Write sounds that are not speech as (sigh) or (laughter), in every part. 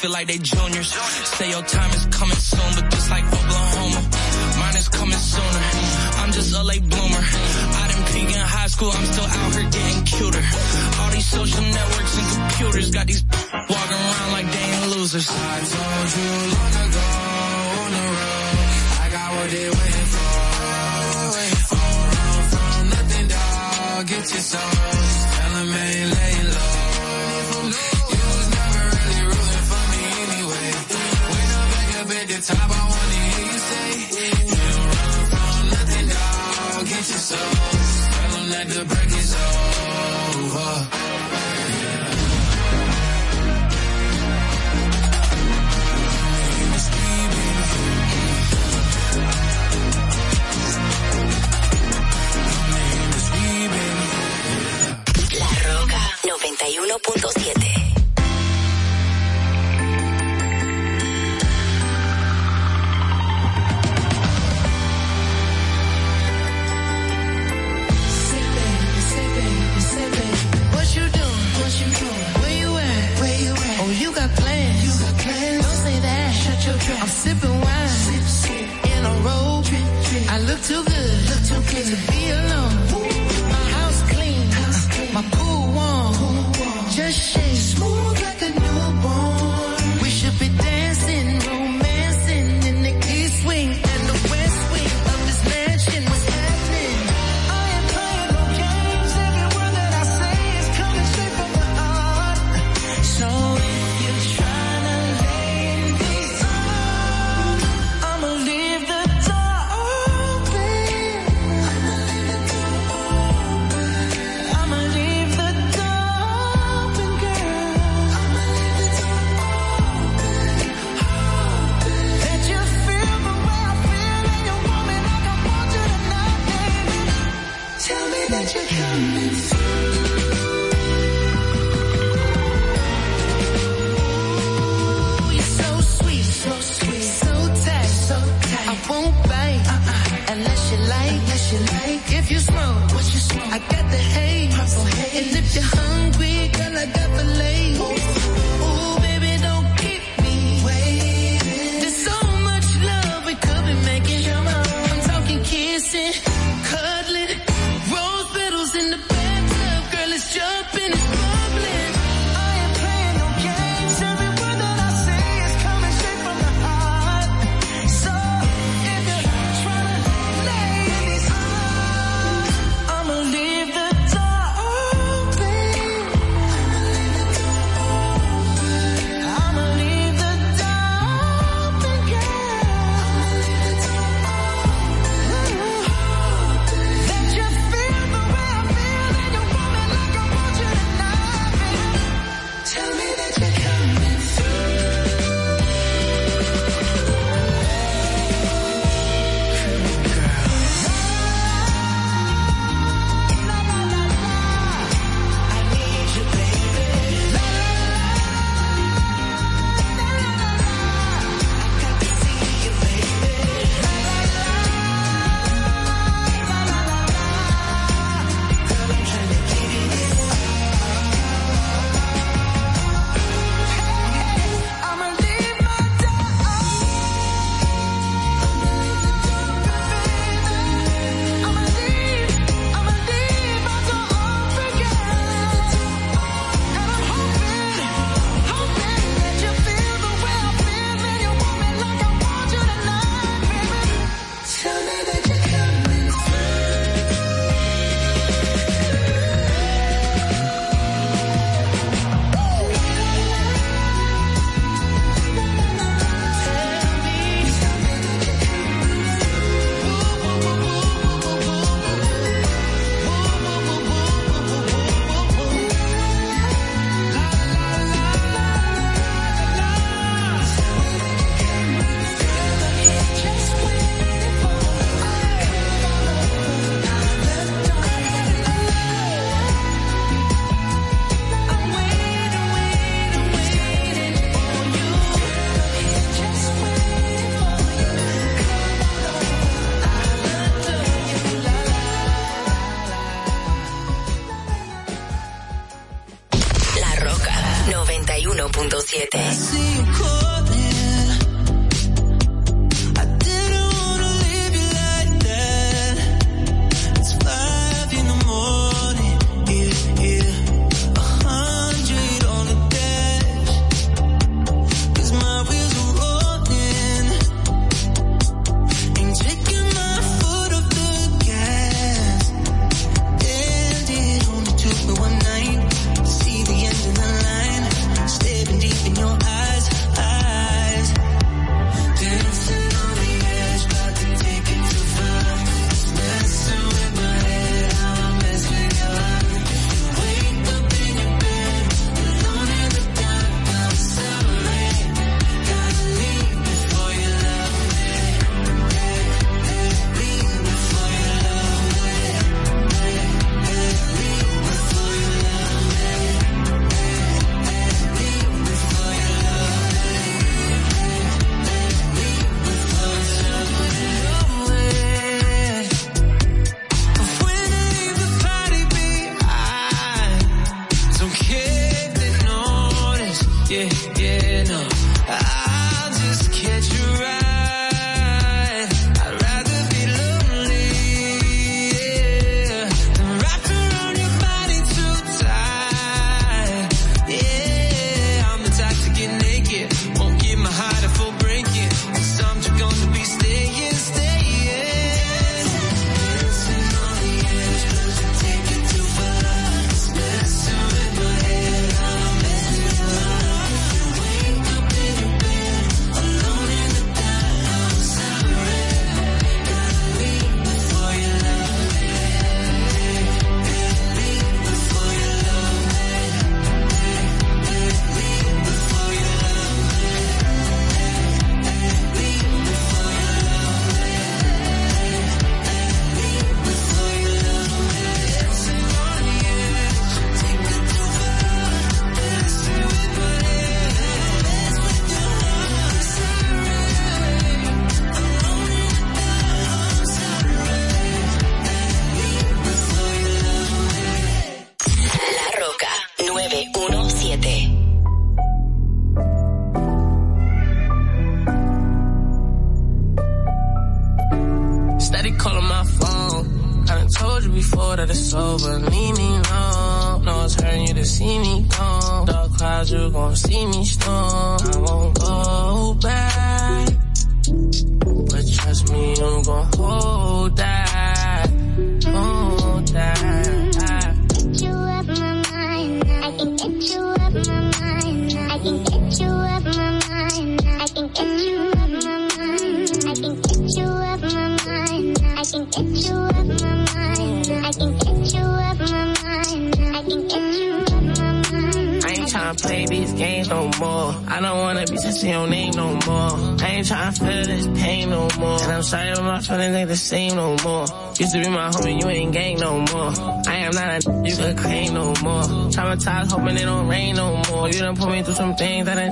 feel like they juniors. Say your time is coming soon, but just like Oklahoma, mine is coming sooner. I'm just a late bloomer. I didn't peak in high school, I'm still out here getting cuter. All these social networks and computers got these (laughs) walking around like they ain't losers. I told you long ago on the road, I got what they waiting for. All run from nothing, dog. Get your soul. I'm sipping wine. I look too good, look too good to be alone. My house clean. my pool And if you're I'm going through that I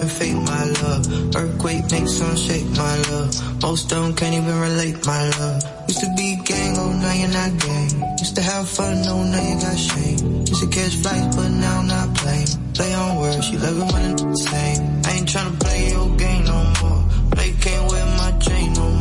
couldn't fake my love. Earthquake makes some shake, my love. Most don't can't even relate, my love. Used to be gang, oh now you're not gang. Used to have fun, oh now you got shame. Used to catch flights, but now I'm not playing. Play on words, you love it when it's same. I ain't tryna play your game no more. Play can't wear my chain no more.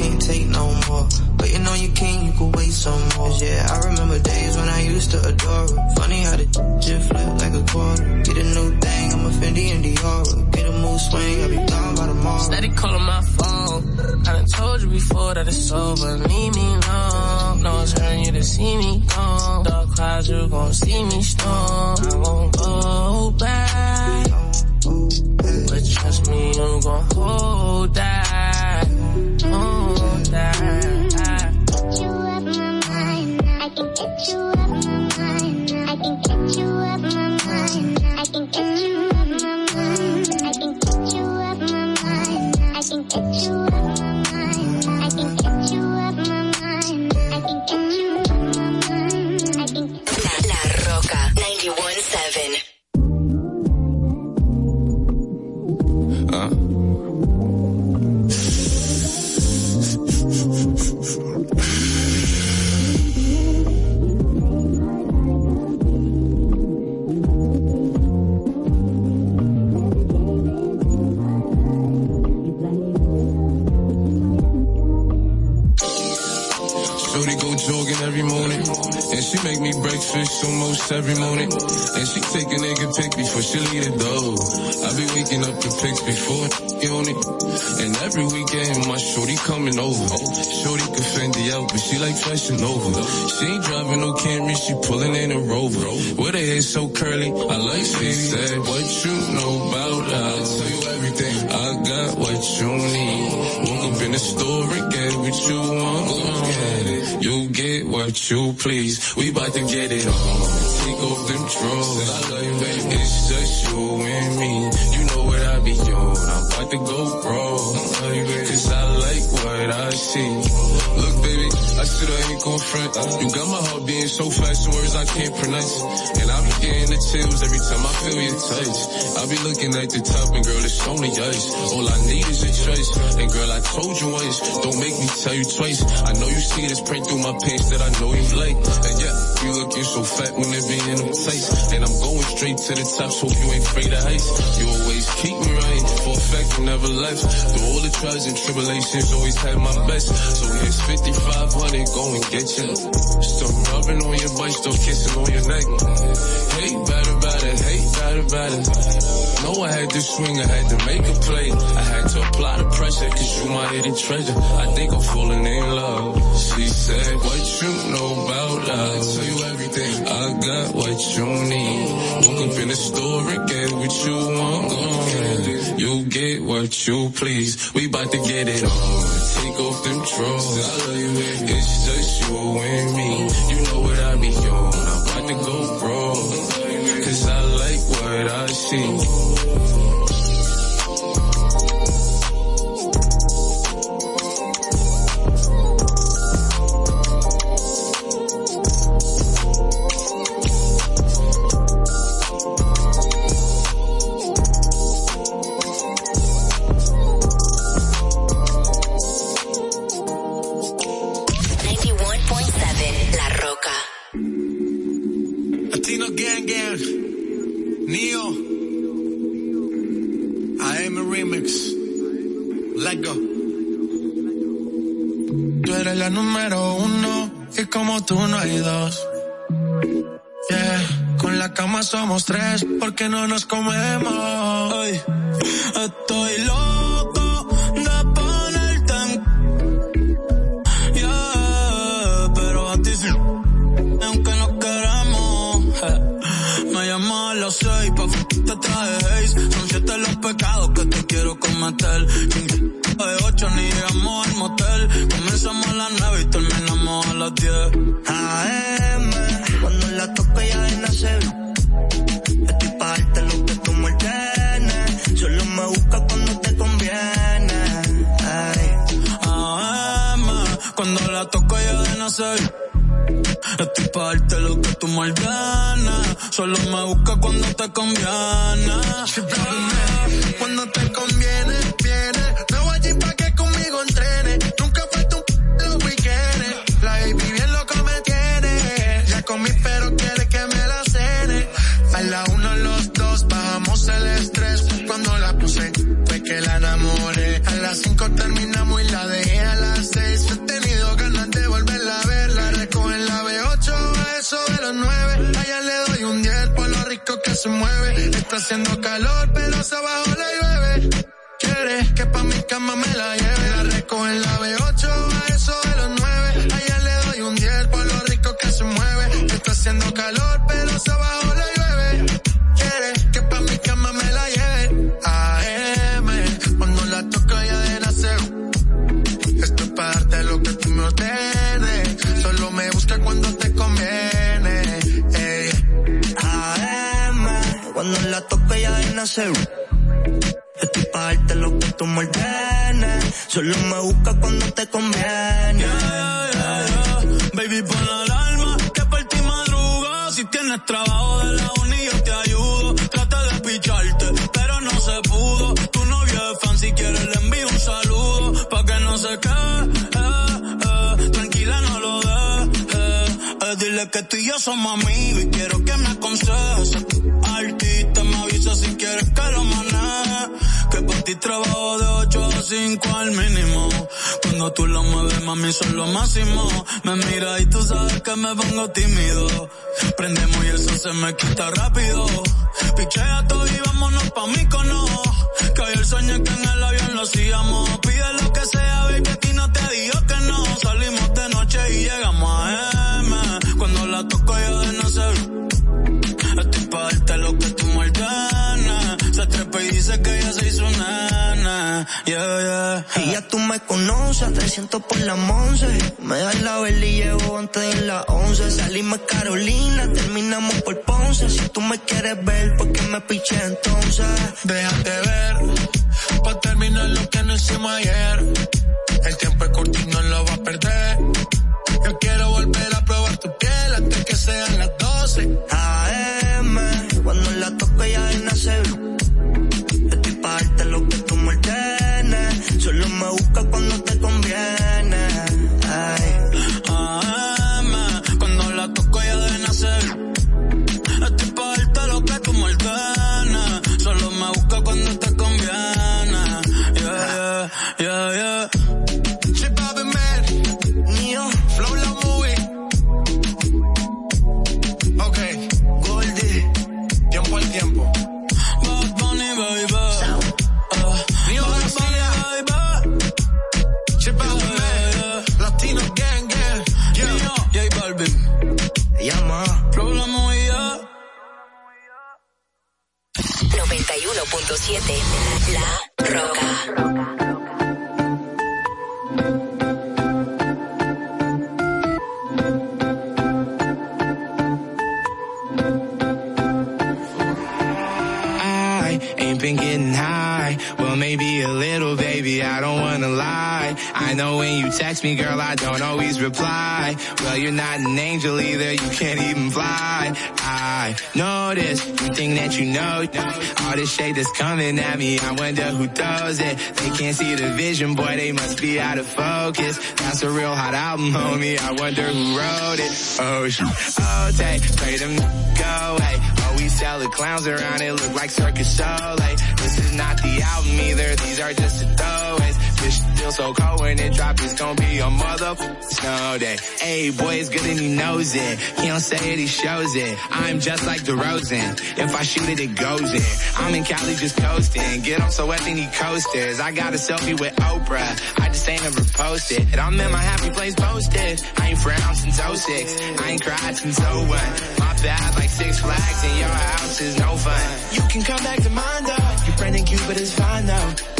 Can't take no more. But you know you can, you could wait some more. Yeah, I remember days when I used to adore her. Funny how the just flip like a quarter. Get a new thing, I'm a Fendi and Dior. Get a move swing, I'll be gone by tomorrow. Steady calling my phone. I done told you before that it's over. Leave me alone. No, it's hurting you to see me gone. Dark clouds, you gon' see me storm. I won't go back. But trust me, I'm gon' hold that. You me almost every morning. And she take a nigga pic before she leave the door. I be waking up the pics before you on it. And every weekend my shorty coming over. Shorty can Fendi out, but she like fashion over. She ain't driving no Camry, she pulling in a Rover. With her hair so curly, I like she said, what you know about us? I tell you everything. I got what you need. Up in the store and get what you want. Get it. You get what you please. We bout to get it on. Take off them drawers. I love you, baby. It's just you and me. You know what I be on. I'm about to go wrong. Cause I like what I see. Look, baby, I I ain't gon' front. You got my heart beating so fast, words I can't pronounce. And I be getting the chills every time I feel your touch. I be looking at the top and girl, it's only us. All I need is a choice. And girl, I told you once, don't make me tell you twice. I know you see this print through my pants that I know you like. And yeah, you looking so fat when it be in them tights. And I'm going straight to the top, so you ain't afraid of heights. You always keep me right, for a fact you never left. Through all the trials and tribulations, always had my best. So here's 5500, go and get you. Stop rubbing on your butt, stop kissing on your neck. Hate bad about it, hate bad about it. Know I had to swing, I had to make a play. I had to apply the pressure, cause you my hidden treasure. I think I'm falling in love. She said, what you know about love. Tell you everything. I got what you need. Woke up in the store and get what you want. Uh, you get what you please. We bout to get it on. Take off them drawers. I love you. It's just you and me. You know what I be on. I'm about to go wrong. Cause I like what I see. Somos tres porque no nos comemos. Ay, estoy loco de ponerte en... Yeah, pero a ti sí. Aunque no queramos, eh, me llama a las seis pa' te traje. Son siete los pecados que te quiero cometer. De ocho ni llegamos al motel. Comenzamos a las nueve y terminamos a las diez. AM, cuando nacer. Estoy pa' darte lo que tú me ordenas. Solo me busca cuando te conviene. Cuando te conviene, viene. No voy allí pa' que conmigo entrene. Nunca falta un p- los weekendes. La baby bien loco me tiene. Ya comí pero quiere que me la cene. A la uno los dos bajamos el estrés. Cuando la puse fue que la enamoré. A las cinco terminamos y la dejé se mueve. Está haciendo calor pero abajo la llueve. Quiere que pa' mi cama me la lleve. La recojo en la B8 nacer. Estoy pa' darte lo que tú me ordenes. Solo me busca cuando te conviene. Yeah, yeah, yeah. Baby, pon la alarma, que por ti. Si tienes trabajo de la uni, yo te ayudo. Trata de picharte, pero no se pudo. Tu novio es fan, si quieres le envío un saludo. Pa' que no se quede, eh, eh. tranquila no lo dejes. Eh. Dile que tú y yo somos amigos y quiero que me aconsejes. Artista, ti trabajo de 8 a 5 al mínimo. Cuando tú lo mueves, mami, son lo máximo. Me mira y tú sabes que me pongo tímido. Prendemos y eso se me quita rápido. Pichea todo y vámonos pa' mí cono. Que hoy el sueño que en el avión lo hacíamos. Pide lo que sea, baby, a ti no te digo que no. Salimos de noche Y ya tú me conoces, 300 por la once. Me das la vela y llevo antes de las 11. Salimos Carolina, terminamos por Ponce. Si tú me quieres ver, ¿por qué me piché entonces? Déjate ver, pa' terminar lo que no hicimos ayer. El tiempo es corto y no lo va a perder. Yo quiero volver a probar tu piel antes que sean las 12. 91.7. La Roca. I ain't been getting high. Well, maybe a little, baby. I don't wanna lie. I know when you text me, girl, I don't always reply. Well, you're not an angel either. You can't even fly. I this. You think that you know all this shade that's coming at me. I wonder who throws it. They can't see the vision, boy. They must be out of focus. That's a real hot album, homie. I wonder who wrote it. Oh, shoot. Oh, take, pray them go away. Oh, we sell the clowns around it, look like Circus Soleil. This is not the album either, these are just the throwaways. This still so cold when it drop, it's gonna be a mother snow day. Hey, boy, it's good and he knows it. He don't say it, he shows it. I'm just like DeRozan. If I shoot it, it goes in. I'm in Cali just coasting. Get on so wet, coasters. I got a selfie with Oprah. I just ain't never posted. And I'm in my happy place posted. I ain't frowned since 06. I ain't cried since 01. My bad, like six flags in your house is no fun. You can come back to mine though. Your friend in Cupid is fine though.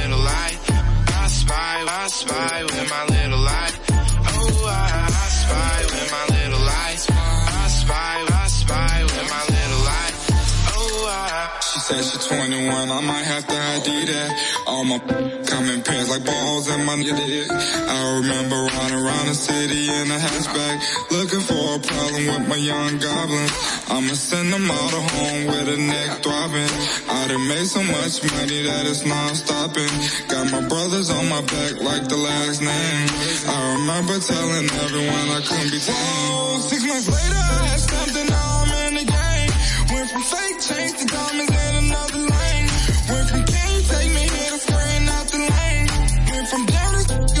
spy, I spy with my little eye. Oh, I, I spy She's 21, I might have to ID that. All my come in pairs like balls in my dick. I remember riding around the city in a hatchback, looking for a problem with my young goblins. I'ma send them all to home with a neck throbbing. I done made so much money that it's non-stopping. Got my brothers on my back like the last name. I remember telling everyone I couldn't be tamed. Six months later, from fake chains to diamonds in another lane. Went from king, take me here to spraying out the lane. Went from down the to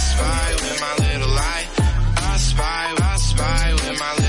spy with my little. I spy, I spy with my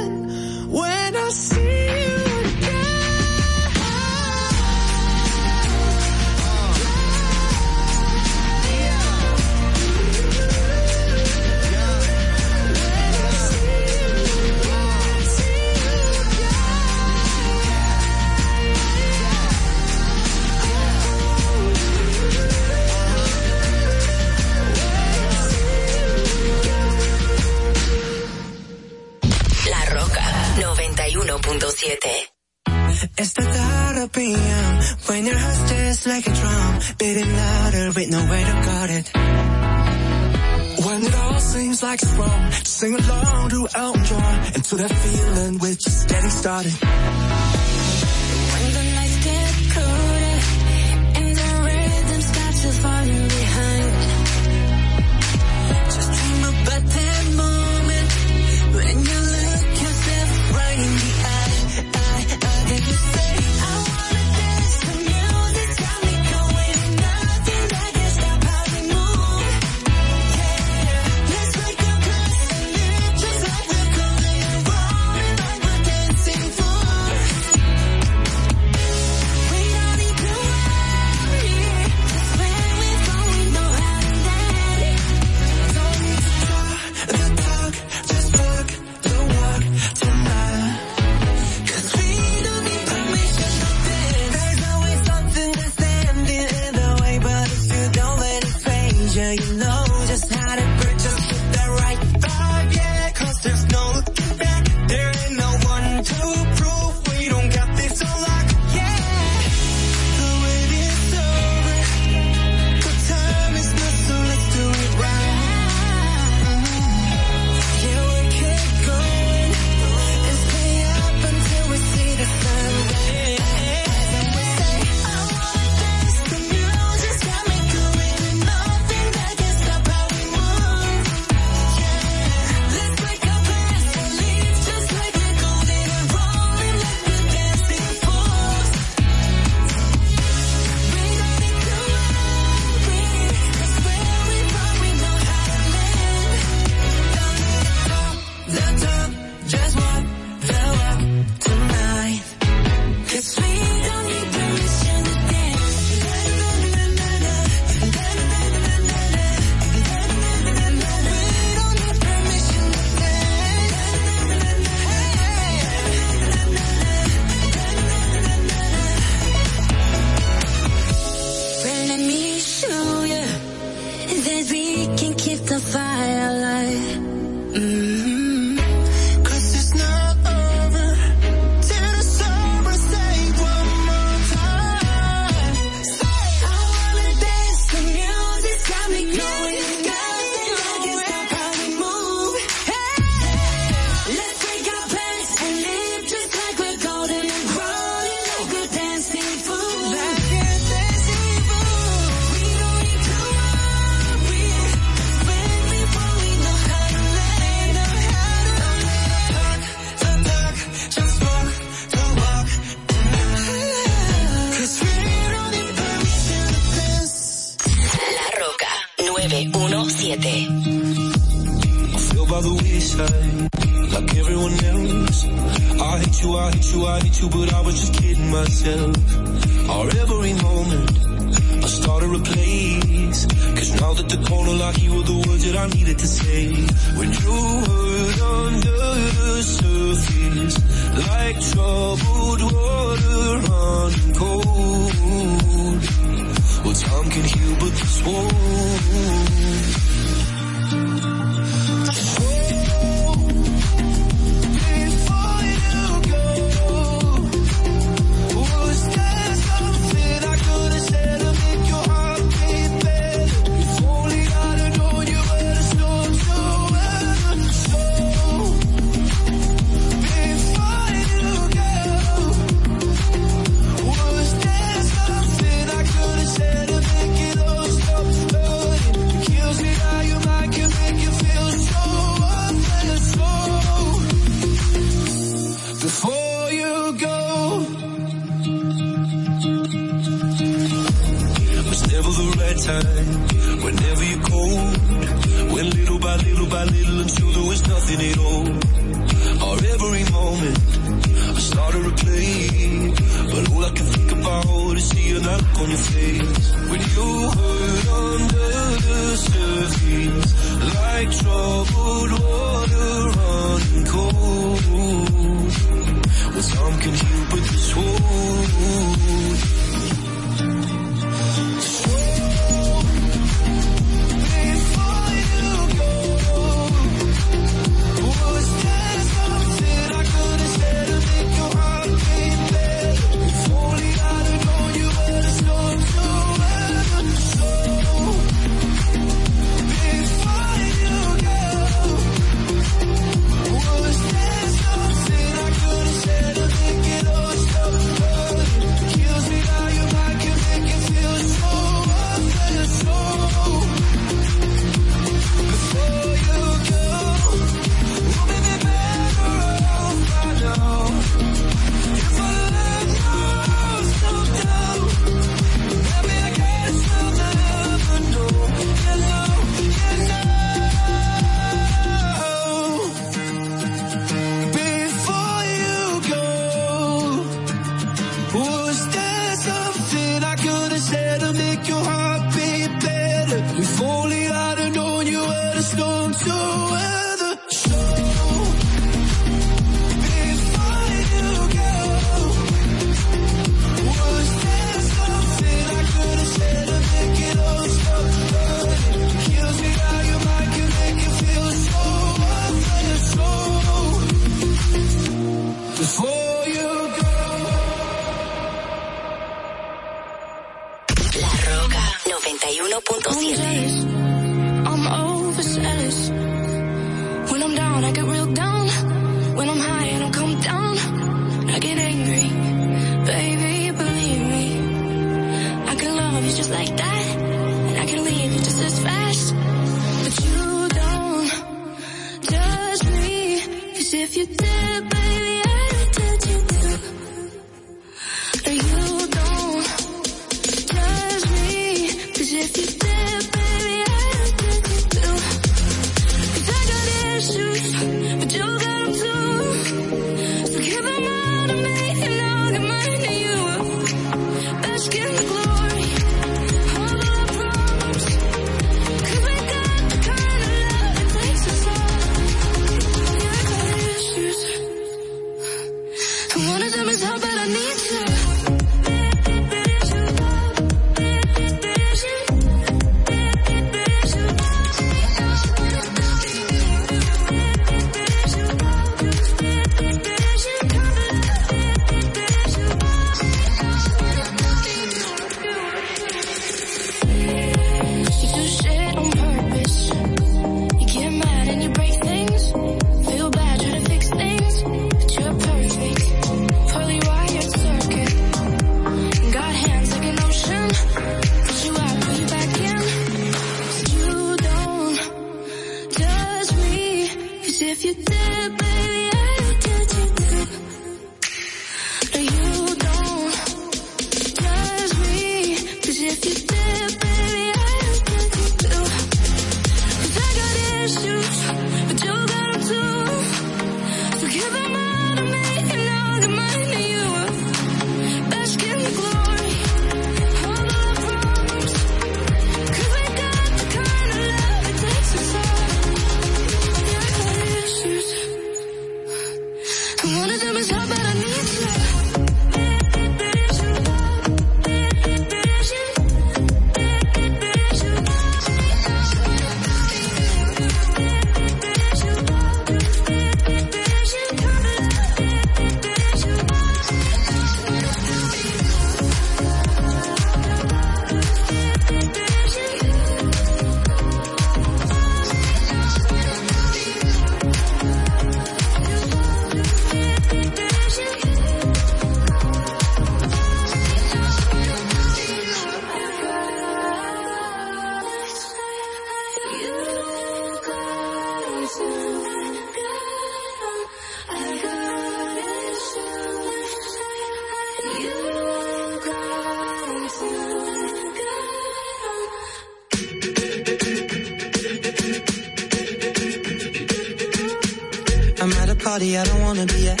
party I don't wanna be at.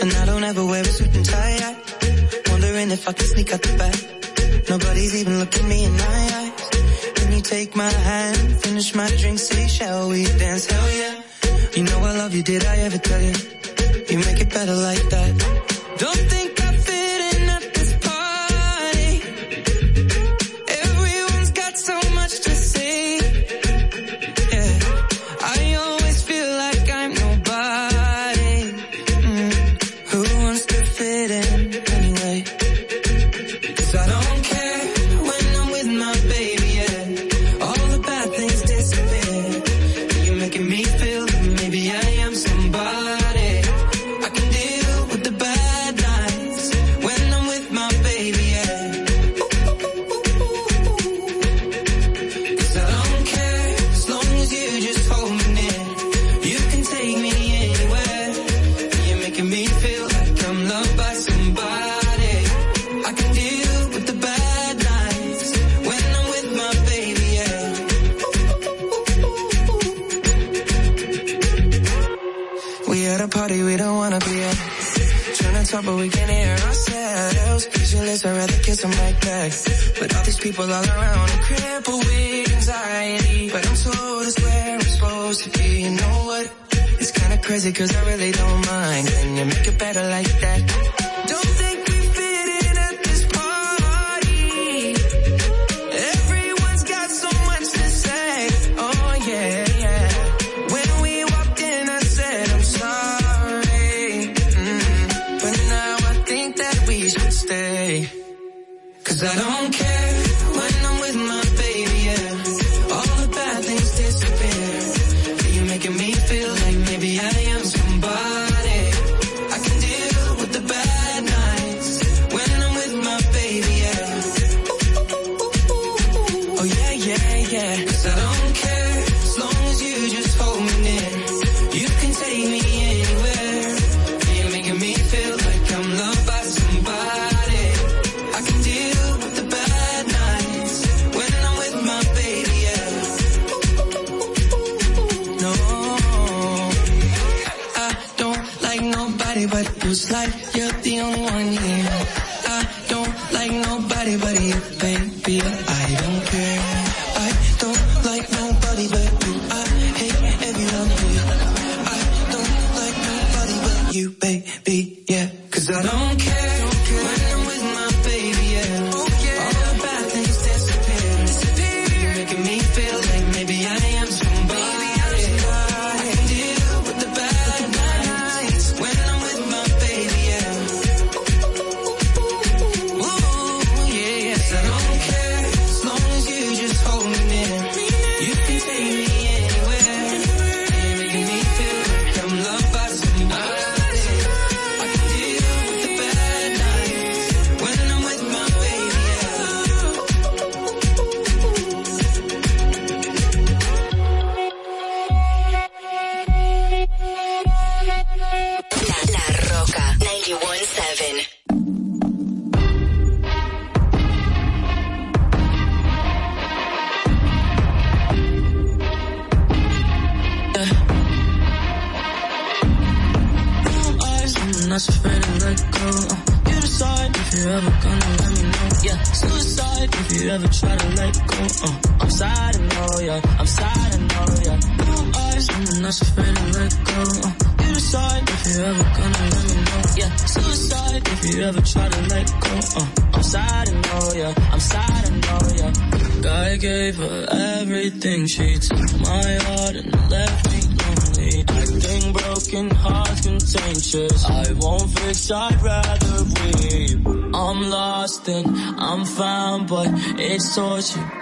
And I don't ever wear a suit and tie. I, wondering if I can sneak out was like you're the only one here. I don't like nobody but you. 多情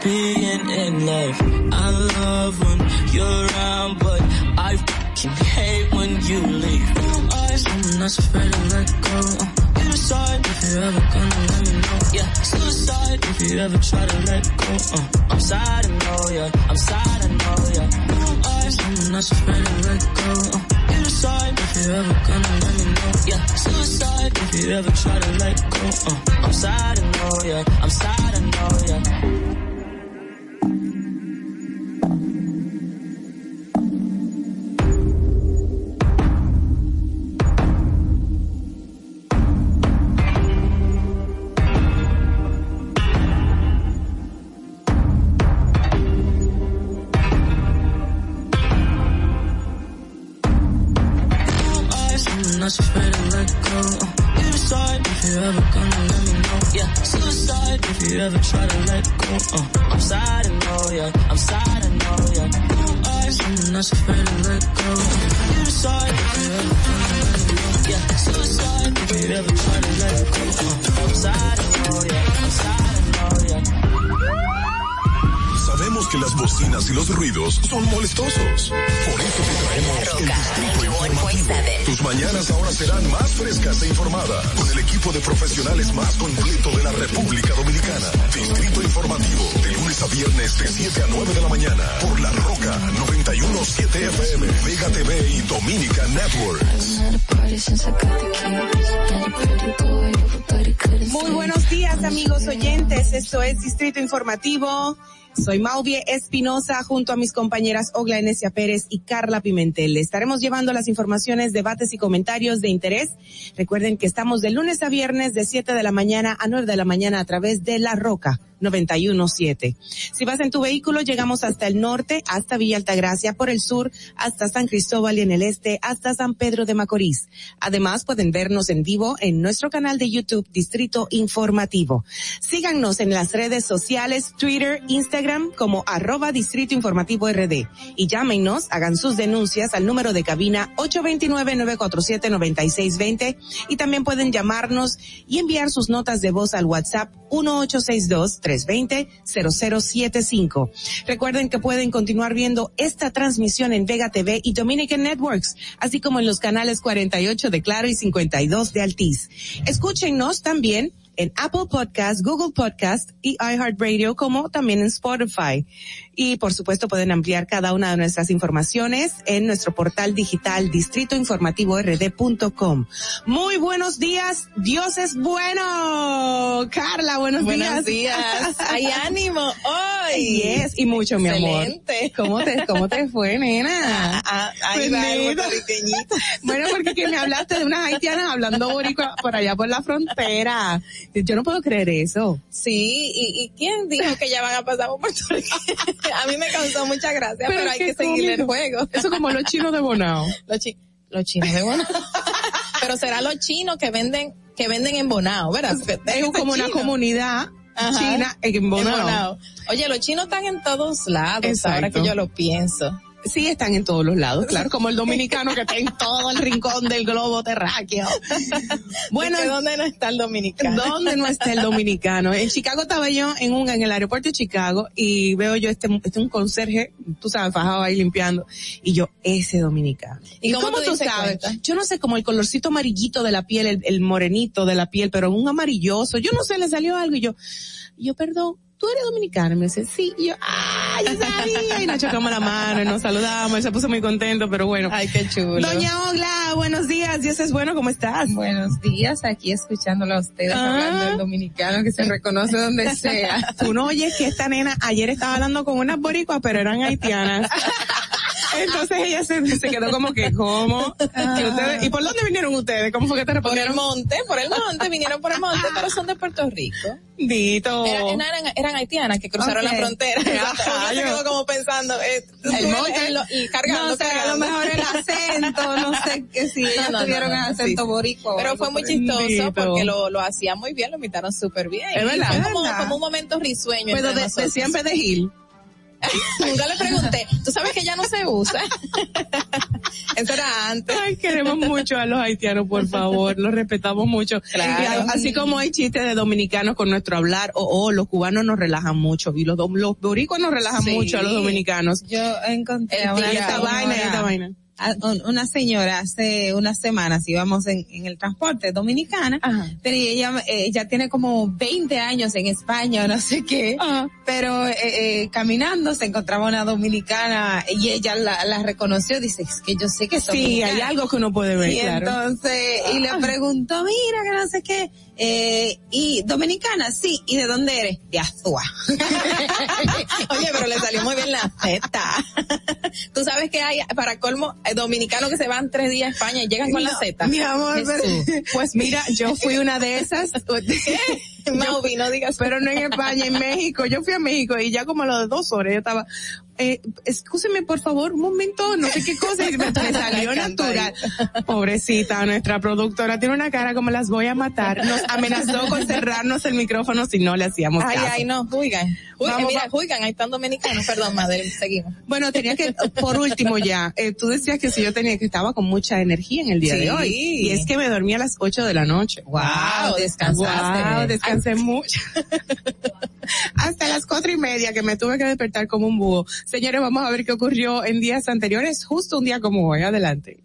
Soy Mauvie Espinosa junto a mis compañeras Ogla Enesia Pérez y Carla Pimentel. Estaremos llevando las informaciones, debates y comentarios de interés. Recuerden que estamos de lunes a viernes de 7 de la mañana a 9 de la mañana a través de La Roca 917. Si vas en tu vehículo, llegamos hasta el norte, hasta Villa Altagracia, por el sur, hasta San Cristóbal y en el este, hasta San Pedro de Macorís. Además, pueden vernos en vivo en nuestro canal de YouTube Distrito Informativo. Síganos en las redes sociales, Twitter, Instagram, como arroba Distrito Informativo RD. Y llámenos, hagan sus denuncias al número de cabina 829-947-9620 y también pueden llamarnos y enviar sus notas de voz al WhatsApp 1862-320-0075. Recuerden que pueden continuar viendo esta transmisión en Vega TV y Dominican Networks, así como en los canales 48 de Claro y 52 de Altiz. Escúchenos también en Apple Podcast, Google Podcast y iHeartRadio, como también en Spotify. Y por supuesto pueden ampliar cada una de nuestras informaciones en nuestro portal digital distritoinformativord.com. Muy buenos días, Dios es bueno. Carla, buenos, Buenos días. días. Hay ánimo hoy. Yes, y mucho, mi amor. Excelente. ¿Cómo te, cómo te fue, nena? (laughs) Ah, ahí va el Bendito. puertorriqueñito. Bueno, porque que me hablaste de unas haitianas hablando boricua por allá por la frontera. Yo no puedo creer eso. Sí, y, y quién dijo que ya van a pasar por Puerto Rico? (laughs) a mí me causó mucha gracia, pero, hay que seguir el juego. Eso como los chinos de Bonao. (laughs) Los, chi- los chinos de Bonao. (laughs) pero será los chinos que venden, que venden en Bonao, ¿verdad? Es como una chino. comunidad Ajá. china en En Bonao. Bonao. Oye, los chinos están en todos lados, ahora Exacto. que yo lo pienso. Sí, están en todos los lados, claro, como el dominicano que está en (laughs) todo el rincón del globo terráqueo. Bueno, ¿dónde no está el dominicano? ¿Dónde no está el dominicano? En Chicago estaba yo en un, en el aeropuerto de Chicago y veo yo este, este un conserje, tú sabes, fajado ahí limpiando, y yo, ese dominicano. ¿Y cómo tú sabes? cuenta? Yo no sé, como el colorcito amarillito de la piel, el, el morenito de la piel, pero un amarilloso, yo no sé, le salió algo y yo, yo, perdón, tú eres dominicano, y me dice, sí, y yo, ah, yo sabía, y nos chocamos la mano, y nos saludamos, él se puso muy contento, pero bueno. Ay, qué chulo. Doña Ogla, buenos días, Dios es bueno, ¿cómo estás? Buenos días, aquí escuchándolo a ustedes Ah. hablando del dominicano que se reconoce donde sea. Tú no oyes que esta nena ayer estaba hablando con unas boricuas, pero eran haitianas. (laughs) (laughs) Entonces ella se, se quedó como que, ¿cómo? Que ustedes- ¿Y por dónde vinieron ustedes? ¿Cómo fue que te Por el respondieron? monte, por el monte, vinieron por el monte, pero son de Puerto Rico. Dito. Era- eran, eran haitianas que cruzaron la frontera. (laughs) Uno se quedó como pensando, eh, El monte. el- el- cargando, no sé, a lo cargando. mejor el acento, no sé que si ellos No, no, tuvieron no, acento sí. boricua. Pero fue muy chistoso porque lo, lo hacía muy bien, lo imitaron súper bien. Es Y verdad, fue como, como un momento risueño. Pero de, de siempre de Gil. (laughs) Nunca le pregunté, tú sabes que ya no se usa. (laughs) Eso era antes. Ay, queremos mucho a los haitianos, por favor, los respetamos mucho. Claro. Así como hay chistes de dominicanos con nuestro hablar, o oh, los cubanos nos relajan mucho, y los, dom- los boricuas nos relajan Sí. mucho a los dominicanos. Yo encontré El Y esta vaina, y esta vaina. A- un- una señora hace unas semanas íbamos en, en el transporte dominicana, Ajá. pero ella, eh, ella tiene como 20 años en España o (laughs) no sé qué, Ajá. pero eh, eh, caminando se encontraba una dominicana y ella la, la reconoció, dice, es que yo sé que es Sí, dominicana". hay algo que uno puede ver, Y claro. entonces, y le preguntó, mira, que no sé qué, eh, y dominicana, sí, ¿y de dónde eres? De Azua. (laughs) Oye, pero le salió muy bien la feta. (laughs) Tú sabes que hay, para colmo, eh, dominicanos que se van tres días a España y llegan con la Z. Mi amor, pero- pues mira, yo fui una de esas. (laughs) Mauvi, no digas. Pero no en España, en México. Yo fui a México y ya como a las dos horas yo estaba, eh, escúcheme por favor un momento, no sé qué cosa, y me, me (laughs) salió natural. Pobrecita, nuestra productora tiene una cara como las voy a matar. Nos amenazó con cerrarnos el micrófono si no le hacíamos Ay, caso. ay, no, juigan. Juigan, Vamos, mira, juigan, ahí están dominicanos. Perdón, madre, seguimos. Bueno, tenía que, por último ya, eh, tú decías que si yo tenía que estaba con mucha energía en el día Sí. de hoy. Y es que me dormí a las 8 de la noche. Wow, descansaste. Wow, descansé mucho. (laughs) Hasta las cuatro y media que me tuve que despertar como un búho. Señores, vamos a ver qué ocurrió en días anteriores, justo un día como hoy. Adelante.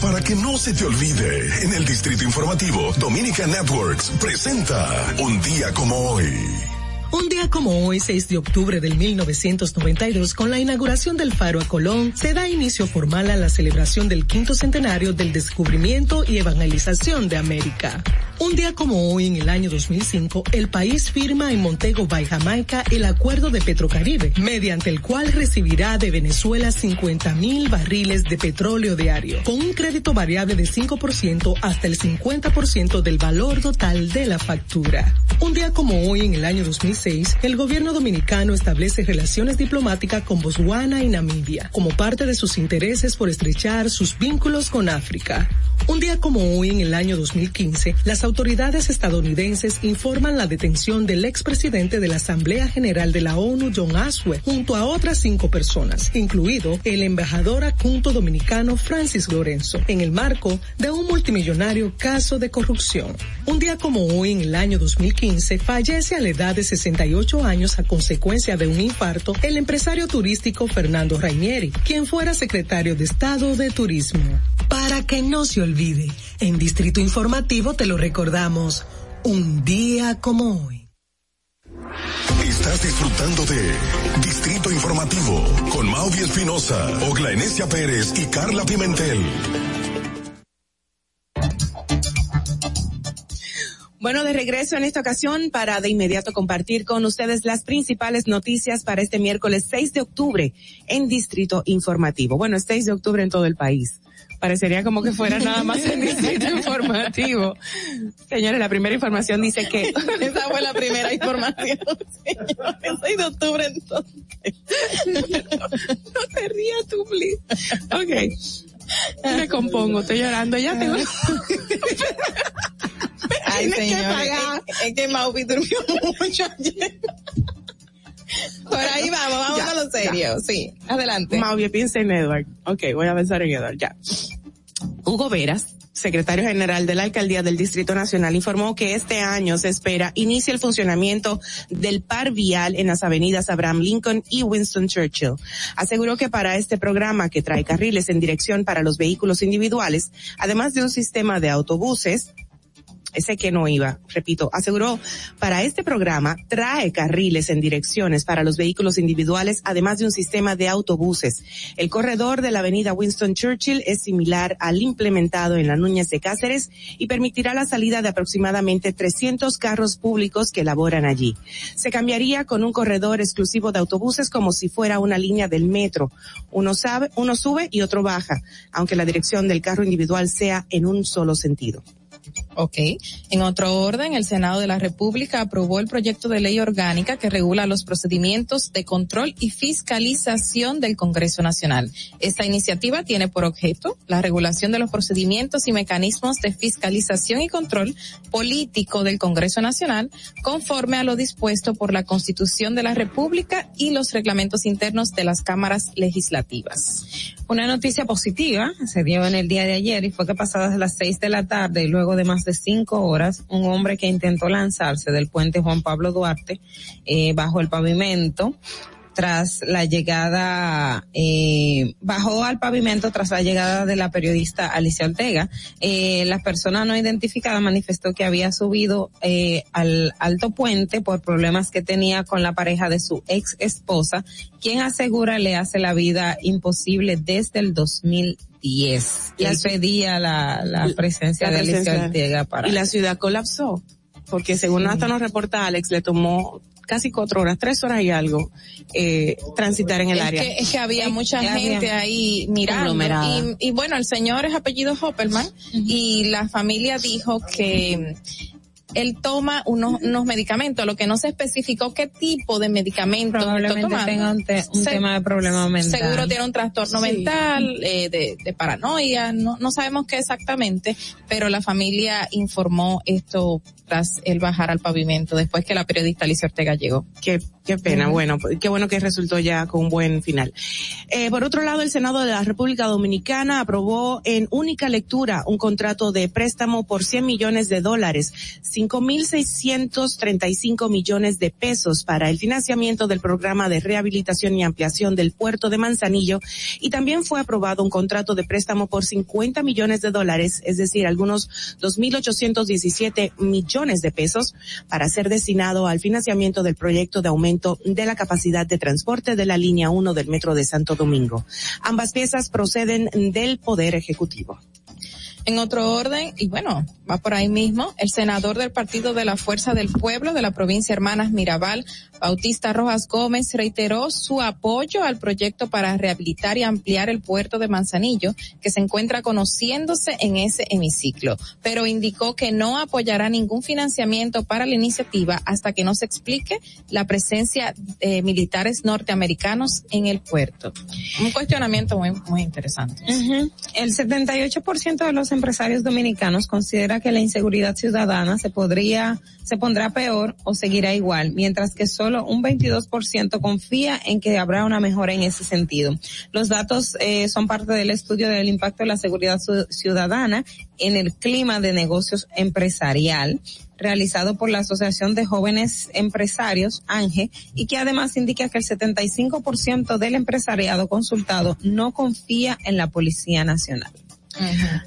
Para que no se te olvide, en el Distrito Informativo, Dominica Networks presenta Un día como hoy. Un día como hoy, 6 de octubre del 1992, con la inauguración del Faro a Colón, se da inicio formal a la celebración del quinto centenario del descubrimiento y evangelización de América. Un día como hoy, en el año 2005, el país firma en Montego Bay, Jamaica, el acuerdo de Petrocaribe, mediante el cual recibirá de Venezuela 50 mil barriles de petróleo diario, con un crédito variable de 5% hasta el 50% del valor total de la factura. Un día como hoy, en el año 2006, el gobierno dominicano establece relaciones diplomáticas con Botswana y Namibia, como parte de sus intereses por estrechar sus vínculos con África. Un día como hoy, en el año 2015, las autoridades estadounidenses informan la detención del expresidente de la Asamblea General de la ONU, John Aswe, junto a otras cinco personas, incluido el embajador adjunto dominicano Francis Lorenzo, en el marco de un multimillonario caso de corrupción. Un día como hoy, en el año 2015, fallece a la edad de 68 años a consecuencia de un infarto el empresario turístico Fernando Rainieri, quien fuera secretario de Estado de Turismo. Para que no se olvide, en Distrito Informativo te lo recordamos, un día como hoy. Estás disfrutando de Distrito Informativo con Mauvi Espinosa, Ogla Enesia Pérez y Carla Pimentel. Bueno, de regreso en esta ocasión para de inmediato compartir con ustedes las principales noticias para este miércoles 6 de octubre en Distrito Informativo. Bueno, es 6 de octubre en todo el país. Parecería como que fuera nada más en Distrito (laughs) Informativo. Señores, la primera información dice que... (laughs) Esa fue la primera información. señor. El 6 de octubre entonces. (laughs) no te rías tú, please. Ok. Me compongo, estoy llorando, ya tengo... (laughs) Ay, (laughs) Tienes que señor. pagar. Es, es que Maupi durmió (laughs) mucho ayer. Por ahí vamos, vamos Ya, a lo serio. ya. Sí, adelante. Mauvie, piensa en Edward. Ok, voy a pensar en Edward, ya. Hugo Veras, secretario general de la Alcaldía del Distrito Nacional, informó que este año se espera inicie el funcionamiento del par vial en las avenidas Abraham Lincoln y Winston Churchill. Aseguró que para este programa que trae carriles en dirección para los vehículos individuales, además de un sistema de autobuses, ese que no iba, repito, aseguró, para este programa trae carriles en direcciones para los vehículos individuales, además de un sistema de autobuses. El corredor de la avenida Winston Churchill es similar al implementado en la Núñez de Cáceres y permitirá la salida de aproximadamente 300 carros públicos que laboran allí. Se cambiaría con un corredor exclusivo de autobuses como si fuera una línea del metro. Uno sabe, uno sube y otro baja, aunque la dirección del carro individual sea en un solo sentido. Ok. En otro orden, el Senado de la República aprobó el proyecto de ley orgánica que regula los procedimientos de control y fiscalización del Congreso Nacional. Esta iniciativa tiene por objeto la regulación de los procedimientos y mecanismos de fiscalización y control político del Congreso Nacional conforme a lo dispuesto por la Constitución de la República y los reglamentos internos de las cámaras legislativas. Una noticia positiva se dio en el día de ayer y fue que pasadas las seis de la tarde y luego de más de cinco horas, un hombre que intentó lanzarse del puente Juan Pablo Duarte eh, bajo el pavimento tras la llegada, eh, bajó al pavimento tras la llegada de la periodista Alicia Ortega. Eh, la persona no identificada manifestó que había subido eh, al alto puente por problemas que tenía con la pareja de su ex esposa, quien asegura le hace la vida imposible desde el 2010. Y La él pedía la, la presencia La de Alicia Ortega para Y la ciudad colapsó, porque según hasta nos reporta Alex, le tomó casi cuatro horas, tres horas y algo, eh, transitar en el es área. Que, es que había mucha que había gente ahí mirando. Y, y bueno, el señor es apellido Hopperman y la familia dijo que él toma unos, unos medicamentos, lo que no se especificó qué tipo de medicamentos está Probablemente tomando. tenga un, te- un Se- tema de problema mental. Seguro tiene un trastorno Sí. mental, eh, de, de paranoia, no, no sabemos qué exactamente, pero la familia informó esto tras él bajar al pavimento después que la periodista Alicia Ortega llegó. Qué, qué pena, bueno, qué bueno que resultó ya con un buen final. Eh, por otro lado, el Senado de la República Dominicana aprobó en única lectura un contrato de préstamo por 100 millones de dólares, 5.635 millones de pesos para el financiamiento del programa de rehabilitación y ampliación del puerto de Manzanillo y también fue aprobado un contrato de préstamo por 50 millones de dólares, es decir, algunos 2.817 millones de pesos para ser destinado al financiamiento del proyecto de aumento de la capacidad de transporte de la línea 1 del Metro de Santo Domingo. Ambas piezas proceden del Poder Ejecutivo. En otro orden, y bueno, va por ahí mismo, el senador del Partido de la Fuerza del Pueblo de la provincia Hermanas Mirabal, Bautista Rojas Gómez, reiteró su apoyo al proyecto para rehabilitar y ampliar el puerto de Manzanillo, que se encuentra conociéndose en ese hemiciclo, pero indicó que no apoyará ningún financiamiento para la iniciativa hasta que no se explique la presencia de militares norteamericanos en el puerto. Un cuestionamiento muy, muy interesante. Ujú. El 78% de los empresarios dominicanos considera que la inseguridad ciudadana se podría, se pondrá peor o seguirá igual, mientras que solo un 22% confía en que habrá una mejora en ese sentido. Los datos eh, son parte del estudio del impacto de la seguridad ciudadana en el clima de negocios empresarial realizado por la Asociación de Jóvenes Empresarios, ANGE, y que además indica que el 75% del empresariado consultado no confía en la Policía Nacional.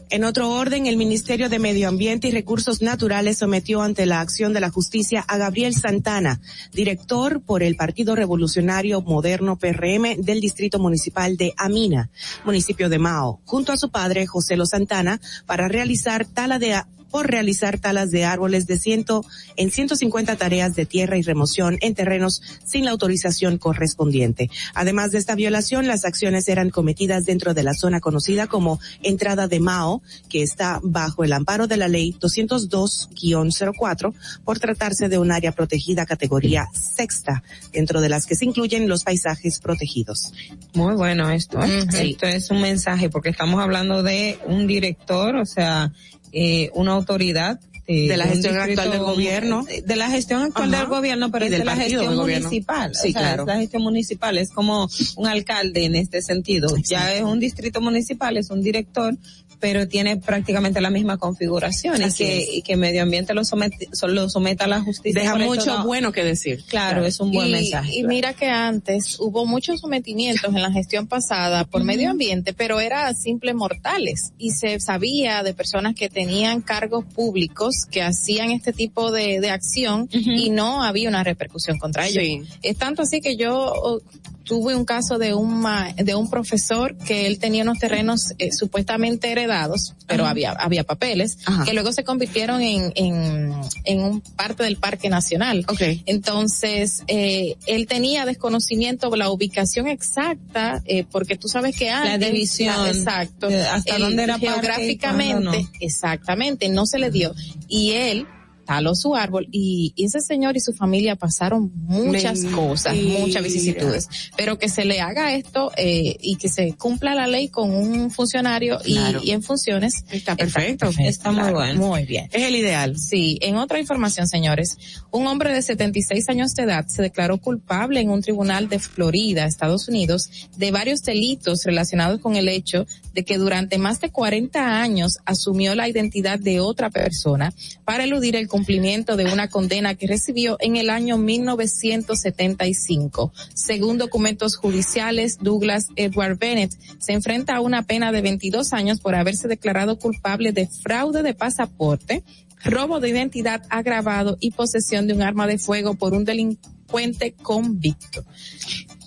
En otro orden, el Ministerio de Medio Ambiente y Recursos Naturales sometió ante la acción de la justicia a Gabriel Santana, director por el Partido Revolucionario Moderno PRM del Distrito Municipal de Amina, municipio de Mao, junto a su padre José Lo Santana, para realizar tala de por realizar talas de árboles de ciento, en 150 tareas de tierra y remoción en terrenos sin la autorización correspondiente. Además de esta violación, las acciones eran cometidas dentro de la zona conocida como entrada de Mao, que está bajo el amparo de la ley 202-04 por tratarse de un área protegida categoría sexta, dentro de las que se incluyen los paisajes protegidos. Muy bueno esto, ¿eh? Esto es un mensaje porque estamos hablando de un director, o sea, eh, una autoridad. eh, De la gestión actual del gobierno. De la gestión actual Ajá. del gobierno, pero Y es del de la gestión municipal. Sí, o sea, claro. es la gestión municipal, es como un alcalde en este sentido. Ya es un distrito municipal, es un director, pero tiene prácticamente la misma configuración y que, es. y que medio ambiente lo somete, lo someta a la justicia. Deja mucho bueno que decir. Claro, es un buen y, mensaje. Y mira que antes hubo muchos sometimientos en la gestión pasada por medio ambiente, pero era simple mortales y se sabía de personas que tenían cargos públicos que hacían este tipo de, de acción y no había una repercusión contra ellos. Es tanto así que yo oh, tuve un caso de un ma- de un profesor que él tenía unos terrenos eh, supuestamente heredados, pero Ajá. había había papeles Ajá. que luego se convirtieron en en en un parte del Parque Nacional. Okay. Entonces, eh, él tenía desconocimiento de la ubicación exacta, eh, porque tú sabes que antes. división, la- exacto. eh, hasta el- dónde era y Geográficamente, exactamente, no se le dio. Y él taló su árbol y, y ese señor y su familia pasaron muchas Mentira. cosas, muchas vicisitudes. Pero que se le haga esto eh, y que se cumpla la ley con un funcionario y- Claro. y, en funciones. Está perfecto. Está muy bueno. Muy bien. Es el ideal. Sí, en otra información, señores, un hombre de 76 años de edad se declaró culpable en un tribunal de Florida, Estados Unidos, de varios delitos relacionados con el hecho de que durante más de 40 años asumió la identidad de otra persona para eludir el cumplimiento de una condena que recibió en el año 1975. Según documentos judiciales, Douglas Edward Bennett se enfrenta a una pena de 22 años por haberse declarado culpable de fraude de pasaporte, robo de identidad agravado y posesión de un arma de fuego por un delincuente convicto.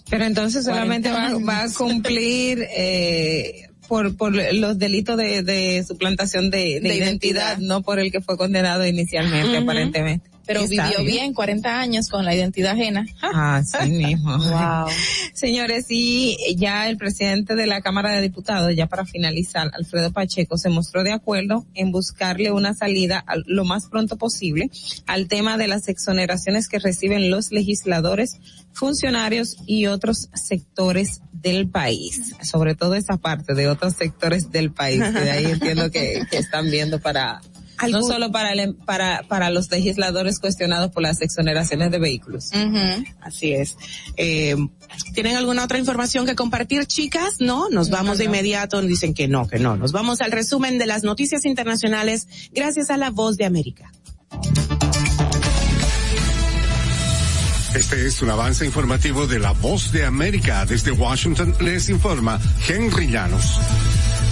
Pero entonces solamente va, 40 va a cumplir eh, por, por los delitos de, de suplantación de, de De identidad, identidad. no por el que fue condenado inicialmente, aparentemente. Pero Está vivió bien 40 años con la identidad ajena. Ah, sí (laughs) mismo. Wow. Señores, y ya el presidente de la Cámara de Diputados, ya para finalizar, Alfredo Pacheco, se mostró de acuerdo en buscarle una salida al- lo más pronto posible al tema de las exoneraciones que reciben los legisladores, funcionarios y otros sectores del país. Sobre todo esa parte de otros sectores del país, que de ahí entiendo que, que están viendo para, no solo para, el, em, para, para los legisladores cuestionados por las exoneraciones de vehículos. Así es. Eh, ¿Tienen alguna otra información que compartir, chicas? No, nos vamos de inmediato. Dicen que no, que no. Nos vamos al resumen de las noticias internacionales gracias a la voz de América. Este es un avance informativo de La Voz de América. Desde Washington les informa Henry Llanos.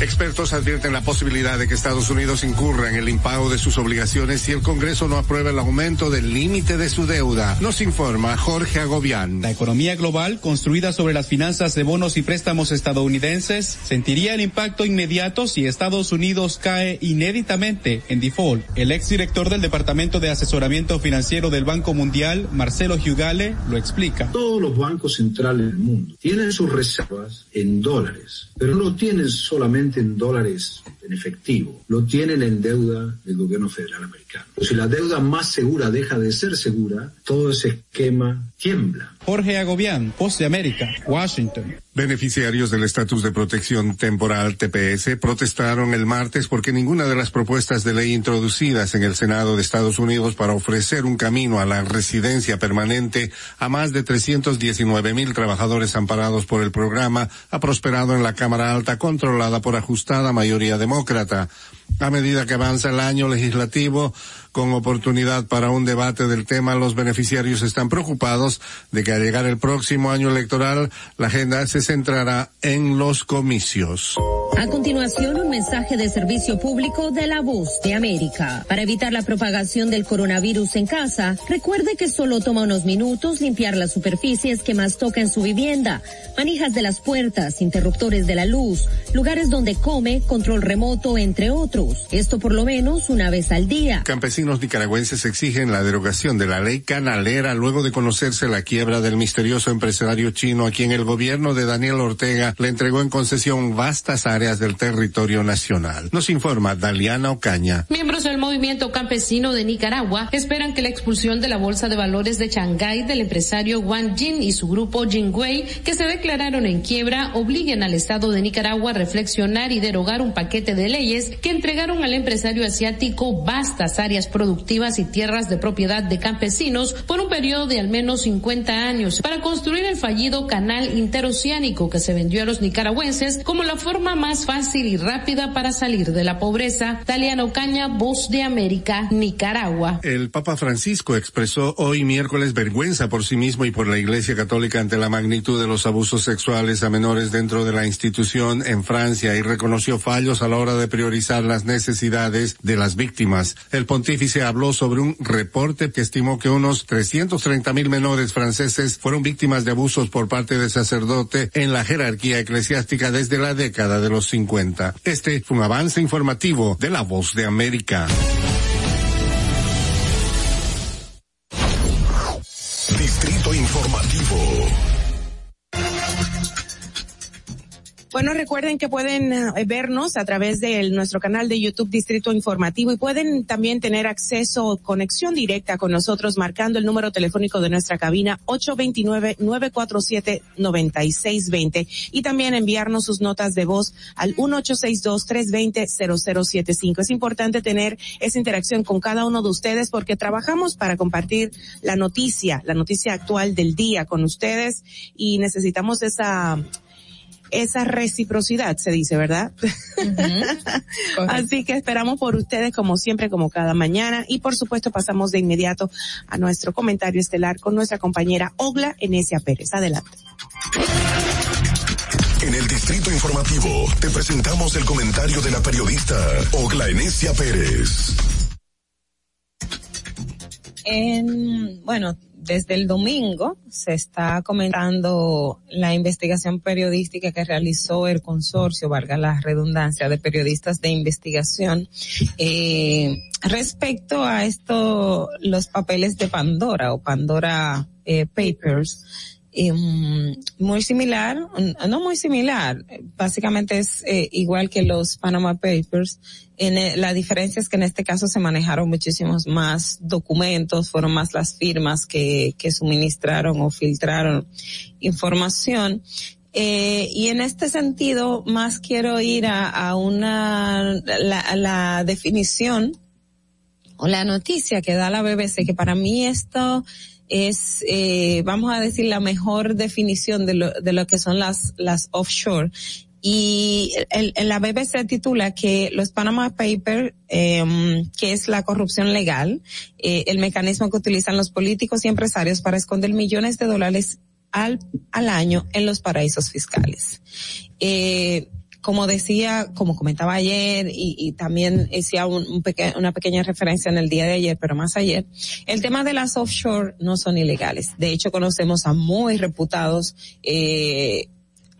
Expertos advierten la posibilidad de que Estados Unidos incurra en el impago de sus obligaciones si el Congreso no aprueba el aumento del límite de su deuda. Nos informa Jorge Agobián. La economía global, construida sobre las finanzas de bonos y préstamos estadounidenses, sentiría el impacto inmediato si Estados Unidos cae inéditamente en default. El exdirector del Departamento de Asesoramiento Financiero del Banco Mundial, Marcelo Giugale, lo explica. Todos los bancos centrales del mundo tienen sus reservas en dólares, pero no tienen solamente en dólares en efectivo, lo tienen en deuda del gobierno federal americano. Pero si la deuda más segura deja de ser segura, todo ese esquema tiembla. Jorge Agobián, Voz de América, Washington. Beneficiarios del estatus de protección temporal TPS protestaron el martes porque ninguna de las propuestas de ley introducidas en el Senado de Estados Unidos para ofrecer un camino a la residencia permanente a más de 319 mil trabajadores amparados por el programa ha prosperado en la Cámara Alta controlada por ajustada mayoría demócrata. A medida que avanza el año legislativo, con oportunidad para un debate del tema, los beneficiarios están preocupados de que al llegar el próximo año electoral, la agenda se centrará en los comicios. A continuación, un mensaje de servicio público de la voz de América. Para evitar la propagación del coronavirus en casa, recuerde que solo toma unos minutos limpiar las superficies que más toca en su vivienda, manijas de las puertas, interruptores de la luz, lugares donde come, control remoto, entre otros. Esto por lo menos una vez al día. Campesinos nicaragüenses exigen la derogación de la ley canalera luego de conocerse la quiebra del misterioso empresario chino a quien el gobierno de Daniel Ortega le entregó en concesión vastas áreas del territorio nacional. Nos informa Daliana Ocaña. Miembros del movimiento campesino de Nicaragua esperan que la expulsión de la Bolsa de Valores de Shanghái del empresario Wang Jin y su grupo Jingwei, que se declararon en quiebra, obliguen al Estado de Nicaragua a reflexionar y derogar un paquete de leyes que entregaron al empresario asiático vastas áreas productivas y tierras de propiedad de campesinos por un periodo de al menos 50 años para construir el fallido canal interoceánico que se vendió a los nicaragüenses como la forma más fácil y rápida para salir de la pobreza. Taliano Caña, Voz de América, Nicaragua. El Papa Francisco expresó hoy miércoles vergüenza por sí mismo y por la Iglesia Católica ante la magnitud de los abusos sexuales a menores dentro de la institución en Francia y reconoció fallos a la hora de priorizar las necesidades de las víctimas. El pontífice habló sobre un reporte que estimó que unos 330 mil menores franceses fueron víctimas de abusos por parte de sacerdote en la jerarquía eclesiástica desde la década de los 50. Este fue un avance informativo de la voz de América. Bueno, recuerden que pueden eh, vernos a través de nuestro canal de YouTube Distrito Informativo y pueden también tener acceso, conexión directa con nosotros marcando el número telefónico de nuestra cabina 829-947-9620 y también enviarnos sus notas de voz al 1862-320-0075. Es importante tener esa interacción con cada uno de ustedes porque trabajamos para compartir la noticia, la noticia actual del día con ustedes y necesitamos esa esa reciprocidad, se dice, ¿verdad? (laughs) Así que esperamos por ustedes como siempre, como cada mañana. Y por supuesto pasamos de inmediato a nuestro comentario estelar con nuestra compañera Ogla Enesia Pérez. Adelante. En el Distrito Informativo te presentamos el comentario de la periodista Ogla Enesia Pérez. En, bueno, desde el domingo se está comentando la investigación periodística que realizó el consorcio, valga la redundancia, de periodistas de investigación eh, respecto a esto, los papeles de Pandora o Pandora eh, Papers. Eh, muy similar, no muy similar, básicamente es eh, igual que los Panama Papers. En, eh, la diferencia es que en este caso se manejaron muchísimos más documentos, fueron más las firmas que, que suministraron o filtraron información. Eh, y en este sentido, más quiero ir a, una, la, a la definición o la noticia que da la BBC, que para mí esto es, eh, vamos a decir, la mejor definición de lo, de lo que son las, las offshore. Y el, la BBC titula que los Panama Papers, eh, que es la corrupción legal, eh, el mecanismo que utilizan los políticos y empresarios para esconder millones de dólares al, al año en los paraísos fiscales. Eh, como decía, como comentaba ayer y, también hacía una pequeña referencia en el día de ayer, pero más ayer, el tema de las offshore no son ilegales. De hecho, conocemos a muy reputados eh,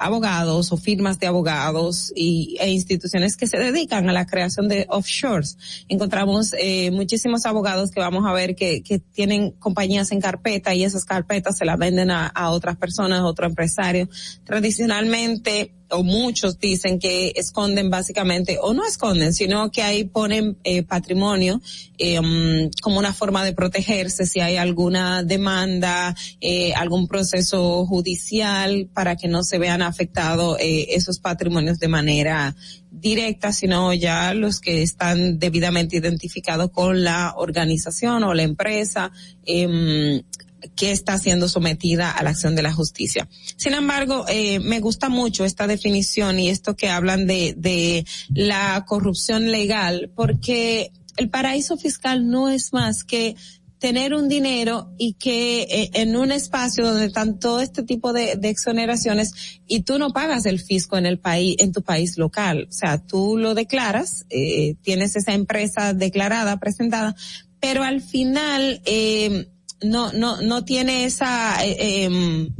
abogados o firmas de abogados y, e instituciones que se dedican a la creación de offshores. Encontramos eh, muchísimos abogados que vamos a ver que, que tienen compañías en carpeta y esas carpetas se las venden a, a otras personas, a otro empresario. Tradicionalmente, o muchos dicen que esconden básicamente, o no esconden, sino que ahí ponen eh, patrimonio eh, um, como una forma de protegerse si hay alguna demanda, eh, algún proceso judicial para que no se vean afectados eh, esos patrimonios de manera directa, sino ya los que están debidamente identificados con la organización o la empresa. Que está siendo sometida a la acción de la justicia. Sin embargo, eh, me gusta mucho esta definición y esto que hablan de, de la corrupción legal, porque el paraíso fiscal no es más que tener un dinero y que eh, en un espacio donde están todo este tipo de, de exoneraciones y tú no pagas el fisco en el país, en tu país local. O sea, tú lo declaras, eh, tienes esa empresa declarada, presentada, pero al final, eh, no, no, no tiene esa, eh, em,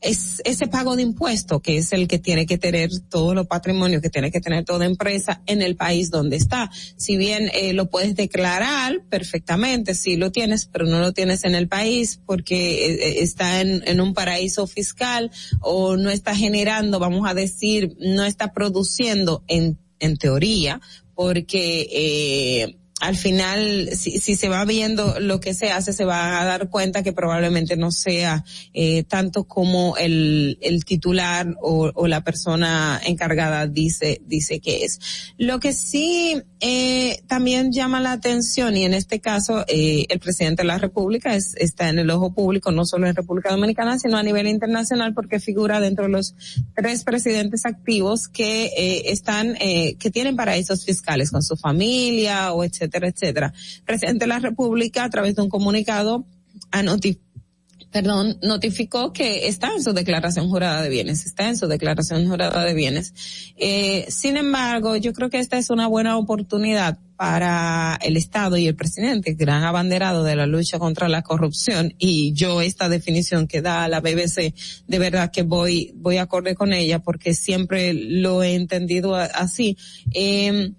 es ese pago de impuesto que es el que tiene que tener todo lo patrimonio que tiene que tener toda empresa en el país donde está. Si bien eh, lo puedes declarar perfectamente, si lo tienes, pero no lo tienes en el país porque eh, está en, en un paraíso fiscal o no está generando, vamos a decir, no está produciendo en, en teoría, porque eh, al final, si, si se va viendo lo que se hace, se va a dar cuenta que probablemente no sea eh, tanto como el, el titular o, o la persona encargada dice, dice que es. Lo que sí eh, también llama la atención, y en este caso eh, el presidente de la República es, está en el ojo público, no solo en República Dominicana, sino a nivel internacional, porque figura dentro de los tres presidentes activos que eh, están, eh, que tienen paraísos fiscales con su familia o etcétera, etcétera. El presidente de la República, a través de un comunicado, ha perdón, notificó que está en su declaración jurada de bienes, está en su declaración jurada de bienes. Eh, sin embargo, yo creo que esta es una buena oportunidad para el Estado y el presidente, gran abanderado de la lucha contra la corrupción, y yo esta definición que da la BBC, de verdad que voy, voy acorde con ella porque siempre lo he entendido así. Eh,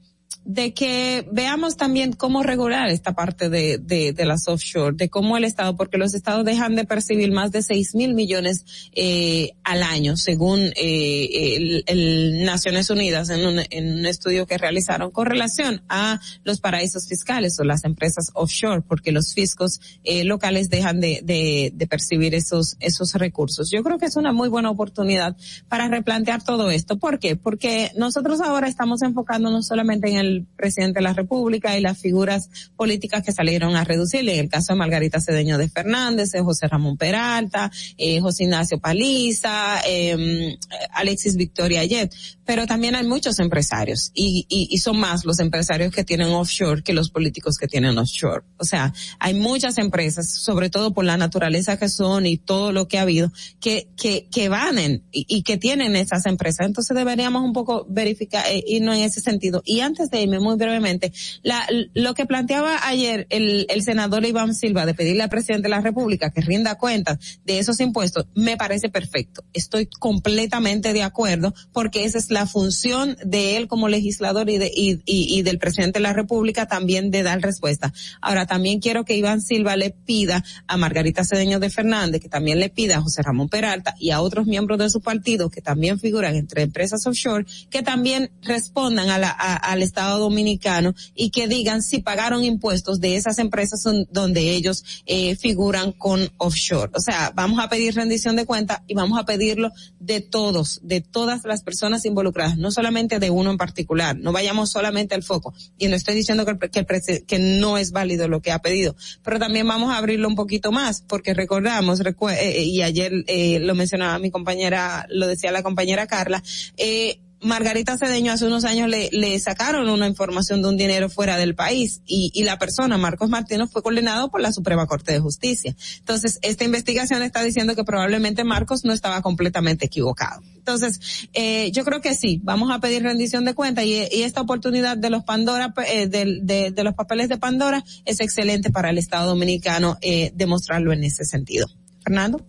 de que veamos también cómo regular esta parte de, de, de las offshore, de cómo el Estado, porque los Estados dejan de percibir más de seis mil millones eh, al año, según eh, el, el Naciones Unidas en un, en un estudio que realizaron con relación a los paraísos fiscales o las empresas offshore, porque los fiscos eh, locales dejan de, de, de percibir esos, esos recursos. Yo creo que es una muy buena oportunidad para replantear todo esto. ¿Por qué? Porque nosotros ahora estamos enfocándonos solamente en el presidente de la República y las figuras políticas que salieron a reducirle. En el caso de Margarita Cedeño de Fernández, de José Ramón Peralta, eh, José Ignacio Paliza, eh, Alexis Victoria Yet. Pero también hay muchos empresarios y, y, y son más los empresarios que tienen offshore que los políticos que tienen offshore. O sea, hay muchas empresas, sobre todo por la naturaleza que son y todo lo que ha habido, que, que, que van en y, y que tienen esas empresas. Entonces deberíamos un poco verificar, eh, irnos en ese sentido. Y antes de irme muy brevemente, la, lo que planteaba ayer el, el senador Iván Silva de pedirle al presidente de la República que rinda cuentas de esos impuestos, me parece perfecto. Estoy completamente de acuerdo porque esa es la función de él como legislador y, de, y, y, y del presidente de la República también de dar respuesta. Ahora, también quiero que Iván Silva le pida a Margarita Cedeño de Fernández, que también le pida a José Ramón Peralta y a otros miembros de su partido que también figuran entre empresas offshore, que también respondan a la, a- al Estado Dominicano y que digan si pagaron impuestos de esas empresas donde ellos eh, figuran con offshore. O sea, vamos a pedir rendición de cuentas y vamos a pedirlo de todos, de todas las personas involucradas, no solamente de uno en particular. No vayamos solamente al foco. Y no estoy diciendo que, el que, el que no es válido lo que ha pedido, pero también vamos a abrirlo un poquito más, porque recordamos, recue- eh, eh, y ayer eh, lo mencionaba mi compañera, lo decía la compañera Carla, eh, Margarita Cedeño hace unos años le, sacaron una información de un dinero fuera del país y, y la persona, Marcos Martínez, fue condenado por la Suprema Corte de Justicia. Entonces, esta investigación está diciendo que probablemente Marcos no estaba completamente equivocado. Entonces, eh, yo creo que sí, vamos a pedir rendición de cuentas y, esta oportunidad de los Pandora, eh, del- de, de los papeles de Pandora es excelente para el Estado Dominicano eh, demostrarlo en ese sentido. Fernando.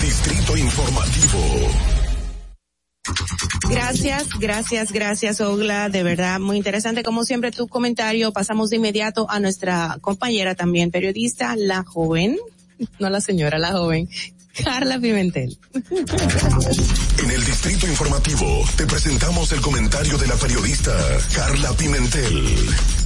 Distrito Informativo. Gracias, gracias, gracias, Ogla. De verdad, muy interesante. Como siempre, tu comentario. Pasamos de inmediato a nuestra compañera también periodista, la joven, no la señora, la joven, Carla Pimentel. En el Distrito Informativo te presentamos el comentario de la periodista Carla Pimentel.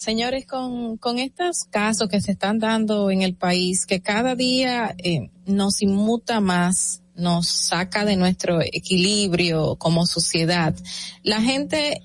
Señores, con, con estos casos que se están dando en el país, que cada día eh, nos inmuta más, nos saca de nuestro equilibrio como sociedad, la gente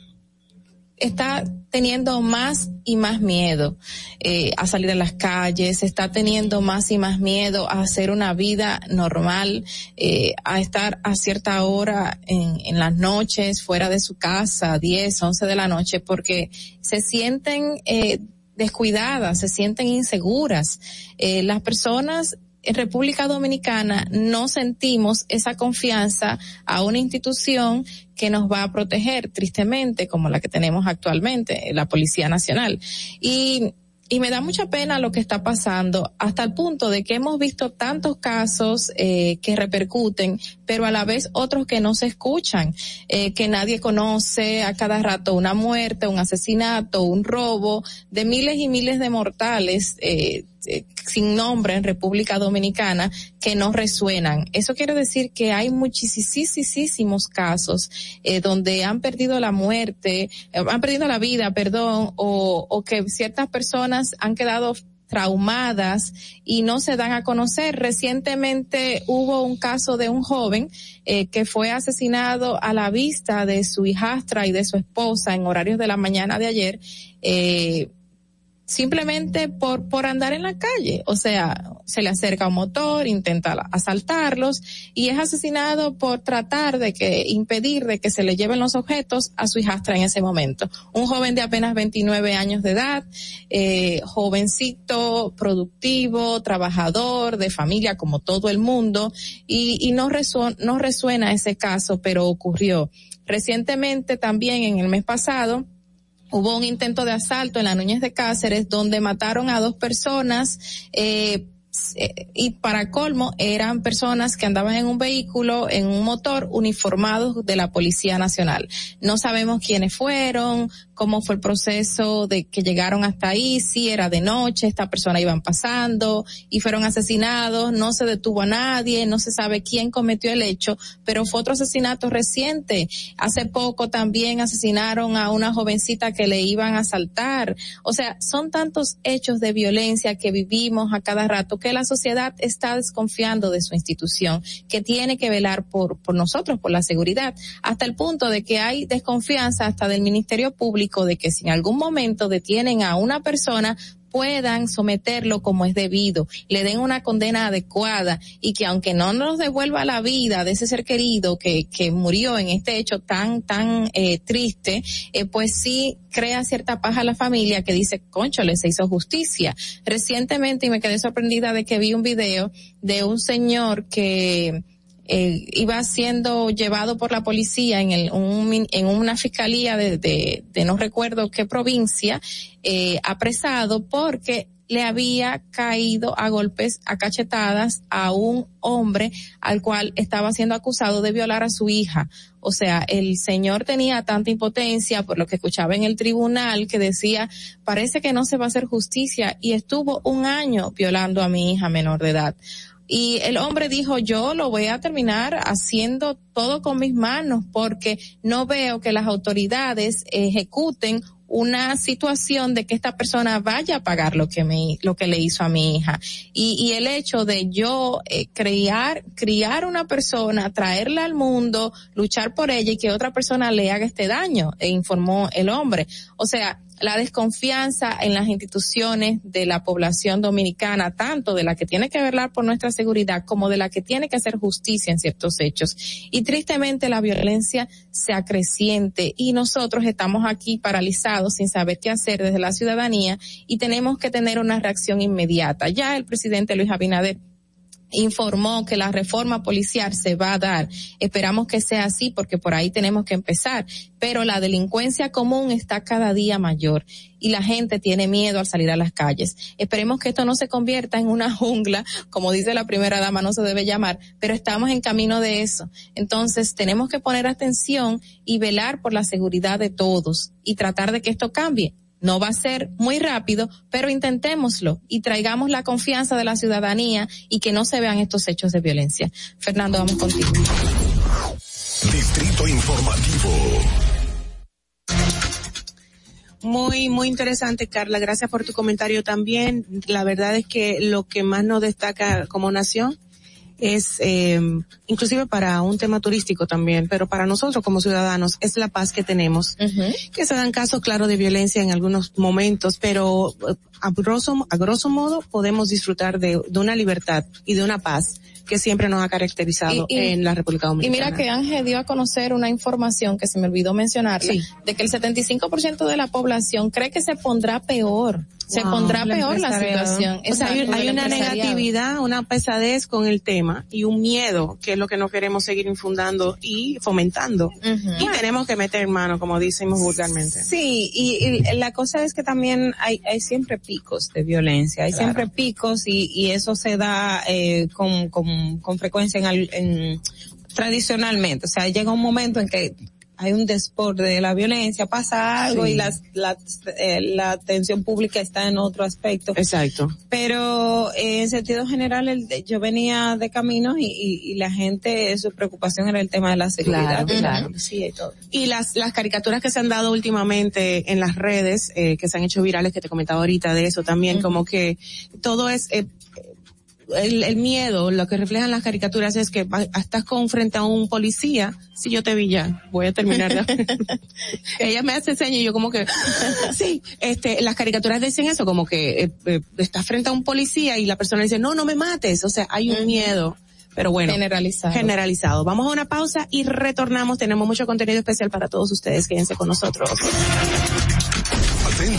está teniendo más y más miedo eh, a salir a las calles, está teniendo más y más miedo a hacer una vida normal, eh, a estar a cierta hora en, las noches fuera de su casa, 10, 11 de la noche, porque se sienten eh, descuidadas, se sienten inseguras. Eh, las personas en República Dominicana no sentimos esa confianza a una institución que nos va a proteger, tristemente, como la que tenemos actualmente, la Policía Nacional. Y y me da mucha pena lo que está pasando hasta el punto de que hemos visto tantos casos eh, que repercuten, pero a la vez otros que no se escuchan, eh, que nadie conoce a cada rato una muerte, un asesinato, un robo de miles y miles de mortales eh, eh, sin nombre en República Dominicana que no resuenan. Eso quiere decir que hay muchísimos casos eh, donde han perdido la muerte, eh, han perdido la vida, perdón, o, o que ciertas personas han quedado traumadas y no se dan a conocer. Recientemente hubo un caso de un joven eh, que fue asesinado a la vista de su hijastra y de su esposa en horarios de la mañana de ayer. Eh, simplemente por, por andar en la calle. O sea, se le acerca un motor, intenta asaltarlos y es asesinado por tratar de que, impedir de que se le lleven los objetos a su hijastra en ese momento. Un joven de apenas 29 años de edad, eh, jovencito, productivo, trabajador, de familia como todo el mundo y, y no, resuena, no resuena ese caso, pero ocurrió. Recientemente también en el mes pasado, hubo un intento de asalto en la Núñez de Cáceres donde mataron a dos personas eh, y para colmo eran personas que andaban en un vehículo, en un motor uniformados de la Policía Nacional. No sabemos quiénes fueron, cómo fue el proceso de que llegaron hasta ahí, si era de noche, esta persona iban pasando y fueron asesinados, no se detuvo a nadie, no se sabe quién cometió el hecho, pero fue otro asesinato reciente. Hace poco también asesinaron a una jovencita que le iban a asaltar. O sea, son tantos hechos de violencia que vivimos a cada rato que la sociedad está desconfiando de su institución, que tiene que velar por, por nosotros, por la seguridad, hasta el punto de que hay desconfianza hasta del Ministerio Público de que si en algún momento detienen a una persona, puedan someterlo como es debido, le den una condena adecuada y que aunque no nos devuelva la vida de ese ser querido que, que murió en este hecho tan, tan eh, triste, eh, pues sí crea cierta paz a la familia que dice, conchole, se hizo justicia. Recientemente, y me quedé sorprendida de que vi un video de un señor que eh, iba siendo llevado por la policía en, el, un en una fiscalía de, de, de no recuerdo qué provincia, eh, apresado porque le había caído a golpes, a cachetadas a un hombre al cual estaba siendo acusado de violar a su hija. O sea, el señor tenía tanta impotencia por lo que escuchaba en el tribunal que decía, parece que no se va a hacer justicia y estuvo un año violando a mi hija menor de edad. Y el hombre dijo, yo lo voy a terminar haciendo todo con mis manos porque no veo que las autoridades ejecuten una situación de que esta persona vaya a pagar lo que me lo que le hizo a mi hija. Y, y el hecho de yo eh, criar criar una persona traerla al mundo luchar por ella y que otra persona le haga este daño e informó el hombre. O sea la desconfianza en las instituciones de la población dominicana, tanto de la que tiene que velar por nuestra seguridad como de la que tiene que hacer justicia en ciertos hechos. Y tristemente la violencia se acreciente y nosotros estamos aquí paralizados sin saber qué hacer desde la ciudadanía y tenemos que tener una reacción inmediata. Ya el presidente Luis Abinader informó que la reforma policial se va a dar. Esperamos que sea así porque por ahí tenemos que empezar. Pero la delincuencia común está cada día mayor y la gente tiene miedo al salir a las calles. Esperemos que esto no se convierta en una (laughs) jungla, como dice la primera dama, no se debe llamar, pero estamos en camino de eso. Entonces tenemos que poner atención y velar por la seguridad de todos y tratar de que esto cambie. No va a ser muy rápido, pero intentémoslo y traigamos la confianza de la ciudadanía y que no se vean estos hechos de violencia. Fernando, vamos contigo. Distrito Informativo. Muy, muy interesante, Carla. Gracias por tu comentario también. La verdad es que lo que más nos destaca como nación es, eh, inclusive para un tema turístico también, pero para nosotros como ciudadanos es la paz que tenemos. Que se dan casos, claro, de violencia en algunos momentos, pero eh, a grosso, a grosso modo podemos disfrutar de, de una libertad y de una paz que siempre nos ha caracterizado Y- y- en la República Y Dominicana. mira que Ángel dio a conocer una información que se me olvidó mencionarla, de que el 75% de la población cree que se pondrá peor. Se Wow. pondrá peor la situación. O sea, hay, hay una negatividad, una pesadez con el tema y un miedo, que es lo que no queremos seguir infundando y fomentando. Y tenemos que meter mano, como decimos vulgarmente. Sí, y, y la cosa es que también hay, hay siempre picos de violencia, hay Claro. siempre picos y, y eso se da eh, con, con, con frecuencia en, al- en- tradicionalmente. O sea, llega un momento en que hay un desborde de la violencia, pasa algo Sí. y las, la, eh, la atención pública está en otro aspecto. Exacto. Pero eh, en sentido general, el, yo venía de camino y, y, y la gente, su preocupación era el tema de la seguridad. Claro, de la claro. policía y todo. Y las, las caricaturas que se han dado últimamente en las redes, eh, que se han hecho virales, que te comentaba ahorita de eso también, como que todo es, eh, el, el miedo, lo que reflejan las caricaturas es que estás con frente a un policía, si yo te vi ya, voy a terminar. (laughs) Ella me hace señas y yo como que, (laughs) sí, este, las caricaturas dicen eso, como que eh, eh, estás frente a un policía y la persona dice, no, no me mates, o sea, hay un miedo. Pero bueno. Generalizado. Generalizado. Vamos a una pausa y retornamos. Tenemos mucho contenido especial para todos ustedes. Quédense con nosotros.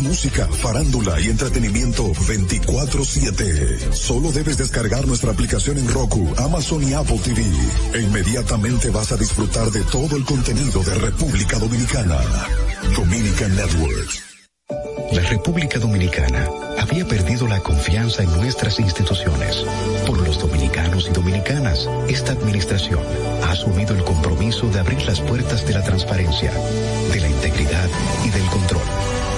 música, farándula y entretenimiento 24/7. Solo debes descargar nuestra aplicación en Roku, Amazon y Apple TV. E inmediatamente vas a disfrutar de todo el contenido de República Dominicana. Dominican Networks. La República Dominicana había perdido la confianza en nuestras instituciones. Por los dominicanos y dominicanas, esta administración ha asumido el compromiso de abrir las puertas de la transparencia, de la integridad y del control.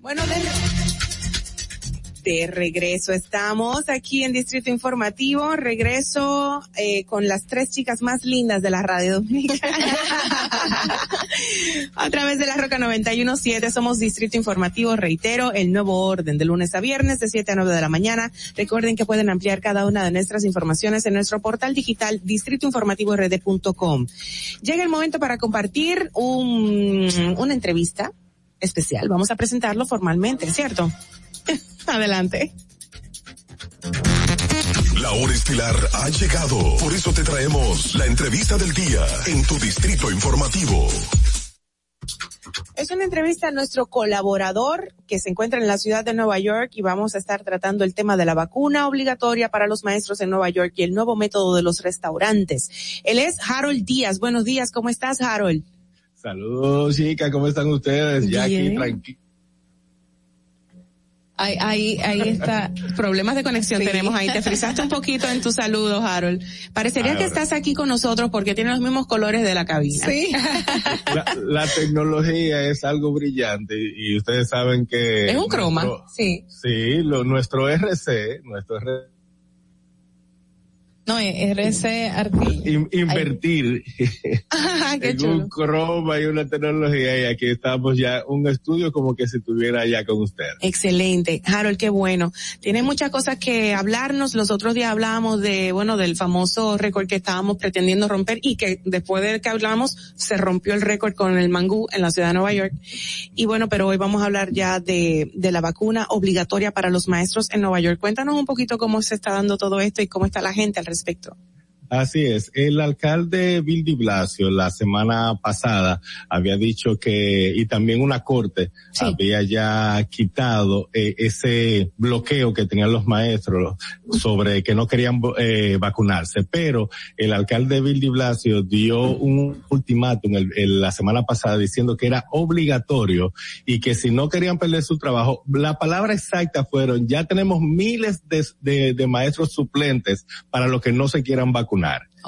Bueno, de, regreso estamos aquí en Distrito Informativo. Regreso eh, con las tres chicas más lindas de la radio dominicana. (laughs) a través de la Roca 917 somos Distrito Informativo. Reitero, el nuevo orden de lunes a viernes de 7 a 9 de la mañana. Recuerden que pueden ampliar cada una de nuestras informaciones en nuestro portal digital distritoinformativord.com. Llega el momento para compartir un, una entrevista especial. Vamos a presentarlo formalmente, ¿cierto? (laughs) Adelante. La hora estilar ha llegado. Por eso te traemos la entrevista del día en tu Distrito Informativo. Es una entrevista a nuestro colaborador que se encuentra en la ciudad de Nueva York y vamos a estar tratando el tema de la vacuna obligatoria para los maestros en Nueva York y el nuevo método de los restaurantes. Él es Harold Díaz. Buenos días, ¿cómo estás, Harold? Saludos, chicas, ¿cómo están ustedes? Ya aquí Bien. tranquilo. Ahí, ahí, ahí está. (laughs) Problemas de conexión tenemos ahí. Te frisaste un poquito en tus saludos, Harold. Parecería que estás aquí con nosotros porque tiene los mismos colores de la cabina. Sí. (laughs) La, la tecnología es algo brillante y ustedes saben que... es un croma. nuestro- Sí. Sí, lo, nuestro RC, nuestro RC, No, RC Arti. in- invertir (laughs) en chulo. un croma y una tecnología y aquí estamos ya, un estudio como que si estuviera ya con ustedes. Excelente. Harold, qué bueno. Tiene muchas cosas que hablarnos. Los otros días hablábamos de, bueno, del famoso récord que estábamos pretendiendo romper y que después de que hablamos se rompió el récord con el mangú en la ciudad de Nueva York. Y bueno, pero hoy vamos a hablar ya de, de la vacuna obligatoria para los maestros en Nueva York. Cuéntanos un poquito cómo se está dando todo esto y cómo está la gente al respecto respecto? Así es. El alcalde Bill de Blasio la semana pasada había dicho que, y también una corte había ya quitado eh, ese bloqueo que tenían los maestros sobre que no querían eh, vacunarse. Pero el alcalde Bill de Blasio dio un ultimátum el- el- la semana pasada diciendo que era obligatorio y que si no querían perder su trabajo, la palabra exacta fueron, ya tenemos miles de, de- de maestros suplentes para los que no se quieran vacunar.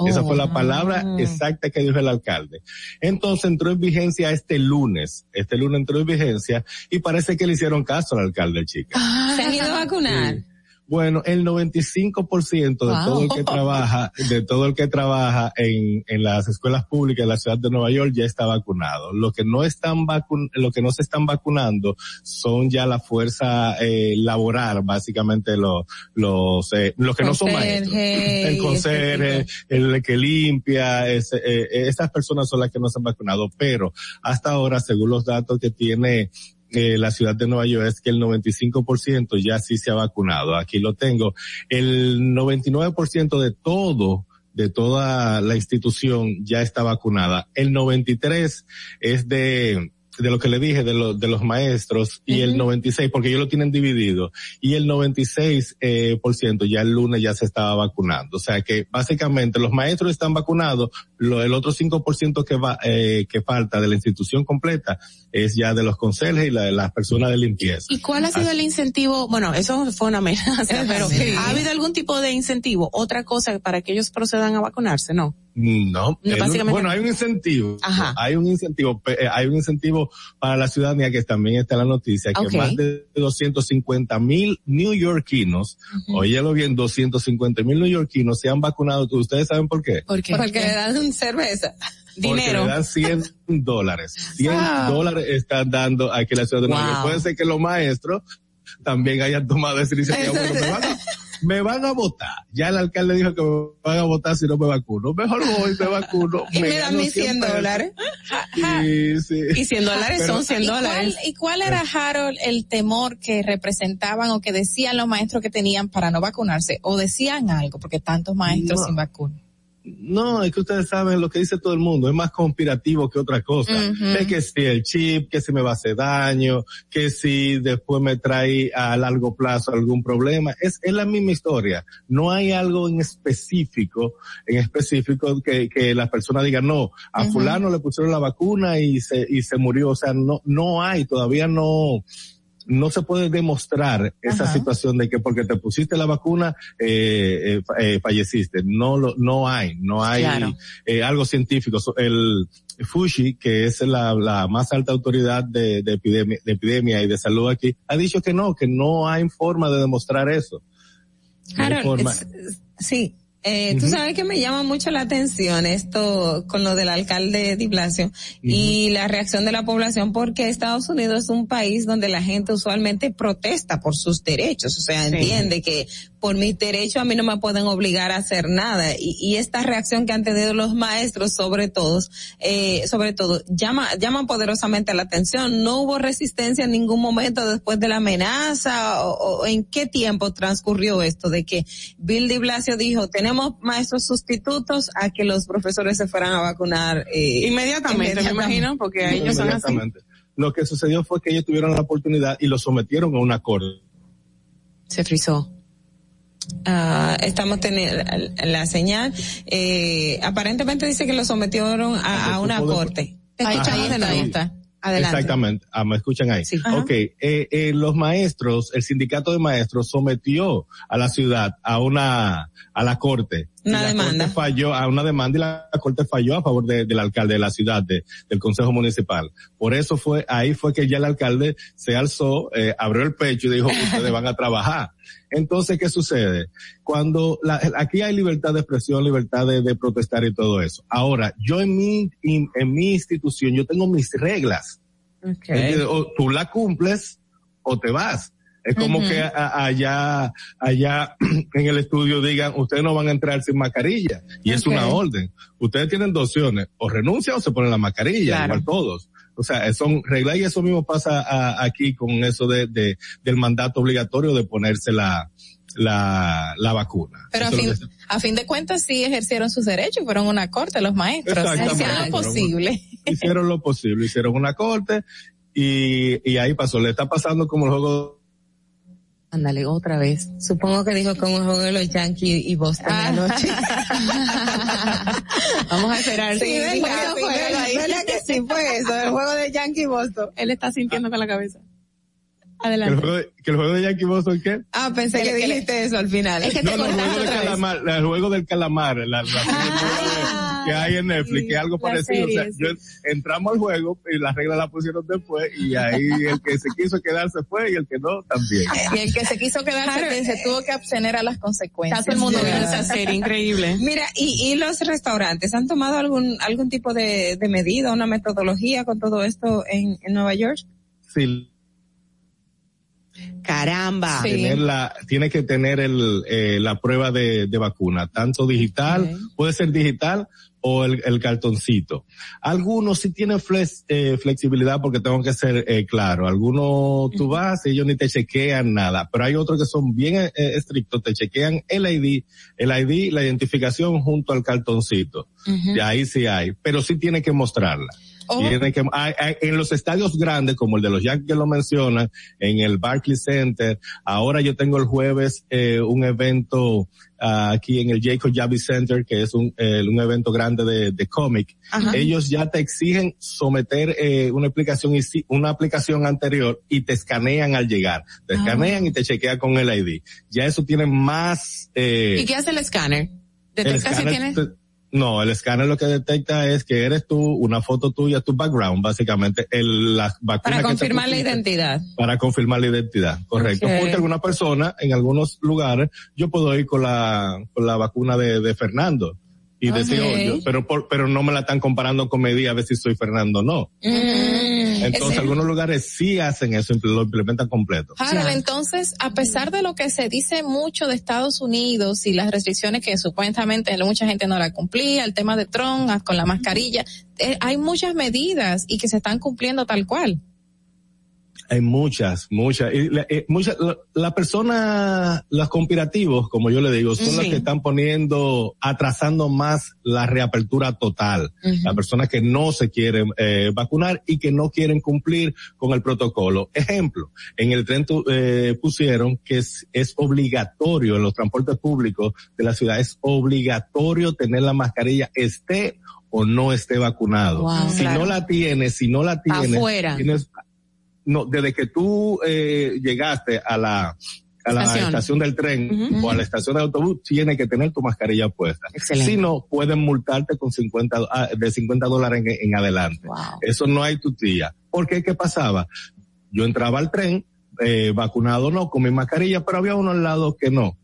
Esa fue la palabra exacta que dijo el alcalde. Entonces entró en vigencia este lunes. Este lunes entró en vigencia y parece que le hicieron caso al alcalde, chica. ¿Se han ido a vacunar? Bueno, el 95% de Wow. todo el que trabaja, de todo el que trabaja en, en las escuelas públicas de la ciudad de Nueva York ya está vacunado. Lo que no están vacun, lo que no se están vacunando son ya la fuerza eh, laboral, básicamente los, los, eh, los que no son maestros. (laughs) El conserje, ese el que limpia, ese, eh, esas personas son las que no se han vacunado, pero hasta ahora, según los datos que tiene eh, la ciudad de Nueva York es que el 95% ya sí se ha vacunado. Aquí lo tengo. El 99% de todo de toda la institución ya está vacunada. El 93 es de de lo que le dije de, lo- de los maestros y el 96, porque ellos lo tienen dividido, y el 96 eh, por ciento ya el lunes ya se estaba vacunando. O sea que básicamente los maestros están vacunados, lo, el otro 5% que va, eh, que falta de la institución completa es ya de los conserjes y la de las personas de limpieza. ¿Y cuál ha sido el incentivo? Bueno, eso fue una amenaza, (laughs) pero Sí. ¿ha habido algún tipo de incentivo? Otra cosa para que ellos procedan a vacunarse, ¿no? No, No, básicamente- bueno, hay un incentivo, Ajá. hay un incentivo, eh, hay un incentivo para la ciudadanía que también está en la noticia, que más de 250 mil neoyorquinos, óyelo bien, 250 mil neoyorquinos se han vacunado, ¿ustedes saben por qué? Porque le dan cerveza. Porque le dan 100 (laughs) dólares. 100 Ah. dólares están dando aquí en la ciudad de Nueva Wow. York. Puede ser que los maestros también hayan tomado esa iniciativa. Bueno, me van a, me votar. Ya el alcalde dijo que me van a votar si no me vacuno. Mejor voy, me vacuno. (laughs) Y me dan gano mis 100 pesos. dólares. Sí, sí. Y 100 dólares Pero- son 100 ¿Y dólares. cuál, ¿Y cuál era, Harold, el temor que representaban o que decían los maestros que tenían para no vacunarse? ¿O decían algo? Porque tantos maestros No. sin vacuna. No, es que ustedes saben lo que dice todo el mundo, es más conspirativo que otra cosa. Es que si el chip, que si me va a hacer daño, que si después me trae a largo plazo algún problema, es, es la misma historia. No hay algo en específico, en específico que, que las personas digan, no, a fulano le pusieron la vacuna y se, y se murió. O sea, no, no hay, todavía no, no se puede demostrar esa Ajá. situación de que porque te pusiste la vacuna eh, eh, eh, falleciste. No lo, no hay, no hay Claro. eh, algo científico. El Fushi, que es la, la más alta autoridad de, de epidemia, de epidemia y de salud aquí, ha dicho que no, que no hay forma de demostrar eso. No Harold, es- sí, eh, tú Ujú. sabes que me llama mucho la atención esto con lo del alcalde Di Blasio y la reacción de la población porque Estados Unidos es un país donde la gente usualmente protesta por sus derechos, o sea, Sí. entiende que por mis derechos a mí no me pueden obligar a hacer nada y, y esta reacción que han tenido los maestros sobre todos, eh, sobre todo, llama, llaman poderosamente la atención. No hubo resistencia en ningún momento después de la amenaza o, o en qué tiempo transcurrió esto de que Bill de Blasio dijo tenemos maestros sustitutos a que los profesores se fueran a vacunar eh, Inmediatamente, me imagino, porque ellos son así. Inmediatamente. Lo que sucedió fue que ellos tuvieron la oportunidad y lo sometieron a un acuerdo. Se frizó. Ah, estamos teniendo la, la señal. Eh, aparentemente dice que lo sometieron a, a una puedo- corte. Te sí. nuevo. Está. Adelante. Exactamente. Ah, me escuchan ahí. Ajá. Ok, eh, eh, los maestros, el sindicato de maestros sometió a la ciudad a una, a la corte. Una la demanda. corte falló, a una demanda y la, corte falló a favor de- del alcalde de la ciudad, de- del consejo municipal. Por eso fue, ahí fue que ya el alcalde se alzó, eh, abrió el pecho y dijo, ustedes (laughs) van a trabajar. Entonces, ¿qué sucede? Cuando la, aquí hay libertad de expresión, libertad de, de protestar y todo eso. Ahora, yo en mi, in- en mi institución, yo tengo mis reglas. ¿Entiendes? O tú la cumples o te vas. Es como que a- allá, allá (clears throat) en el estudio digan, ustedes no van a entrar sin mascarilla. Y es una orden. Ustedes tienen dos opciones, o renuncian o se ponen la mascarilla, Claro. igual todos. O sea, son reglas y eso mismo pasa a- aquí con eso de, de, del mandato obligatorio de ponerse la, la, la vacuna. Pero a Eso fin, a fin de cuentas sí ejercieron sus derechos, fueron una corte los maestros, hicieron lo posible. hicieron lo posible, hicieron una corte y, y ahí pasó. Le está pasando como el juego Ándale, otra vez. Supongo que dijo con un juego de los Yankees y Boston anoche. (laughs) Vamos a esperar. Sí, dijo que Fue- fue, ¿verdad? ahí. ¿verdad que sí fue eso? El juego de Yankee y Boston. Él está sintiendo con la cabeza. que el Adelante. juego de, que el juego de Yankee Boston qué? Ah, pensé que dijiste eso al final. no, no, el juego del calamar, el juego del calamar, la, (laughs) que hay en Netflix, que es algo parecido. O sea, serie, sí. yo- entramos al juego y las reglas las pusieron después y ahí el que se quiso quedar se fue y el que no también. Y el que se quiso quedarse que se tuvo que abstener a las consecuencias. Está todo el mundo viendo esa serie, increíble. Mira, y, y los restaurantes, ¿han tomado algún algún tipo de, de medida, una metodología con todo esto en, en Nueva York? Sí, Caramba. tener la, tiene que tener el, eh, la prueba de, de vacuna, tanto digital, puede ser digital o el, el cartoncito. Algunos sí tienen flex- eh, flexibilidad porque tengo que ser eh, claro. Algunos tú vas y ellos ni te chequean nada, pero hay otros que son bien eh, estrictos, te chequean el ID, el ID, la identificación junto al cartoncito. Ujú. Y ahí sí hay, pero sí tiene que mostrarla. Tiene que, hay- hay- en los estadios grandes, como el de los Yankees que lo mencionan, en el Barclays Center, ahora yo tengo el jueves eh, un evento ah, aquí en el Jacob Javits Center, que es un, eh, un evento grande de, de cómic. Ellos ya te exigen someter eh, una aplicación y si- una aplicación anterior y te escanean al llegar. Te Ah. escanean y te chequean con el ID. Ya eso tiene más eh, ¿Y qué hace el escáner? el ¿Detecta si escáner tiene? te- no, el escáner lo que detecta es que eres tú, una foto tuya, tu background, básicamente, el, la vacuna Para que te confirmar la identidad. Para confirmar la identidad, correcto. Porque alguna persona, en algunos lugares, yo puedo ir con la, con la vacuna de, de Fernando. Y decir, Ok. oh, yo- pero, por- pero no me la están comparando con mi día a ver si soy Fernando o no. Mm. Entonces, Ese- algunos lugares sí hacen eso, lo implementan completo. Harold, entonces, a pesar de lo que se dice mucho de Estados Unidos y las restricciones que supuestamente mucha gente no la cumplía, el tema de Trump con la mascarilla, eh, hay muchas medidas y que se están cumpliendo tal cual. Hay muchas, muchas. Y la, eh, muchas la, la persona, los conspirativos, como yo le digo, son Sí. que están poniendo, atrasando más la reapertura total. Ujú. Las personas que no se quieren eh, vacunar y que no quieren cumplir con el protocolo. Ejemplo, en el tren tu- eh, pusieron que es, es obligatorio en los transportes públicos de la ciudad, es obligatorio tener la mascarilla, esté o no esté vacunado. Wow, si claro. no la tienes, si no la tienes, Afuera. tienes no, desde que tú eh, llegaste a la a la Estación. estación, del tren o a la estación de autobús, tienes que tener tu mascarilla puesta. Excelente. Si no, pueden multarte con 50, do- ah, de 50 dólares en, en adelante. Eso no hay tutía. Porque, ¿qué pasaba? Yo entraba al tren, eh, vacunado o no, con mi mascarilla, pero había uno al lado que no.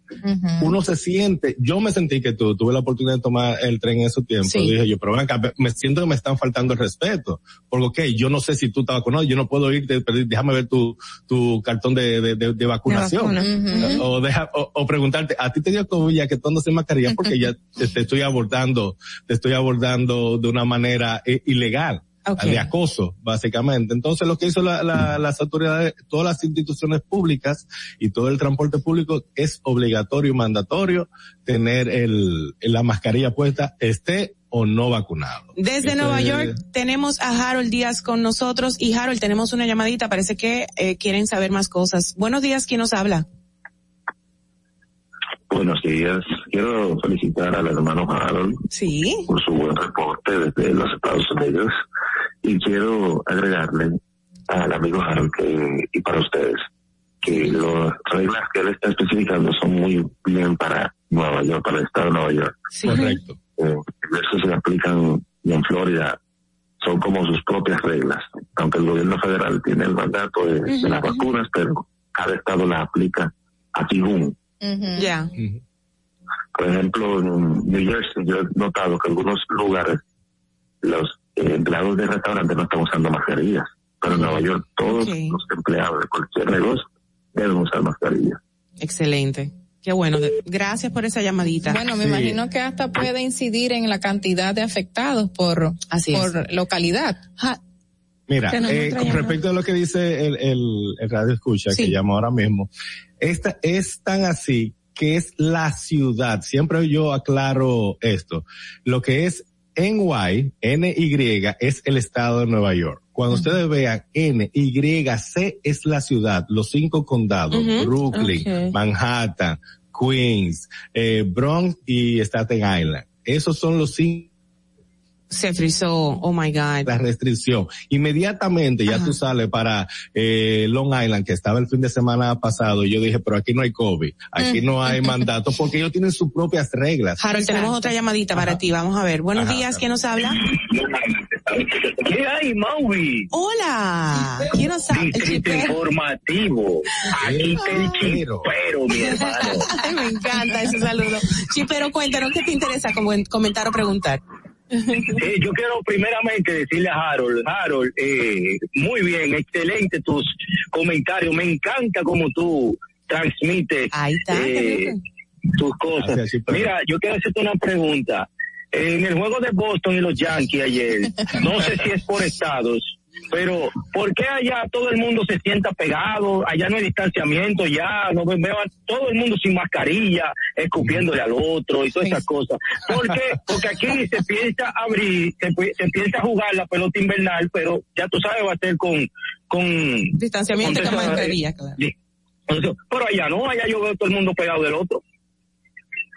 Uno se siente, yo me sentí que tú, tuve la oportunidad de tomar el tren en esos tiempos. Sí. Dije yo, pero ven acá, me siento que me están faltando el respeto. Porque, ok, yo no sé si tú estás vacunado, yo no puedo irte, déjame ver tu, tu cartón de, de, de, de vacunación. vacuna. Ujú. o, deja, o, o preguntarte, a ti te dio COVID ya que tú andas sin mascarilla porque ya te, te estoy abordando, te estoy abordando de una manera eh, ilegal. Ok. de acoso, básicamente. Entonces, lo que hizo la- la- las autoridades, todas las instituciones públicas y todo el transporte público es obligatorio y mandatorio tener el, la mascarilla puesta, esté o no vacunado. Desde Eso Nueva York tenemos a Harold Díaz con nosotros y Harold tenemos una llamadita, parece que eh, quieren saber más cosas. Buenos días, ¿quién nos habla? Buenos días. Quiero felicitar al hermano Harold Sí. por su buen reporte desde los Estados Unidos y quiero agregarle al amigo Harold que, y para ustedes que las reglas que él está especificando son muy bien para Nueva York, para el estado de Nueva York. Correcto. Eh, eso se aplican y en Florida son como sus propias reglas, aunque el gobierno federal tiene el mandato de, de las vacunas, pero cada estado las aplica a según. Ya. Por ejemplo, en New Jersey yo he notado que en algunos lugares los eh, empleados de restaurantes no están usando mascarillas, pero en Nueva York todos Ok. los empleados de cualquier negocio deben usar mascarillas. Excelente. Qué bueno. Gracias por esa llamadita. Bueno, me imagino que hasta puede incidir en la cantidad de afectados por, por localidad. Mira, eh, con respecto a lo que dice el, el, el radio escucha Sí. que llama ahora mismo, esta es tan así que es la ciudad. Siempre yo aclaro esto. Lo que es NY, NY es el estado de Nueva York. Cuando ustedes vean NYC es la ciudad, los cinco condados. Brooklyn, Ok. Manhattan, Queens, eh, Bronx y Staten Island. Esos son los cinco Se frizó. Oh my God. la restricción. Inmediatamente ya tú sales para eh, Long Island, que estaba el fin de semana pasado, y yo dije, pero aquí no hay COVID, aquí no hay mandato, porque ellos tienen sus propias reglas. Harold, tenemos otra llamadita para ti. Vamos a ver. Buenos Ajá. días, ¿quién nos habla? ¿Qué hay, Maui? Hola. ¿Quién nos habla? Distrito informativo. Aquí está el chipero, mi hermano. (laughs) Ay, me encanta ese saludo. Sí, pero cuéntanos qué te interesa comentar o preguntar. Eh, yo quiero primeramente decirle a Harold, Harold, eh, muy bien, excelente tus comentarios, me encanta como tú transmites eh, tus cosas. Mira, yo quiero hacerte una pregunta. En el juego de Boston y los Yankees ayer, no sé si es por estados, Pero, ¿por qué allá todo el mundo se sienta pegado? Allá no hay distanciamiento, ya no ve- veo a todo el mundo sin mascarilla, escupiéndole al otro y todas esas cosas. ¿Por qué? Porque aquí se piensa abrir, se, se piensa jugar la pelota invernal, pero ya tú sabes, va a ser con, con Distanciamiento con con mascarilla, claro. Pero allá no, allá yo veo todo el mundo pegado del otro.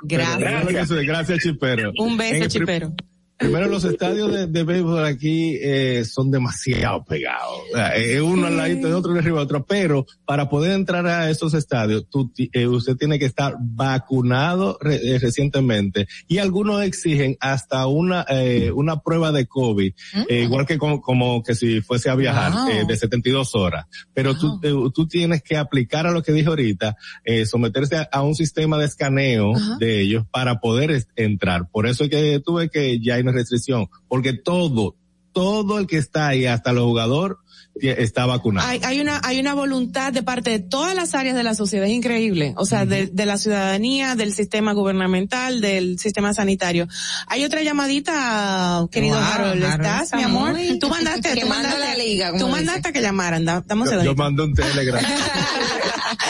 Gracias. Gracias, Chipero. Un beso, En chipero. Primero, los estadios de, de béisbol aquí eh, son demasiado pegados. Eh, uno al ladito de otro, arriba de otro. Pero para poder entrar a esos estadios, tú eh, usted tiene que estar vacunado re- eh, recientemente. Y algunos exigen hasta una eh, una prueba de COVID, eh, igual que como, como que si fuese a viajar Wow. de 72 horas. Pero tú, eh, tú tienes que aplicar a lo que dije ahorita, eh, someterse a, a un sistema de escaneo de ellos para poder entrar. Por eso es que tuve que ya hay una restricción, porque todo, todo el que está ahí, hasta el jugador, está vacunado. Hay, hay una hay una voluntad de parte de todas las áreas de la sociedad, es increíble. O sea, de, de la ciudadanía, del sistema gubernamental, del sistema sanitario. Hay otra llamadita, querido Wow, Harold, Harold ¿estás, está mi amor? muy- Tú mandaste, tú mandaste, la liga, tú mandaste a que llamaran, da- dame un yo, yo mando un telegram. (laughs)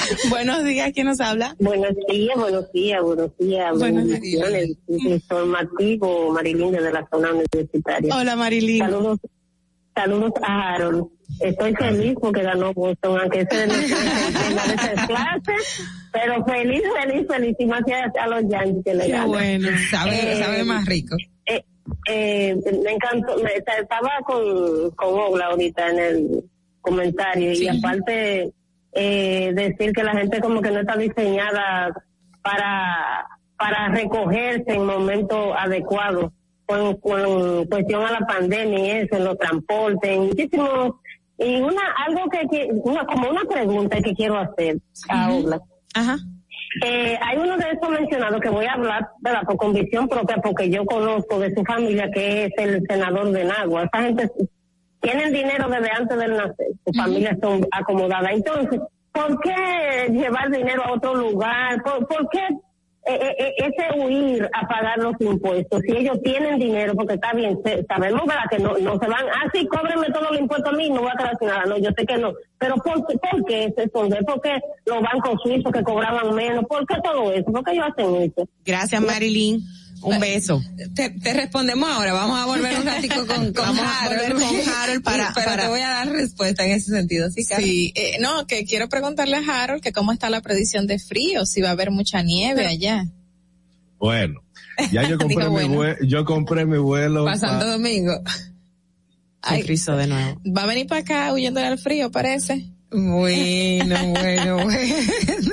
(laughs) Buenos días, ¿quién nos habla? Buenos días, buenos días, buenos días. Buenos Bendiciones. Informativo, Marilyn de la zona universitaria. Hola, Marilyn. Saludos, saludos a Harold. Estoy feliz porque ganó Boston, aunque ese no es el tema de esa clase, pero feliz, feliz, feliz. Y más a los Yankees que le Qué ganan. bueno, sabe- Eh, sabe más rico. eh, eh, me encantó, me, estaba con, con Ogla ahorita en el comentario y aparte eh, decir que la gente como que no está diseñada para, para recogerse en momentos adecuados con, con cuestión a la pandemia y eso, en los transportes, en muchísimos, y una, algo que, que una, como una pregunta que quiero hacer a Ogla. Ajá. Eh, hay uno de esos mencionados que voy a hablar ¿verdad? por convicción propia porque yo conozco de su familia que es el senador de Nagua. Esa gente tienen dinero desde antes del nacer, su familia son acomodadas. Entonces, ¿por qué llevar dinero a otro lugar? ¿Por, por qué eh, eh, eh, ese huir a pagar los impuestos? Si ellos tienen dinero, porque está bien, se- sabemos ¿verdad? que no, no se van, ah, sí, cóbrenme todos los impuestos a mí, no voy a nada. No, yo sé que no. Pero ¿por qué, por qué ese esconder? ¿Por qué los bancos suizos que cobraban menos? ¿Por qué todo eso? ¿Por qué ellos hacen eso? Gracias, Marilyn. Un beso. Te, te respondemos ahora. Vamos a volver un ratico con, (laughs) con Vamos a Harold. volver con (laughs) Harold para- Pero para- te voy a dar respuesta en ese sentido. Sí? Sí, eh, no, que quiero preguntarle a Harold que cómo está la predicción de frío, si va a haber mucha nieve allá. Bueno, ya yo (laughs) compré, mi, bueno. vue- yo compré mi vuelo. Para Santo pa- Domingo. Ay, de nuevo. Va a venir para acá huyéndole al frío, parece. Bueno, bueno, (laughs) bueno.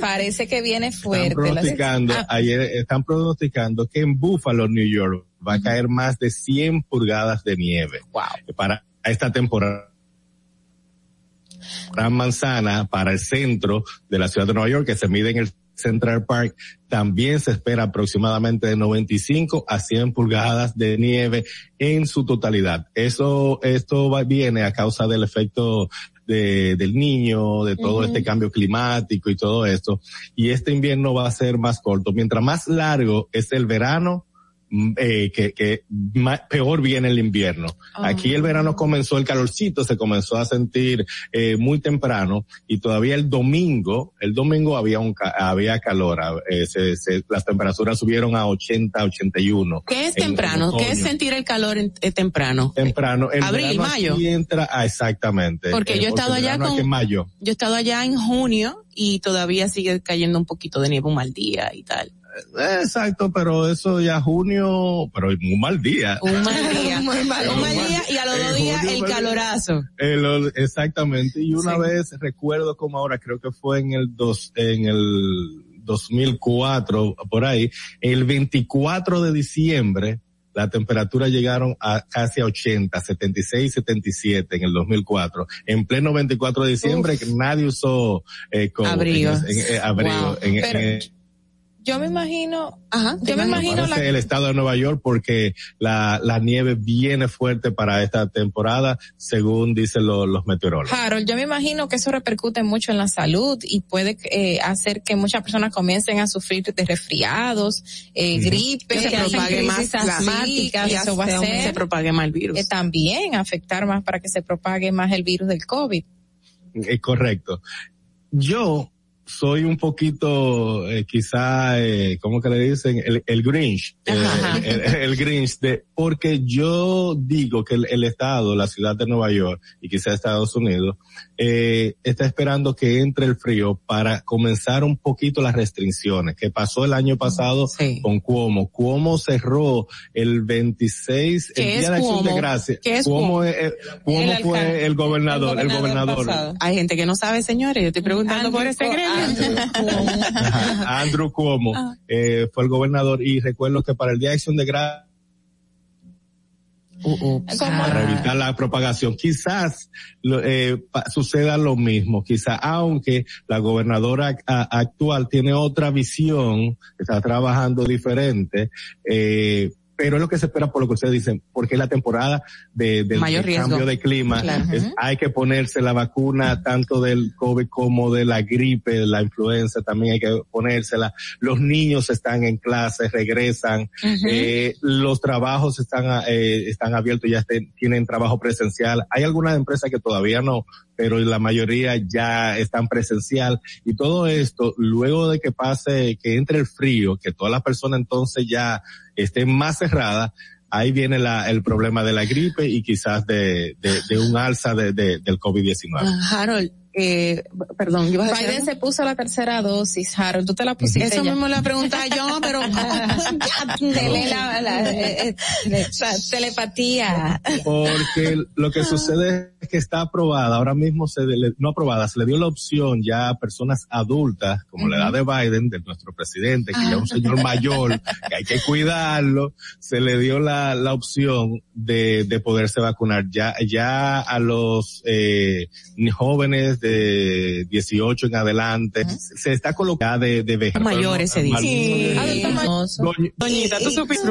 Parece que viene Están fuerte. la- pronosticando, Ah, ayer están pronosticando que en Buffalo, New York, va a caer más de 100 pulgadas de nieve. Para esta temporada. Gran manzana para el centro de la ciudad de Nueva York, que se mide en el Central Park, también se espera aproximadamente de 95 a 100 pulgadas de nieve en su totalidad. Eso, esto va, viene a causa del efecto de, del niño, de todo este cambio climático y todo esto. Y este invierno va a ser más corto. Mientras más largo es el verano, eh, que, que peor viene el invierno. Aquí el verano comenzó, el calorcito se comenzó a sentir eh, muy temprano y todavía el domingo, el domingo había un ca- había calor, ah, eh, se- se- las temperaturas subieron a 80, 81. ¿Qué es temprano? ¿Qué es sentir el calor en- eh, temprano? temprano? El Abril, mayo. entra, ah, exactamente. Porque Eh, yo he estado allá con- en mayo. Yo he estado allá en junio y todavía sigue cayendo un poquito de nieve un mal día y tal. Eh, Exacto, pero eso ya junio, pero (laughs) un mal día. Un mal día. Mal. un mal día y a los dos En días el calorazo. Eh, lo- exactamente. Y una Sí. vez recuerdo como ahora, creo que fue en el dos, en el 2004, por ahí, el 24 de diciembre, la temperatura llegaron a casi a 80, 76, 77 en el 2004. En pleno 24 de diciembre, que nadie usó eh, COVID, Abrigo. en- en- eh, abrigo. Wow. en- Pero- en- Yo me imagino, Ajá, yo me imagino la, el estado de Nueva York porque la, la nieve viene fuerte para esta temporada, según dicen lo- los meteorólogos. Harold, yo me imagino que eso repercute mucho en la salud y puede eh, hacer que muchas personas comiencen a sufrir de resfriados, eh, Ujú. gripe, se propague más asmáticas, eso va a se- ser se propague más el virus. eh, también afectar más para que se propague más el virus del COVID. Es correcto. Yo soy un poquito, eh, quizá, eh, ¿cómo que le dicen? El, el Grinch. eh, el, el Grinch de, porque yo digo que el, el Estado, la ciudad de Nueva York y quizá Estados Unidos, eh, está esperando que entre el frío para comenzar un poquito las restricciones que pasó el año pasado con Cuomo. Cuomo cerró el 26, el ¿Qué día de acción de Cuomo? gracia. ¿Qué es Cuomo, Cuomo? eh, Cuomo El fue el gobernador, el gobernador. Hay gente que no sabe, señores. Yo estoy preguntando por ese gremio. (laughs) Ajá, Andrew Cuomo eh, fue el gobernador y recuerdo que para el Día de Acción de Gracias para evitar la propagación. Quizás lo- eh, suceda lo mismo, quizás, aunque la gobernadora a- actual tiene otra visión, está trabajando diferente, eh, pero es lo que se espera por lo que ustedes dicen, porque es la temporada de, del Mayor del riesgo. cambio de clima. Claro. Es- Ujú. hay que ponerse la vacuna tanto del COVID como de la gripe, de la influenza, también hay que ponérsela. Los niños están en clases, regresan, eh, los trabajos están, eh, están abiertos, ya estén- tienen trabajo presencial. Hay algunas empresas que todavía no, pero la mayoría ya están presencial. Y todo esto, luego de que pase, que entre el frío, que todas las personas entonces ya estén más cerradas, ahí viene la, el problema de la gripe y quizás de, de, de un alza de, de- del COVID-19. Ah, Harold, eh, perdón, ibas a decir Biden se puso la tercera dosis, Harold, tú te la pusiste Eso ya. mismo la pregunta yo, pero (laughs) la- la- eh, eh, la telepatía. Porque lo que sucede es que está aprobada, ahora mismo se le- no aprobada, se le dio la opción ya a personas adultas, como la edad de Biden, de nuestro presidente, que ya es un señor mayor, (laughs) que hay que cuidarlo, se le dio la, la opción de, de poderse vacunar. Ya, ya a los eh, jóvenes de 18 en adelante, se está colocando de, de vejez. Mayores se dice. Sí. Doñita, tú supiste.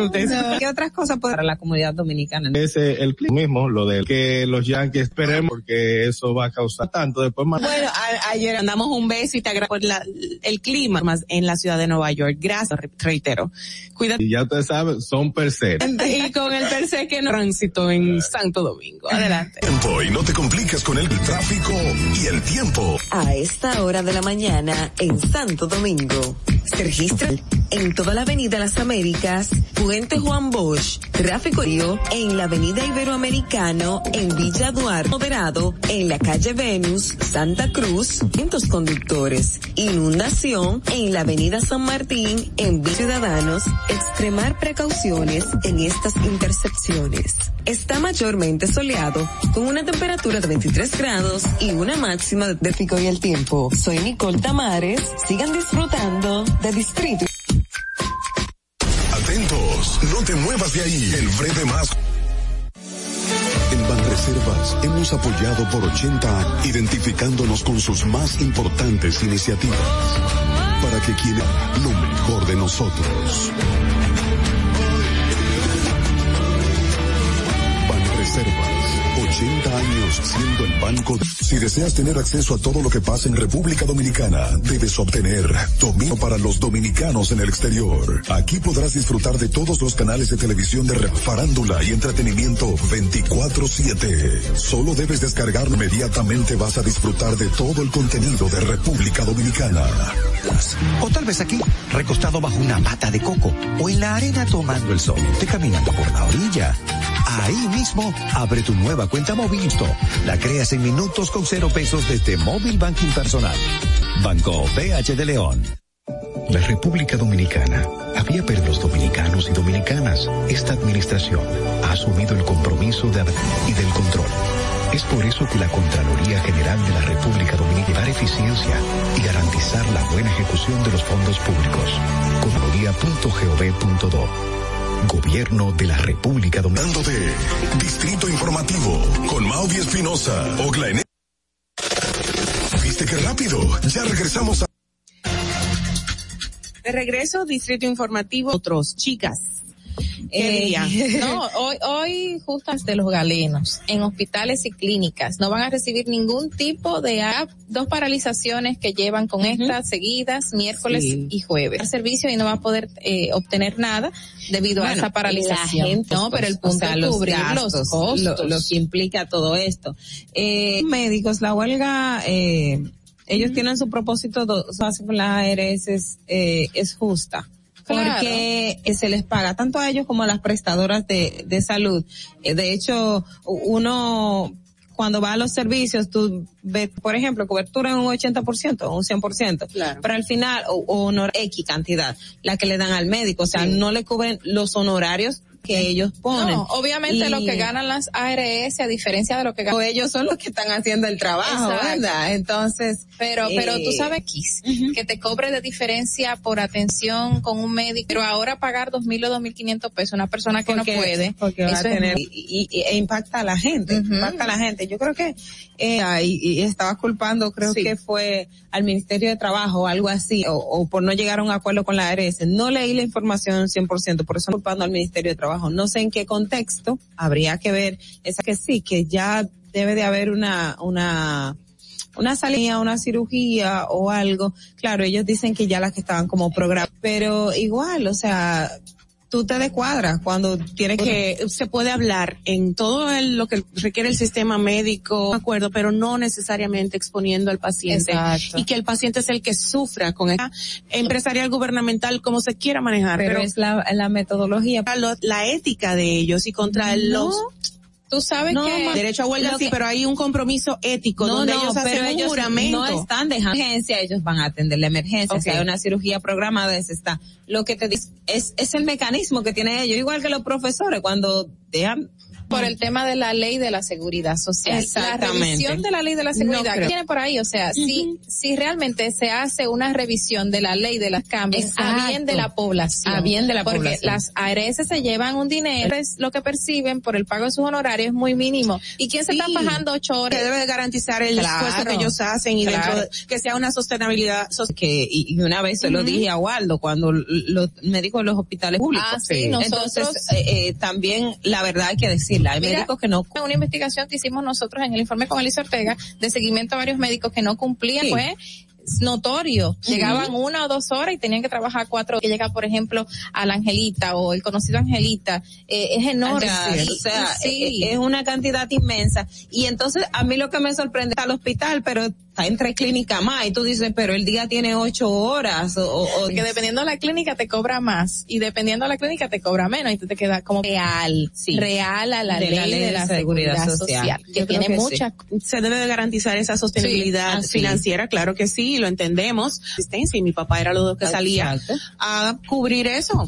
¿Qué otras cosas para la comunidad dominicana? Es eh, el clima mismo, lo de que los Yankees esperemos porque eso va a causar tanto después más. Bueno, a- ayer andamos un beso y te agradezco por la- el clima más en la ciudad de Nueva York. Gracias, re- reitero. Cuídate. Y ya ustedes saben, son per se. Y con el tercer que no tránsito en Santo Domingo. Adelante. Tiempo y no te complicas con el tráfico y el tiempo. A esta hora de la mañana en Santo Domingo. Se registra en toda la avenida Las Américas, Puente Juan Bosch, tráfico río en la avenida Iberoamericano, en Villa Duarte, moderado en la calle Venus, Santa Cruz, cientos conductores, inundación en la avenida San Martín, en Villa Ciudadanos, extremar precauciones en estas intercepciones. Está mayormente soleado, con una temperatura de 23 grados y una máxima de tráfico y el tiempo. Soy Nicole Tamares, sigan disfrutando de Distrito. Atentos, no te muevas de ahí. El breve más. En Banreservas hemos apoyado por 80 años, identificándonos con sus más importantes iniciativas, para que quieran lo mejor de nosotros. Banreservas, 80 años siendo el banco. Si deseas tener acceso a todo lo que pasa en República Dominicana, debes obtener dominio para los dominicanos en el exterior. Aquí podrás disfrutar de todos los canales de televisión de farándula y entretenimiento 24/7. Solo debes descargarlo inmediatamente vas a disfrutar de todo el contenido de República Dominicana. O tal vez aquí, recostado bajo una mata de coco, o en la arena tomando el sol, te caminando por la orilla. Ahí mismo, abre tu nueva cuenta móvil. La creas en minutos con cero pesos desde Móvil Banking Personal. Banco BH de León. La República Dominicana había perdido los dominicanos y dominicanas. Esta administración ha asumido el compromiso de y del control. Es por eso que la Contraloría General de la República Dominicana dar eficiencia y garantizar la buena ejecución de los fondos públicos. Contraloría.gov.do Gobierno de la República Dominicana. de Distrito Informativo con Maudi Espinosa, Ogla Ene- ¿Viste qué rápido? Ya regresamos a... De regreso, Distrito Informativo, otros, chicas. Eh, (laughs) no, hoy, hoy justo de los galenos, en hospitales y clínicas, no van a recibir ningún tipo de app, dos paralizaciones que llevan con estas seguidas, miércoles y jueves. El servicio y no va a poder eh, obtener nada debido a esa paralización. no, pero el punto es cubrir los, costos. Lo, que implica todo esto. Eh, médicos, la huelga, eh, ellos tienen su propósito, con las ARS es, eh, es justa porque se les paga tanto a ellos como a las prestadoras de, de salud. Eh, de hecho, uno cuando va a los servicios, tú ves, por ejemplo, cobertura en un 80% o un 100%, claro. pero al final, o, honor X cantidad, la que le dan al médico, o sea, no le cubren los honorarios que ellos ponen. No, obviamente lo que ganan las ARS a diferencia de lo que ganan. ellos son los que están haciendo el trabajo, ¿verdad? Entonces. Pero, pero tú eh, sabes, que te cobre de diferencia por atención con un médico, pero ahora pagar dos mil o dos mil quinientos pesos una persona que no puede. Porque va a tener, y, impacta a la gente, impacta a la gente. Yo creo que, eh, y, estaba culpando, creo que fue al Ministerio de Trabajo o algo así, o, por no llegar a un acuerdo con la ARS. No leí la información 100%, por eso culpando al Ministerio de Trabajo no sé en qué contexto, habría que ver, esa que sí, que ya debe de haber una, una, una salida, una cirugía o algo. Claro, ellos dicen que ya las que estaban como programadas, pero igual, o sea, tú te descuadras cuando tienes que se puede hablar en todo lo que requiere el sistema médico, de acuerdo, pero no necesariamente exponiendo al paciente. Y que el paciente es el que sufra con esta empresarial gubernamental como se quiera manejar, pero, es la, la metodología, la, ética de ellos y contra los Tú sabes que derecho a huelga sí, pero hay un compromiso ético donde ellos hacen un juramento. No están de emergencia, ellos van a atender la emergencia. Si hay una cirugía programada, es está. Lo que te dice es, es el mecanismo que tiene ellos, igual que los profesores cuando dejan por el tema de la ley de la seguridad social. Exactamente. La revisión de la ley de la seguridad ¿qué tiene por ahí, o sea, si, si realmente se hace una revisión de la ley de las cambios a bien de la población. A bien de la porque población. las ARS se llevan un dinero, es lo que perciben por el pago de sus honorarios es muy mínimo. ¿Y quién se está pagando ocho horas? Que debe garantizar el esfuerzo que ellos hacen y dentro de, que sea una sostenibilidad que y, una vez se lo dije a Waldo cuando los médicos de los hospitales públicos. Ah, sí, nosotros, Entonces, eh, eh, también la verdad hay que decir hay médicos que no. Una investigación que hicimos nosotros en el informe con Alicia Ortega de seguimiento a varios médicos que no cumplían, pues notorio. Llegaban una o dos horas y tenían que trabajar cuatro. Que llega, por ejemplo, a la Angelita o el conocido Angelita. Eh, es enorme. o sea, sí. es, una cantidad inmensa. Y entonces, a mí lo que me sorprende es al hospital, pero está entre clínica más y tú dices, pero el día tiene ocho horas o, o que dependiendo de la clínica te cobra más y dependiendo de la clínica te cobra menos y tú te quedas como real, sí. real a la, ley, de la seguridad, social, que tiene mucha. Se debe de garantizar esa sostenibilidad financiera, claro que sí, lo entendemos. Y mi papá era lo que salía a cubrir eso.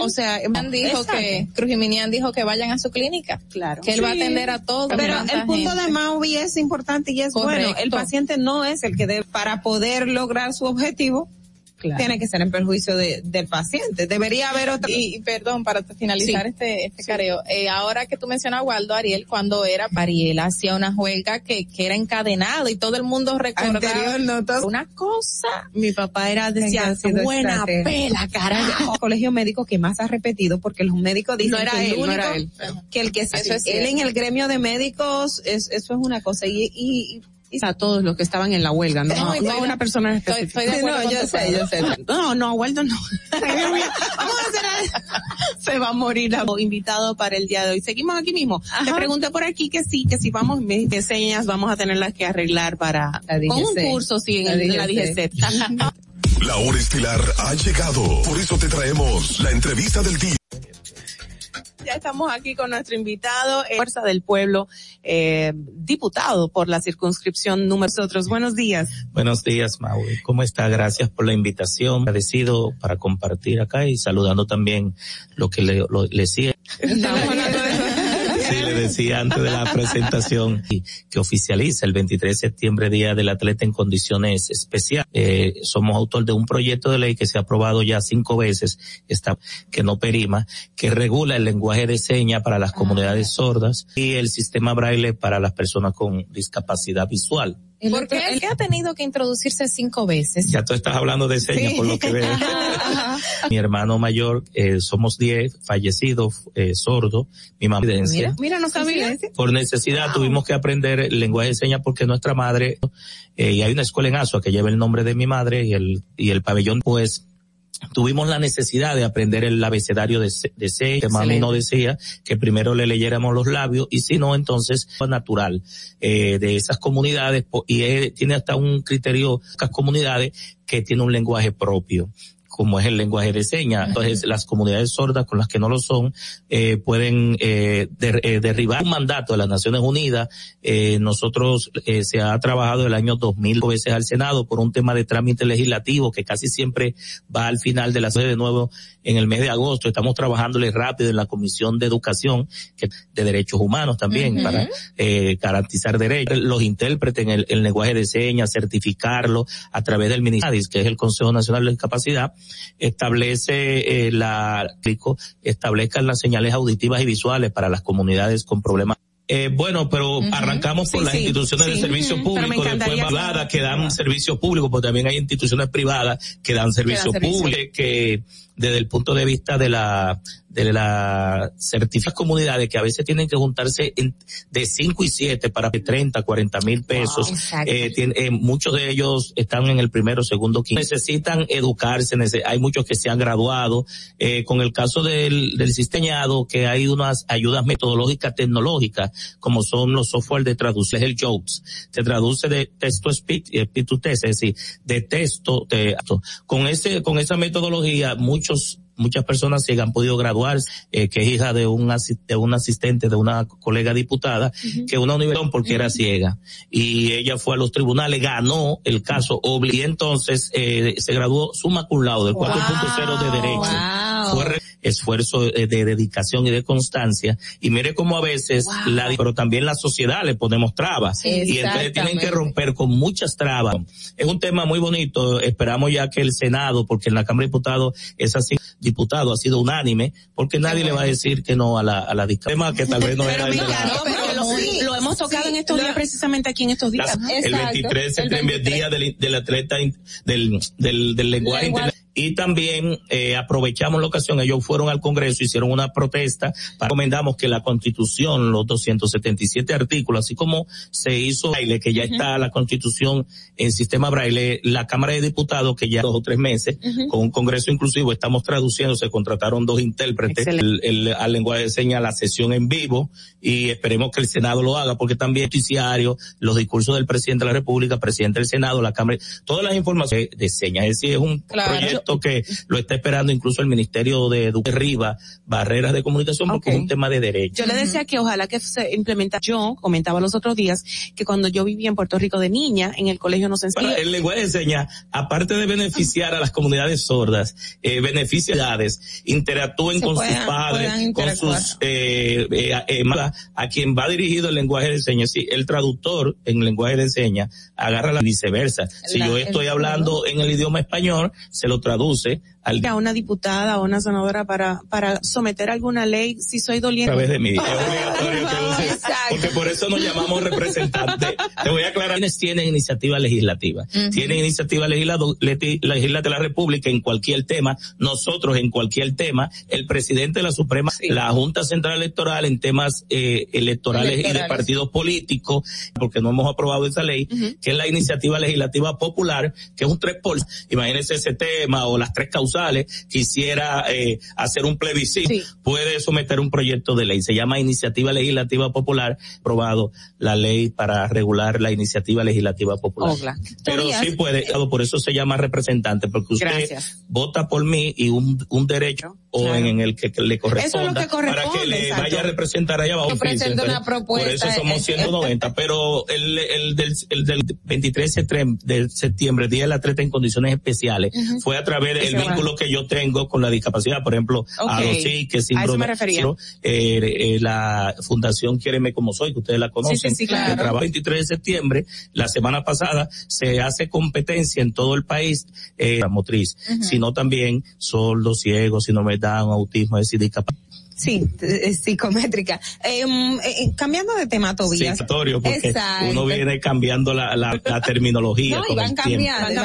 O sea, dijo que, Crujiminian dijo que vayan a su clínica. Claro. Que él va a atender a todos. Pero el punto de Maui es importante y es bueno. El paciente no es el que debe, para poder lograr su objetivo, tiene que ser en perjuicio de, del paciente. Debería haber otra. Y, perdón, para finalizar este, este careo, eh, ahora que tú mencionas a Waldo Ariel, cuando era Ariel hacía una huelga que, que era encadenado y todo el mundo recordaba una cosa. Mi papá era, decía, buena pela, carajo. (laughs) El colegio médico que más ha repetido porque los médicos dicen era que él, no era él. que el que eso es él en el gremio de médicos, es, eso es una cosa y, y a todos los que estaban en la huelga, no, no, una persona específica. no, yo sé, yo sé. No, no, Waldo no. Vamos a hacer Se va a morir invitado para el día de hoy. Seguimos aquí mismo. Te pregunté por aquí que sí, que si vamos, me enseñas, vamos a tenerlas que arreglar para con un curso, sí, en la, la (laughs) La hora estilar ha llegado. Por eso te traemos la entrevista del día. Ya estamos aquí con nuestro invitado, Fuerza del Pueblo, eh, diputado por la circunscripción número nosotros. Buenos días. Buenos días, Maui. ¿Cómo está? Gracias por la invitación. Agradecido para compartir acá y saludando también lo que le, lo, le sigue. (laughs) decía antes de la presentación (laughs) que oficializa el 23 de septiembre Día del Atleta en condiciones especiales. Eh, somos autor de un proyecto de ley que se ha aprobado ya cinco veces, está, que no perima, que regula el lenguaje de señas para las comunidades sordas y el sistema braille para las personas con discapacidad visual. Porque él ha tenido que introducirse cinco veces. Ya tú estás hablando de señas por lo que veo. Mi hermano mayor, eh, somos diez, fallecido, eh, sordo, mi mamá Mira, mira, no sabía. Por necesidad tuvimos que aprender el lenguaje de señas porque nuestra madre, eh, y hay una escuela en Asua que lleva el nombre de mi madre y el, y el pabellón pues tuvimos la necesidad de aprender el abecedario de, de seis, que mami no decía que primero le leyéramos los labios y si no, entonces natural eh, de esas comunidades y tiene hasta un criterio, esas comunidades que tiene un lenguaje propio como es el lenguaje de señas. Entonces, las comunidades sordas con las que no lo son, eh, pueden eh, eh, derribar un mandato de las Naciones Unidas. Eh, nosotros eh, se ha trabajado el año 2000 veces al Senado por un tema de trámite legislativo que casi siempre va al final de la sede de nuevo en el mes de agosto. Estamos trabajándole rápido en la Comisión de Educación que, de Derechos Humanos también para eh, garantizar derechos. Los intérpretes en el, el lenguaje de señas, certificarlo a través del Ministerio, que es el Consejo Nacional de Discapacidad establece eh, la establezcan las señales auditivas y visuales para las comunidades con problemas. Eh, bueno, pero arrancamos por las instituciones de servicio público, después privadas que dan servicios públicos, porque también hay instituciones privadas que dan servicios públicos, que desde el punto de vista de la de la certificadas comunidades que a veces tienen que juntarse de 5 y 7 para 30, 40 mil pesos. eh, eh, muchos de ellos están en el primero, segundo, quinto. Necesitan educarse, hay muchos que se han graduado. Eh, con el caso del, del sisteñado, que hay unas ayudas metodológicas tecnológicas, como son los software de traducción, el JOKES. Se traduce de texto speech, eh, to text, es decir, de texto, de, con ese, con esa metodología, muchos muchas personas se han podido graduar, eh, que es hija de un, de un asistente de una colega diputada, que una universidad porque era ciega. Y ella fue a los tribunales, ganó el caso, y entonces eh, se graduó summa cum laude, del 4.0 de derecho. Fue esfuerzo de, dedicación y de constancia. Y mire cómo a veces, la, pero también la sociedad le ponemos trabas. Y entonces tienen que romper con muchas trabas. Es un tema muy bonito. Esperamos ya que el Senado, porque en la Cámara de Diputados es así, diputado ha sido unánime, porque nadie le va a decir que no a la, a la tema que tal vez no era el de la... lo, hemos tocado en estos días, precisamente aquí en estos días. el 23 de septiembre, día del, del atleta, del, del, del lenguaje y también eh, aprovechamos la ocasión, ellos fueron al Congreso, hicieron una protesta, recomendamos que la Constitución, los 277 artículos, así como se hizo Braille, que ya está la Constitución en sistema Braille, la Cámara de Diputados, que ya dos o tres meses, con un Congreso inclusivo, estamos traduciendo, se contrataron dos intérpretes el, al lenguaje de señas, la sesión en vivo, y esperemos que el Senado lo haga, porque también noticiario, los discursos del presidente de la República, presidente del Senado, la Cámara, todas las informaciones de señas, es decir, es un proyecto que lo está esperando incluso el Ministerio de Riva, barreras de comunicación, porque es un tema de derecho. Yo le decía que ojalá que se implementa, yo comentaba los otros días, que cuando yo vivía en Puerto Rico de niña, en el colegio nos enseñaba. el lenguaje de señas, aparte de beneficiar a las comunidades sordas, eh, beneficiadas, interactúen con sus padres, con sus, eh, eh, eh a quien va dirigido el lenguaje de señas. Si el traductor en lenguaje de señas agarra la viceversa. Si yo estoy hablando en el idioma español, se lo traduce traduce al... a una diputada o una senadora para, para someter alguna ley si soy doliente. A través de mí. (laughs) Es obligatorio que uses, porque por eso nos llamamos representantes. Te voy a aclarar tienen iniciativa legislativa. Tienen iniciativa legislativa de la República en cualquier tema, nosotros en cualquier tema, el presidente de la Suprema, la Junta Central Electoral en temas eh, electorales, y de partidos políticos, porque no hemos aprobado esa ley, que es la iniciativa legislativa popular, que es un 3 por... Imagínense ese tema o las tres causales, quisiera eh, hacer un plebiscito, puede someter un proyecto de ley. Se llama Iniciativa Legislativa Popular, aprobado la ley para regular la iniciativa legislativa popular. Pero sí puede, por eso se llama representante, porque usted vota por mí y un, un derecho o en, el que, le corresponda para que le vaya a representar allá abajo. por eso somos 190, pero el, el, del, el del 23 de septiembre, día de la treta en condiciones especiales, fue a través del vínculo que yo tengo con la discapacidad, por ejemplo, a los sí, que síndrome, eh, eh, la Fundación Quiéreme como soy, que ustedes la conocen, sí, trabajo el 23 de septiembre, la semana pasada se hace competencia en todo el país, eh, la motriz, sino también sordos, ciegos, si me dan autismo, es decir, discapacidad Sí, psicométrica. Em, eh, eh, cambiando de tema, Tobías. porque uno viene cambiando la, la, terminología. No, y van cambiando.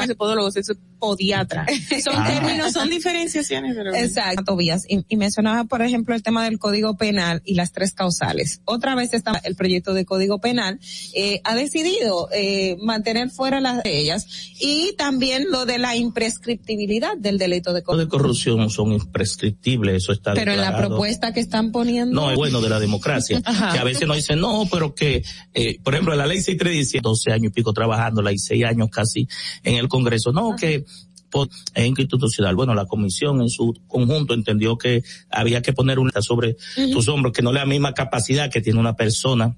es podiatra. (laughs) Son ah. términos, son diferenciaciones. Exacto, Tobías. Y, y, mencionaba, por ejemplo, el tema del Código Penal y las tres causales. Otra vez está el proyecto de Código Penal, eh, ha decidido eh, mantener fuera las de ellas y también lo de la imprescriptibilidad del delito de corrupción. de corrupción son imprescriptibles, eso está Pero en la propuesta que están poniendo. No, es bueno de la democracia. (laughs) que a veces nos dicen, no, pero que, eh, por ejemplo, la ley 6317, 12 años y pico trabajando, la 6 años casi en el Congreso, no, que es institucional. Bueno, la comisión en su conjunto entendió que había que poner una sobre tus hombros, que no da la misma capacidad que tiene una persona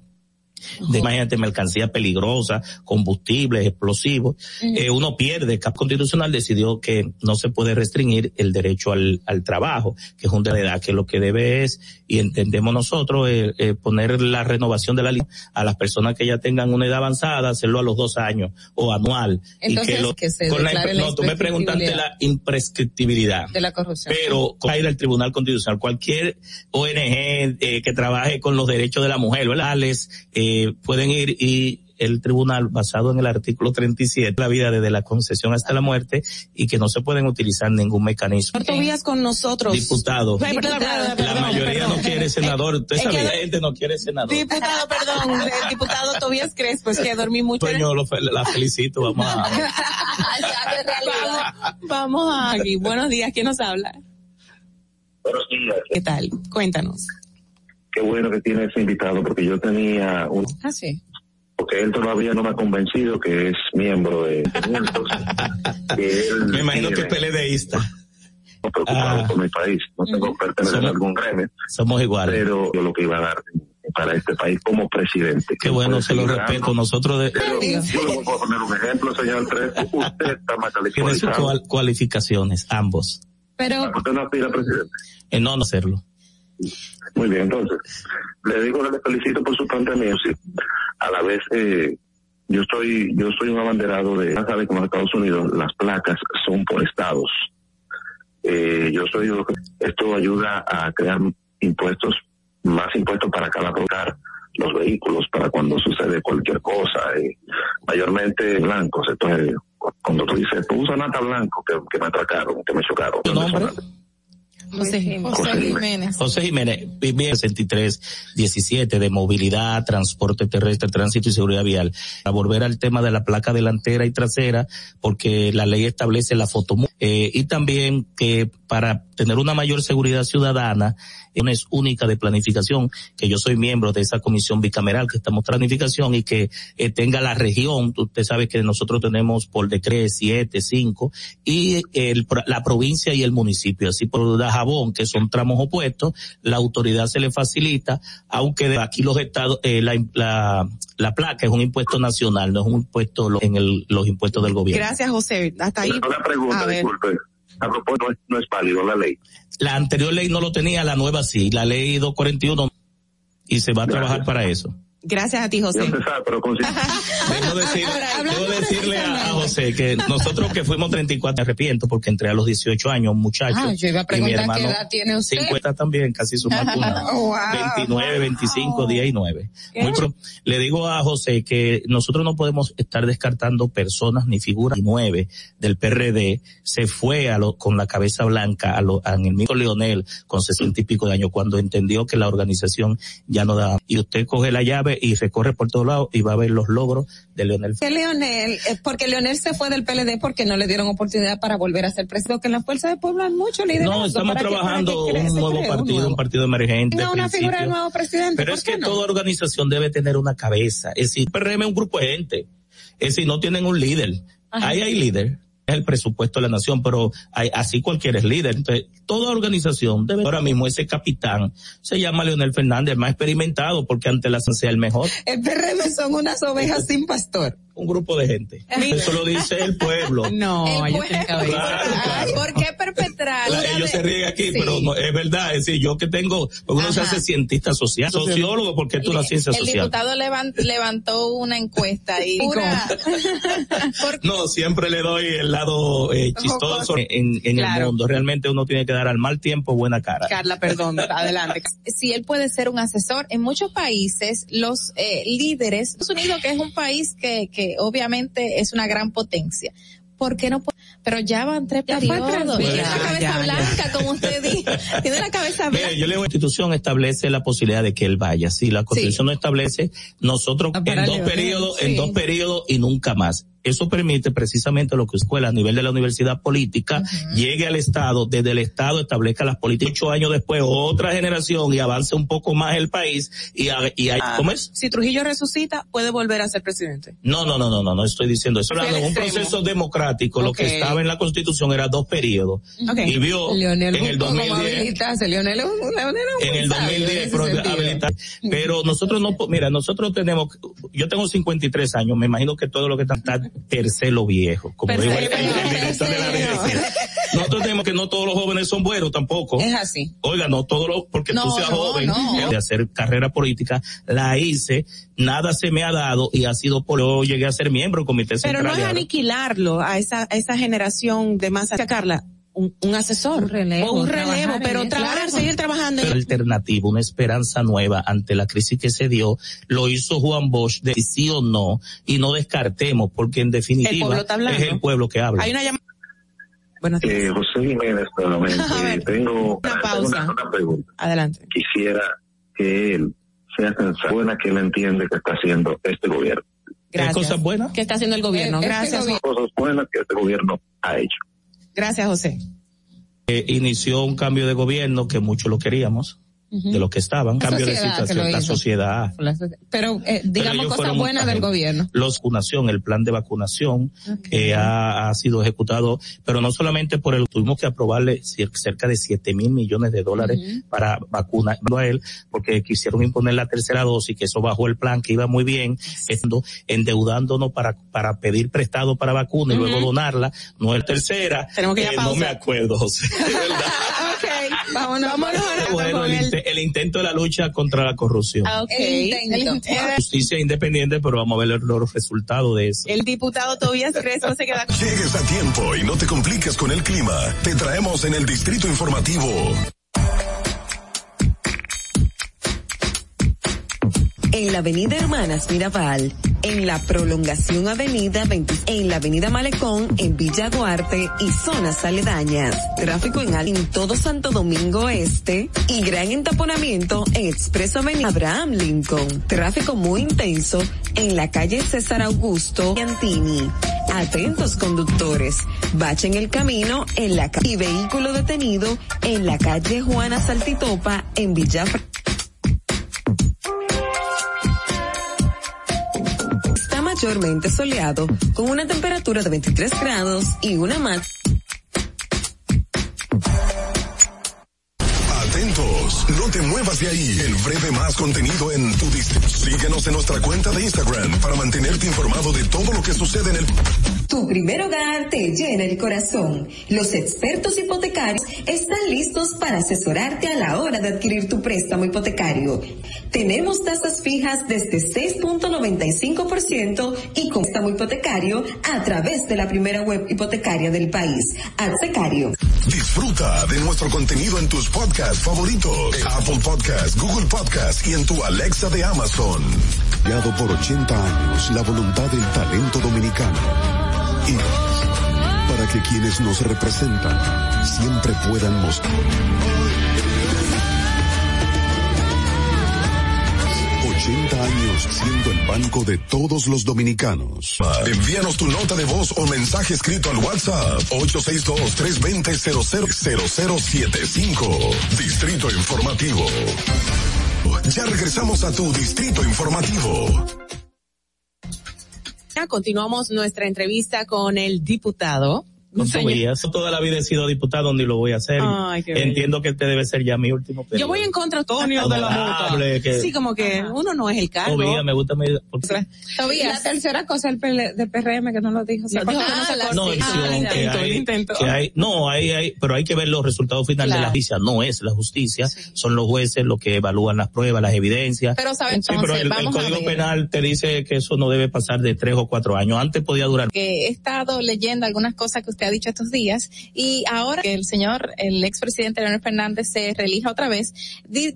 de, imagínate, mercancía peligrosa, combustibles, explosivos, eh, uno pierde. CAP Constitucional decidió que no se puede restringir el derecho al, al trabajo, que es un de edad, que lo que debe es, y entendemos nosotros, eh, eh, poner la renovación de la ley a las personas que ya tengan una edad avanzada, hacerlo a los dos años o anual. Entonces, y que, se con la, No, tú me preguntaste la imprescriptibilidad. De la corrupción. Pero, con al Tribunal Constitucional, cualquier ONG que trabaje con los derechos de la mujer, ¿verdad? Les, eh, pueden ir y el tribunal basado en el artículo 37, la vida desde la concesión hasta la muerte y que no se pueden utilizar ningún mecanismo. Tobías con nosotros. Diputado. la mayoría no quiere senador. Usted sabe, la gente no quiere senador. Diputado, perdón. El diputado Tobías Crespo, es que dormí mucho. Pues yo la felicito. Vamos a... (laughs) vamos, vamos a aquí. Buenos días. ¿Quién nos habla? Buenos días. ¿Qué tal? Cuéntanos qué bueno que tiene ese invitado, porque yo tenía un... Ah, sí. Porque él todavía no me ha convencido que es miembro de... (laughs) me imagino que es PLDista. No preocupado ah. por mi país, no tengo que pertenecer a algún gremio. Somos iguales. Pero yo lo que iba a dar para este país como presidente. Qué bueno, se lo respeto. Nosotros de... Pero yo le voy a poner un ejemplo, señor Tres. Usted está más calificado. (laughs) Tiene sus cualificaciones, ambos. Pero... ¿Usted no aspira a presidente? En no, no hacerlo. Muy bien, entonces, le digo, le felicito por su planteamiento. A la vez, eh, yo estoy, yo soy un abanderado de, ya sabe que en Estados Unidos las placas son por estados. Eh, yo soy, esto ayuda a crear impuestos, más impuestos para cada lugar los vehículos para cuando sucede cualquier cosa, eh, mayormente blancos. Entonces, cuando tú dices, tú usas nata blanco que, que me atracaron, que me chocaron. José, Jiménez. José Jiménez, 63, 17 de movilidad, transporte terrestre, tránsito y seguridad vial. A volver al tema de la placa delantera y trasera, porque la ley establece la foto eh, y también que para tener una mayor seguridad ciudadana, es única de planificación, que yo soy miembro de esa comisión bicameral que estamos planificación y que eh, tenga la región, usted sabe que nosotros tenemos por decreto siete, cinco, y el, la provincia y el municipio, así por Dajabón, que son tramos opuestos, la autoridad se le facilita, aunque de aquí los estados, eh, la, la, la placa es un impuesto nacional, no es un impuesto en el, los impuestos del gobierno. Gracias, José. Hasta ahí. Una pregunta, disculpe. A propósito, no es, válido la ley. La anterior ley no lo tenía, la nueva sí. La ley 241 y se va a trabajar para eso. Gracias a ti, José. (laughs) debo, decirle a, José que nosotros que fuimos 34, me arrepiento porque entré a los 18 años, muchacho. Ah, yo iba a preguntar mi hermano, qué edad tiene usted. 50 también, casi su (laughs) wow. 29, 25, 10 y 9. Muy le digo a José que nosotros no podemos estar descartando personas ni figuras. 9 del PRD se fue a lo, con la cabeza blanca a lo, en el mismo Leonel con 60 y pico de años cuando entendió que la organización ya no da. Y usted coge la llave y recorre por todos lados y va a ver los logros de Leonel. ¿Qué Leonel? Eh, porque Leonel se fue del PLD porque no le dieron oportunidad para volver a ser presidente, que en la Fuerza de Pueblo hay mucho liderazgo. No, estamos trabajando un nuevo partido, un, partido emergente. No, una figura de nuevo presidente. Pero es que toda organización debe tener una cabeza. Es decir, PRM es un grupo de gente. Es decir, no tienen un líder. Ahí hay líder el presupuesto de la nación, pero hay, así cualquier es líder. Entonces, toda organización debe, ahora mismo ese capitán se llama Leonel Fernández, más experimentado, porque ante la sea el mejor. El PRM son unas ovejas sin pastor. Un grupo de gente. Eso lo dice el pueblo. (laughs) No, el ¿Por qué perpetrar ellos se ríen aquí, pero no, es verdad, es decir, yo que tengo, porque uno se hace cientista social, sociólogo, porque tú la ciencia el social. diputado levantó una encuesta y (laughs) (laughs) no, siempre le doy el lado eh, chistoso en, en el mundo. Realmente uno tiene que dar al mal tiempo buena cara. Carla, perdón, (laughs) adelante. si él puede ser un asesor, en muchos países los eh, líderes, Estados Unidos que es un país que, que obviamente es una gran potencia, ¿por qué no puede? Pero ya van tres periodos. (laughs) Tiene la cabeza blanca, como usted dijo. Tiene la cabeza blanca. Mire, yo leo la constitución establece la posibilidad de que él vaya. Si la constitución no establece, nosotros en dos periodos, en dos periodos y nunca más. Eso permite precisamente lo que escuela a nivel de la universidad política llegue al Estado, desde el Estado establezca las políticas. Ocho años después, otra generación y avance un poco más el país y, y hay, ¿cómo es? Si Trujillo resucita, puede volver a ser presidente. No, no, no, no, no, no estoy diciendo eso. Hablando un proceso democrático, lo que estaba en la constitución era dos periodos. Y vio en el 2010. Leonel, en el 2010, pero nosotros no, mira, nosotros tenemos, yo tengo 53 años, me imagino que todo lo que está, está tercero viejo, como digo el, director de la DGC. Nosotros tenemos que no todos los jóvenes son buenos tampoco. Es así. Oiga, no todos los, porque tú seas joven de hacer carrera política, la hice, nada se me ha dado y ha sido por yo llegué a ser miembro del comité central. Pero no es aniquilarlo a esa, a esa generación de masa. Carla, un, un, asesor. Un relevo. O un relevo, pero trabajar, seguir trabajando. En... Alternativa, una esperanza nueva ante la crisis que se dio, lo hizo Juan Bosch de sí o no, y no descartemos, porque en definitiva es el pueblo que habla. Hay una llamada. Eh, José Jiménez, nuevamente, (laughs) tengo, una, pausa. una, pregunta. Adelante. Quisiera que él sea sensato, buena que él entiende que está haciendo este gobierno. Gracias. ¿Qué cosas buenas? ¿Qué está haciendo el gobierno? Este Gracias. Cosas buenas que este gobierno ha hecho. Gracias, José. Eh, inició un cambio de gobierno que muchos lo queríamos, de lo que estaban, cambio de situación, la sociedad. Pero eh, digamos cosas buenas del gobierno. Los vacunación, el plan de vacunación que ha, ha, sido ejecutado, pero no solamente por el, tuvimos que aprobarle cerca de siete mil millones de dólares para vacunar a él, porque quisieron imponer la tercera dosis, que eso bajó el plan, que iba muy bien, endeudándonos para, para pedir prestado para vacuna y luego donarla, no es tercera, Tenemos que eh, no me acuerdo, (laughs) José, okay. Vámonos, vámonos bueno, el, el, intento de la lucha contra la corrupción. Okay. El intento. Justicia independiente, pero vamos a ver los resultados de eso. El diputado Tobias Crespo se queda con... Llegues a tiempo y no te compliques con el clima. Te traemos en el Distrito Informativo. En la avenida Hermanas Mirabal, en la prolongación avenida 20, en la avenida Malecón, en Villa Duarte y zonas aledañas. Tráfico en, todo Santo Domingo Este y gran entaponamiento en Expreso Avenida Abraham Lincoln. Tráfico muy intenso en la calle César Augusto Antini. Atentos conductores, bachen el camino en la y vehículo detenido en la calle Juana Saltitopa en Villa mayormente soleado, con una temperatura de 23 grados y una máxima. Atentos, no te muevas de ahí. El breve más contenido en tu. Síguenos en nuestra cuenta de Instagram para mantenerte informado de todo lo que sucede en el... Tu primer hogar te llena el corazón. Los expertos hipotecarios están listos para asesorarte a la hora de adquirir tu préstamo hipotecario. Tenemos tasas fijas desde 6.95% y con préstamo hipotecario a través de la primera web hipotecaria del país, Adsecario. Disfruta de nuestro contenido en tus podcasts favoritos, Apple Podcasts, Google Podcasts y en tu Alexa de Amazon. Guiado por 80 años la voluntad del talento dominicano para que quienes nos representan siempre puedan mostrar. 80 años siendo el banco de todos los dominicanos. Envíanos tu nota de voz o mensaje escrito al WhatsApp 862-320-0075. Distrito Informativo. Ya regresamos a tu Distrito Informativo. Continuamos nuestra entrevista con el diputado con Tobías. Toda la vida he sido diputado, ni lo voy a hacer. Entiendo que este debe ser ya mi último periodo. Yo voy en contra, Antonio, de la Mota. Sí, como que uno no es el cargo. Tobías, me gusta mi... Tobías. La tercera cosa del PRM que no lo dijo. No, no, que hay, no, hay, hay, pero hay que ver los resultados finales de la justicia. No es la justicia, son los jueces los que evalúan las pruebas, las evidencias. Pero saben, sí, pero el, el Código Penal te dice que eso no debe pasar de tres o cuatro años. Antes podía durar. Que he estado leyendo algunas cosas que usted ha dicho estos días y ahora que el señor, el expresidente Leonel Fernández se reelija otra vez,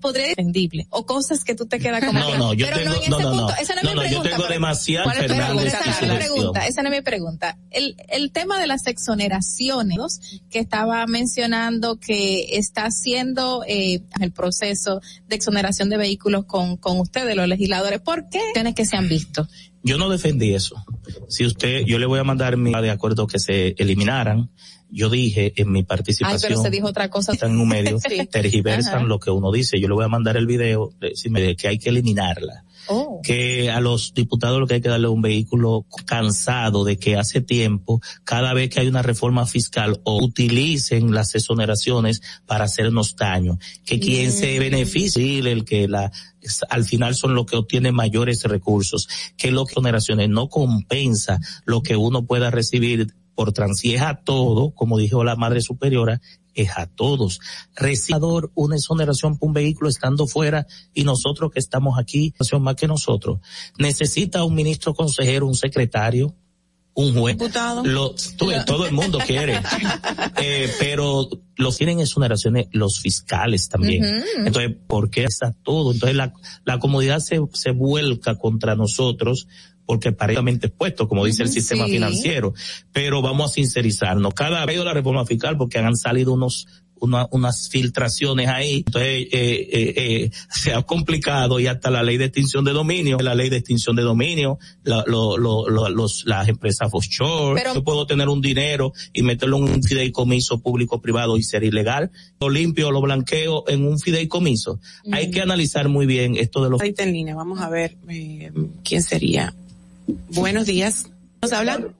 podría ser defendible o cosas que tú te quedas como no, no, yo pero tengo, no, en no, ese no, punto. Esa no, no, no yo tengo demasiada Fernández esa no es mi pregunta, esa no es mi pregunta. El, el tema de las exoneraciones que estaba mencionando que está haciendo eh, el proceso de exoneración de vehículos con, con ustedes, los legisladores, ¿por qué? Que se han visto. Yo no defendí eso. Si usted, yo le voy a mandar mi de acuerdo que se eliminaran. Yo dije en mi participación. Ay, pero se dijo otra cosa. Están en un medio, (laughs) tergiversan lo que uno dice. Yo le voy a mandar el video, de, que hay que eliminarla. Oh. Que a los diputados lo que hay que darle un vehículo cansado de que hace tiempo, cada vez que hay una reforma fiscal, o utilicen las exoneraciones para hacernos daño. Que quien se mm. beneficie, el que la, al final son los que obtienen mayores recursos, que lo que exoneraciones no compensa lo que uno pueda recibir por transies a todo, como dijo la madre superiora, es a todos. Recibador, una exoneración por un vehículo estando fuera y nosotros que estamos aquí, más que nosotros. Necesita un ministro consejero, un secretario, un juez. Lo, todo el mundo quiere. (laughs) eh, pero los tienen exoneraciones los fiscales también. Entonces, ¿por qué está todo? Entonces la, la comunidad se, se vuelca contra nosotros porque parejdamente expuesto, como dice el sistema financiero. Pero vamos a sincerizarnos. Cada vez la reforma fiscal porque han salido unos unas filtraciones ahí. Entonces, eh, eh, eh, se ha complicado y hasta la ley de extinción de dominio, la ley de extinción de dominio, la, lo, lo, los, las empresas offshore. Pero, yo puedo tener un dinero y meterlo en un fideicomiso público-privado y ser ilegal. Lo limpio, lo blanqueo en un fideicomiso. Hay que analizar muy bien esto de los. Ahí en línea, vamos a ver eh, quién sería. Buenos días. ¿Nos hablan?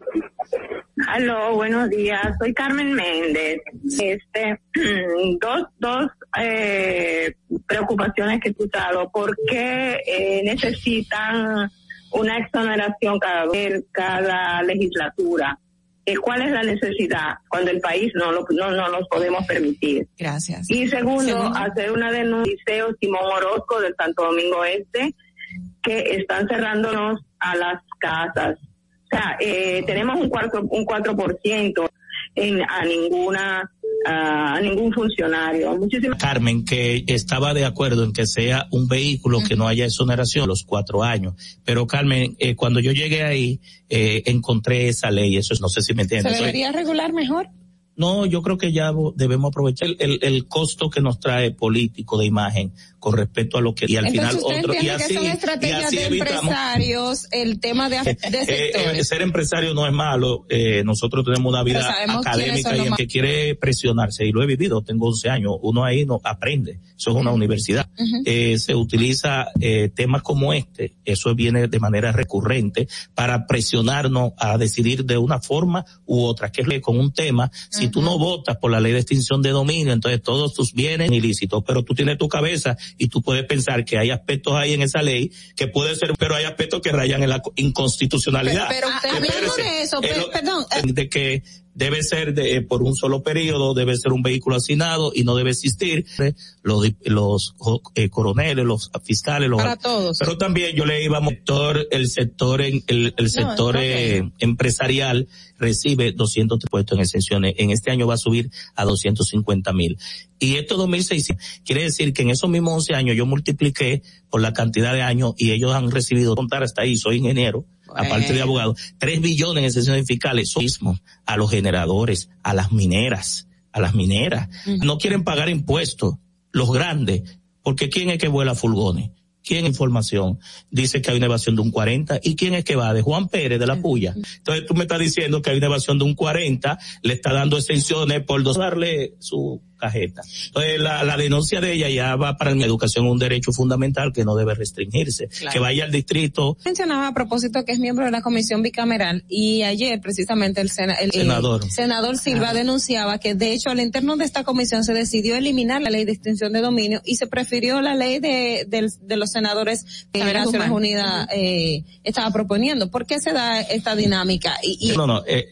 Aló, buenos días. Soy Carmen Méndez. Este, (clears throat) dos, dos eh, preocupaciones que he escuchado. ¿Por qué eh, necesitan una exoneración cada, cada legislatura? Eh, ¿Cuál es la necesidad cuando el país no, lo, no, no nos podemos permitir? Gracias. Y segundo, hacer una denuncia Simón Orozco del Santo Domingo Este que están cerrándonos a las casas o sea, eh, tenemos un cuatro, un 4% en, a ninguna a ningún funcionario. Muchísimas Carmen, que estaba de acuerdo en que sea un vehículo que no haya exoneración los cuatro años. Pero Carmen, eh, cuando yo llegué ahí, eh, encontré esa ley. Eso es, no sé si me entiendes. ¿Se debería regular mejor? No, yo creo que ya debemos aprovechar el, el, costo que nos trae político de imagen con respecto a lo que y al final otro y así, que son estrategias de empresarios el tema de, de (laughs) eh, eh, ser empresario no es malo eh, nosotros tenemos una vida académica y el que quiere presionarse y lo he vivido tengo 11 años uno ahí no aprende eso es una universidad. Eh, se utiliza eh, temas como este eso viene de manera recurrente para presionarnos a decidir de una forma u otra que es con un tema si tú no votas por la ley de extinción de dominio entonces todos tus bienes ilícitos pero tú tienes tu cabeza y tú puedes pensar que hay aspectos ahí en esa ley que puede ser, pero hay aspectos que rayan en la inconstitucionalidad. Pero, pero de eso, perdón. De que debe ser de, eh, por un solo periodo, debe ser un vehículo asignado y no debe existir los, los eh, coroneles, los fiscales, los, para todos. Pero también yo le iba a sector, el sector, el, el sector eh, empresarial recibe 200 puestos en exenciones. En este año va a subir a 250 mil. Y esto 2006 quiere decir que en esos mismos 11 años yo multipliqué por la cantidad de años y ellos han recibido, contar hasta ahí, soy ingeniero, aparte de abogado, 3 billones en exenciones fiscales, mismo a los generadores, a las mineras, a las mineras. No quieren pagar impuestos, los grandes, porque ¿quién es que vuela furgones? ¿Quién información dice que hay una evasión de un 40? ¿Y quién es que va? De Juan Pérez de la Puya. Entonces tú me estás diciendo que hay una evasión de un 40, le está dando exenciones por darle su cajeta. Entonces, la, la, denuncia de ella ya va para la educación un derecho fundamental que no debe restringirse. Que vaya al distrito. Mencionaba a propósito que es miembro de la comisión bicameral y ayer precisamente el, el, senador. senador Silva denunciaba que de hecho al interno de esta comisión se decidió eliminar la ley de extinción de dominio y se prefirió la ley de, de, los senadores que Naciones Unidas eh, estaba proponiendo. ¿Por qué se da esta dinámica? Y, no, no, eh,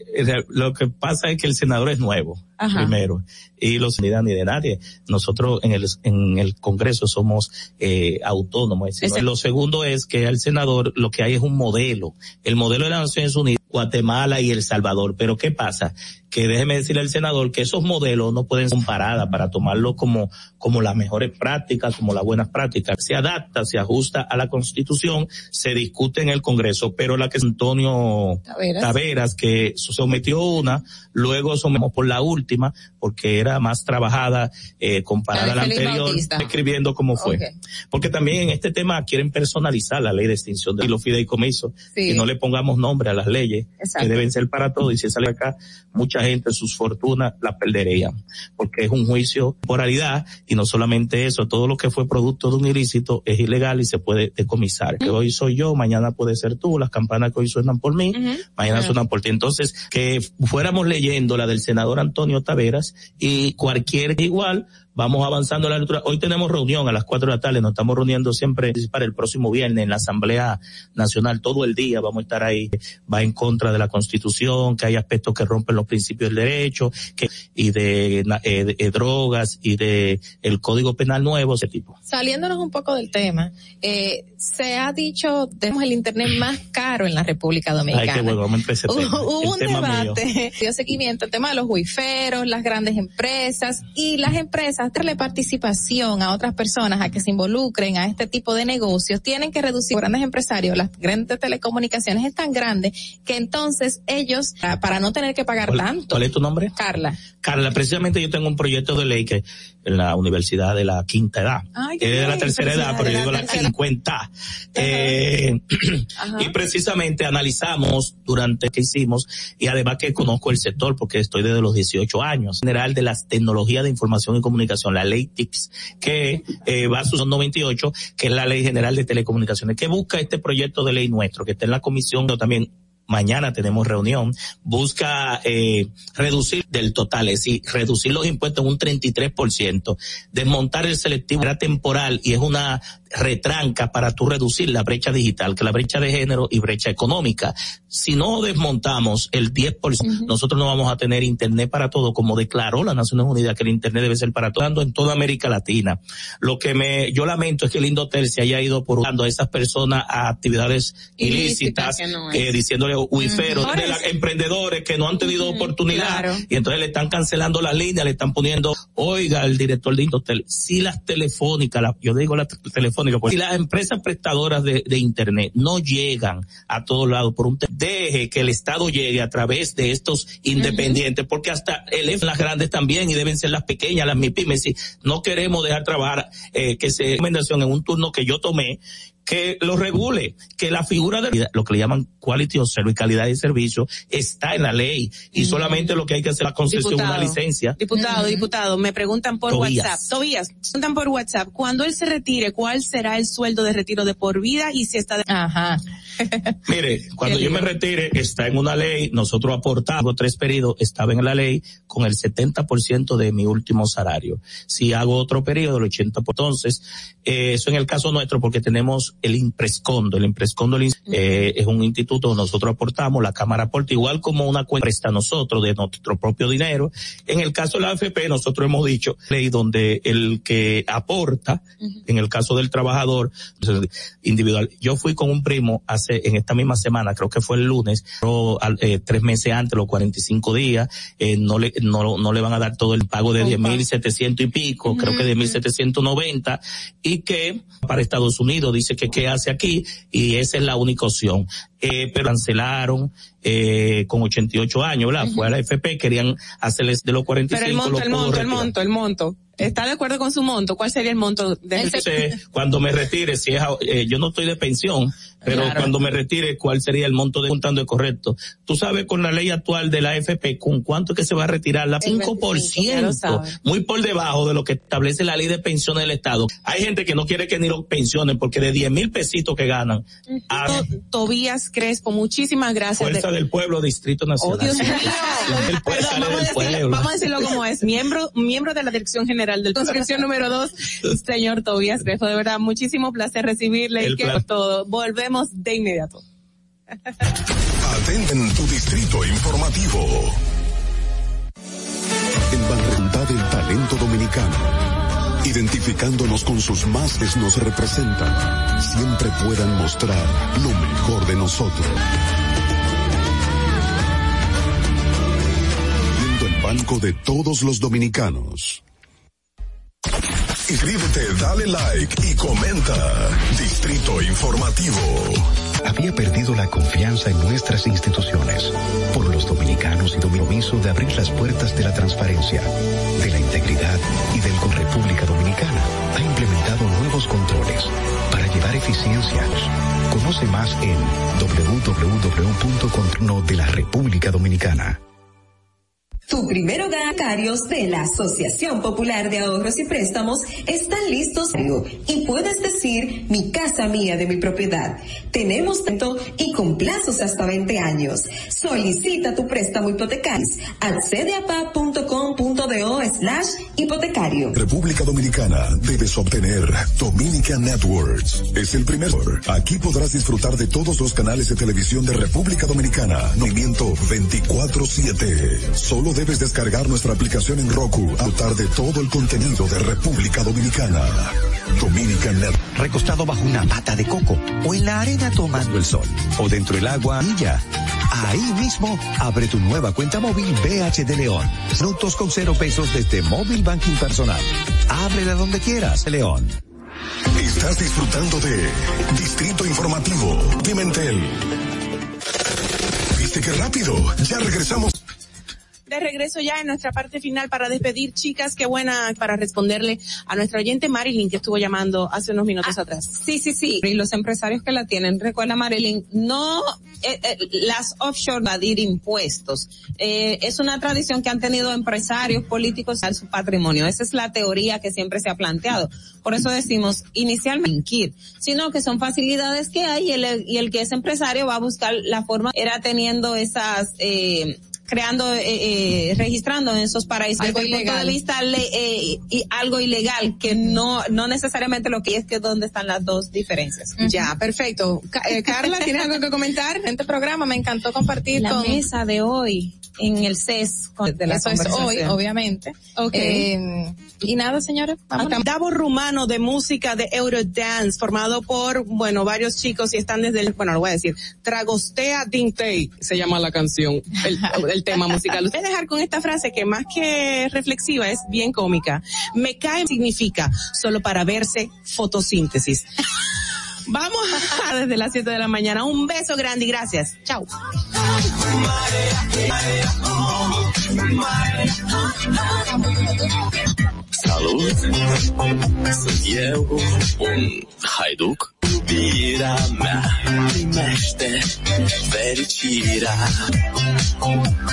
lo que pasa es que el senador es nuevo, primero y los ni de nadie. Nosotros en el, en el Congreso somos eh, autónomos. Lo segundo es que al senador lo que hay es un modelo. El modelo de las Naciones Unidas, Guatemala y El Salvador. Pero ¿qué pasa? que déjeme decirle al senador que esos modelos no pueden ser comparados para tomarlo como, como las mejores prácticas, como las buenas prácticas. Se adapta, se ajusta a la constitución, se discute en el Congreso, pero la que Antonio Taveras, que sometió una, luego sometemos por la última, porque era más trabajada, eh, comparada a la anterior, escribiendo cómo fue. Porque también en este tema quieren personalizar la ley de extinción de los fideicomisos, y no le pongamos nombre a las leyes, que deben ser para todos, y si sale acá, mucha gente sus fortunas la perderían, porque es un juicio moralidad y no solamente eso, todo lo que fue producto de un ilícito es ilegal y se puede decomisar. Que hoy soy yo, mañana puede ser tú, las campanas que hoy suenan por mí, mañana suenan por ti. Entonces, que fuéramos leyendo la del senador Antonio Taveras y cualquier igual, vamos avanzando la lectura. Hoy tenemos reunión a las cuatro de la tarde, nos estamos reuniendo siempre para el próximo viernes en la Asamblea Nacional, todo el día vamos a estar ahí, va en contra de la Constitución, que hay aspectos que rompen los principios del derecho, que, y de, eh, drogas y de el Código Penal nuevo, ese tipo. Saliéndonos un poco del tema, eh, se ha dicho, tenemos el Internet más caro en la República Dominicana. Ay, qué bueno, vamos a empezar. Hubo un debate, dio seguimiento al tema de los wiferos, las grandes empresas y las empresas darle participación a otras personas a que se involucren a este tipo de negocios, tienen que reducir grandes empresarios, las grandes telecomunicaciones es tan grande que entonces ellos, ah, para no tener que pagar tanto. ¿Cuál es tu nombre? Carla. Carla, precisamente yo tengo un proyecto de ley que en la Universidad de la Quinta Edad, es de la tercera edad, pero yo digo la cincuenta. Eh, (clears throat) y precisamente analizamos durante que hicimos y además que conozco el sector porque estoy desde los 18 años, general de las tecnologías de información y comunicación, la ley TICS, que eh, va a su 98, que es la ley general de telecomunicaciones, que busca este proyecto de ley nuestro, que está en la comisión, pero también mañana tenemos reunión, busca eh, reducir del total, es decir, reducir los impuestos en un 33%, desmontar el selectivo era temporal y es una retranca para tú reducir la brecha digital, que la brecha de género y brecha económica. Si no desmontamos el 10%, nosotros no vamos a tener Internet para todo, como declaró la Naciones Unidas que el Internet debe ser para todo, en toda América Latina. Lo que me, yo lamento es que el Indotel se haya ido por a esas personas a actividades ilícitas, eh, diciéndole wiferos, de emprendedores que no han tenido oportunidad, y entonces le están cancelando las líneas, le están poniendo, oiga, el director de Indotel, si las telefónicas, yo digo las telefónicas, pues. Si las empresas prestadoras de, Internet no llegan a todos lados por un deje que el Estado llegue a través de estos independientes, porque hasta el las grandes también y deben ser las pequeñas, las MIPIMES. Si no queremos dejar trabajar, eh, que se recomendación en un turno que yo tomé, que lo regule, que la figura de lo que le llaman quality of service, calidad de servicio, está en la ley y solamente lo que hay que hacer es la concesión de una licencia. Diputado, diputado, me preguntan por WhatsApp. Tobías, preguntan por WhatsApp, cuando él se retire, ¿cuál será el sueldo de retiro de por vida y si está de... Ajá. (laughs) Mire, cuando yo me retire, está en una ley, nosotros aportamos tres periodos, estaba en la ley con el 70% de mi último salario. Si hago otro periodo, el 80%, entonces, eh, eso en el caso nuestro porque tenemos el Imprescondo. El Imprescondo eh, es un instituto nosotros aportamos, la Cámara aporta igual como una cuenta presta a nosotros de nuestro propio dinero. En el caso de la AFP, nosotros hemos dicho ley donde el que aporta, en el caso del trabajador individual, yo fui con un primo hace, en esta misma semana, creo que fue el lunes, eh, tres meses antes, los 45 días, eh, no le, no, no le van a dar todo el pago de diez mil setecientos y pico, creo que de mil setecientos noventa, y que para Estados Unidos dice que qué hace aquí y esa es la única opción. Eh, pero cancelaron eh, con 88 años, ¿verdad? Fue a la FP, querían hacerles de los 45. Pero el monto, el monto, el monto, el monto. ¿Está de acuerdo con su monto? ¿Cuál sería el monto de Cuando me retire, si es, eh, yo no estoy de pensión, pero cuando me retire, ¿cuál sería el monto de juntando correcto? Tú sabes con la ley actual de la AFP, ¿con cuánto que se va a retirar? La 5%, muy por debajo de lo que establece la ley de pensiones del Estado. Hay gente que no quiere que ni lo pensionen porque de 10 mil pesitos que ganan. Tobías Crespo, muchísimas gracias. Fuerza del Pueblo, Distrito Nacional. Oh, Dios (laughs) mío. vamos, a decirlo, como es. Miembro, miembro de la Dirección General del Conscripción número 2, señor Tobías Crespo. De verdad, muchísimo placer recibirle y que todo. Volvemos de inmediato. Atenden tu distrito informativo. En Banrealidad del Talento Dominicano, identificándonos con sus máses nos representan, siempre puedan mostrar lo mejor de nosotros. Viendo el banco de todos los dominicanos. Inscríbete, dale like y comenta. Distrito Informativo. Había perdido la confianza en nuestras instituciones por los dominicanos y dominomiso de abrir las puertas de la transparencia, de la integridad y del con República Dominicana. Ha implementado nuevos controles para llevar eficiencia. Conoce más en www.control de la República Dominicana. Tu primer hogar de la Asociación Popular de Ahorros y Préstamos están listos y puedes decir mi casa mía de mi propiedad. Tenemos tanto y con plazos hasta 20 años. Solicita tu préstamo hipotecario. Accede a pa.com.do slash hipotecario. República Dominicana debes obtener Dominican Networks. Es el primer. Aquí podrás disfrutar de todos los canales de televisión de República Dominicana. Movimiento 24-7. Solo debes descargar nuestra aplicación en Roku, a de todo el contenido de República Dominicana. Dominican Net. Recostado bajo una pata de coco, o en la arena tomando el sol, o dentro del agua y ya. Ahí mismo, abre tu nueva cuenta móvil BHD León. Minutos con cero pesos desde Móvil Banking Personal. Ábrela donde quieras, León. Estás disfrutando de Distrito Informativo, Pimentel. ¿Viste qué rápido? Ya regresamos de regreso ya en nuestra parte final para despedir, chicas, qué buena para responderle a nuestra oyente Marilyn que estuvo llamando hace unos minutos ah, atrás. Sí, sí, sí. Y los empresarios que la tienen, recuerda Marilyn, no eh, eh, las offshore evadir impuestos. Eh, es una tradición que han tenido empresarios políticos en su patrimonio. Esa es la teoría que siempre se ha planteado. Por eso decimos inicialmente, sino que son facilidades que hay y el, y el que es empresario va a buscar la forma, era teniendo esas, eh, creando, eh, eh, registrando en esos paraísos algo desde el punto de vista eh, y algo ilegal, que no, no necesariamente lo que es que dónde están las dos diferencias. Ya, perfecto. Eh, Carla, ¿tienes algo que comentar en este programa? Me encantó compartir la mesa de hoy en el CES de la Eso es hoy, obviamente. Okay. Eh, y nada, señora. Davo rumano de música de Eurodance, formado por, bueno, varios chicos y están desde el, bueno, lo voy a decir, Tragostea Dintei, se llama la canción, el, (laughs) el tema musical. Voy a dejar con esta frase que más que reflexiva es bien cómica. Me cae significa solo para verse fotosíntesis. Vamos a desde las 7 de la mañana. Un beso grande y gracias. Chao. Salud. Santiago. Un hajduk. Bira me mește fericirea.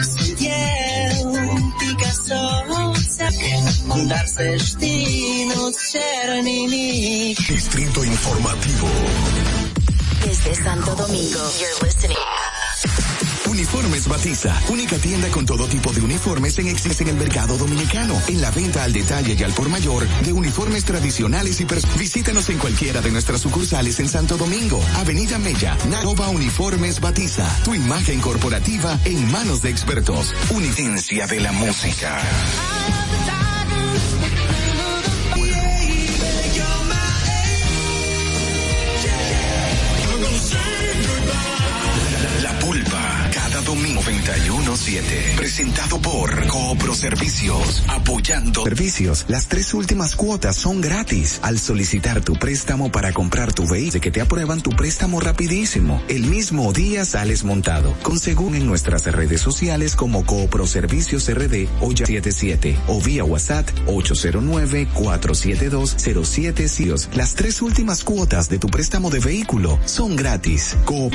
Sunt eu, Picasso, dar. Distrito Informativo. Desde Santo Domingo, you're listening. Uniformes Batiza, única tienda con todo tipo de uniformes en existe en el mercado dominicano. En la venta al detalle y al por mayor de uniformes tradicionales y Visítanos en cualquiera de nuestras sucursales en Santo Domingo, Avenida Mella, Nova Uniformes Batiza. Tu imagen corporativa en manos de expertos. Unicencia de la música. Domingo 21 7. Presentado por Coopro Servicios. Apoyando servicios. Las tres últimas cuotas son gratis. Al solicitar tu préstamo para comprar tu vehículo, que te aprueban tu préstamo rapidísimo. El mismo día sales montado. Con según en nuestras redes sociales como Coopro Servicios RD o ya 77 o vía WhatsApp 809-472-07 Las tres últimas cuotas de tu préstamo de vehículo son gratis. Coop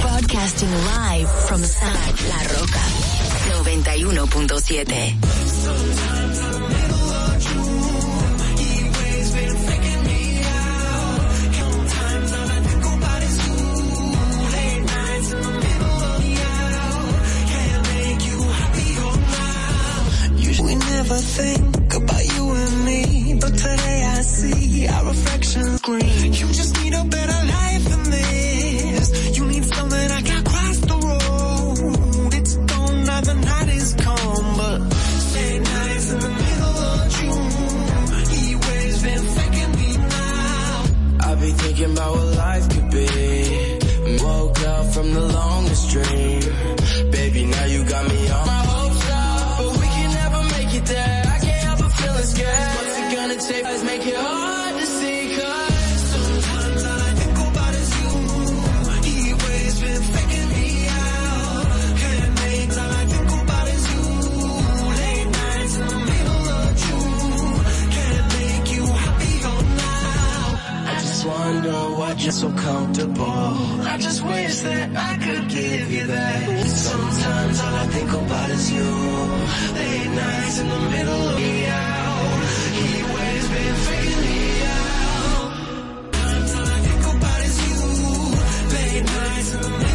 Broadcasting live from San La Roca 91.7. We never think about you and me, but today I see our reflections green. You just need a better life than this. Dream. You're so comfortable. I just wish that I could give you that. Sometimes all I think about is you. Late nights in the middle of the out. He waves been faking me out. Sometimes all I think about is you. Late nights in the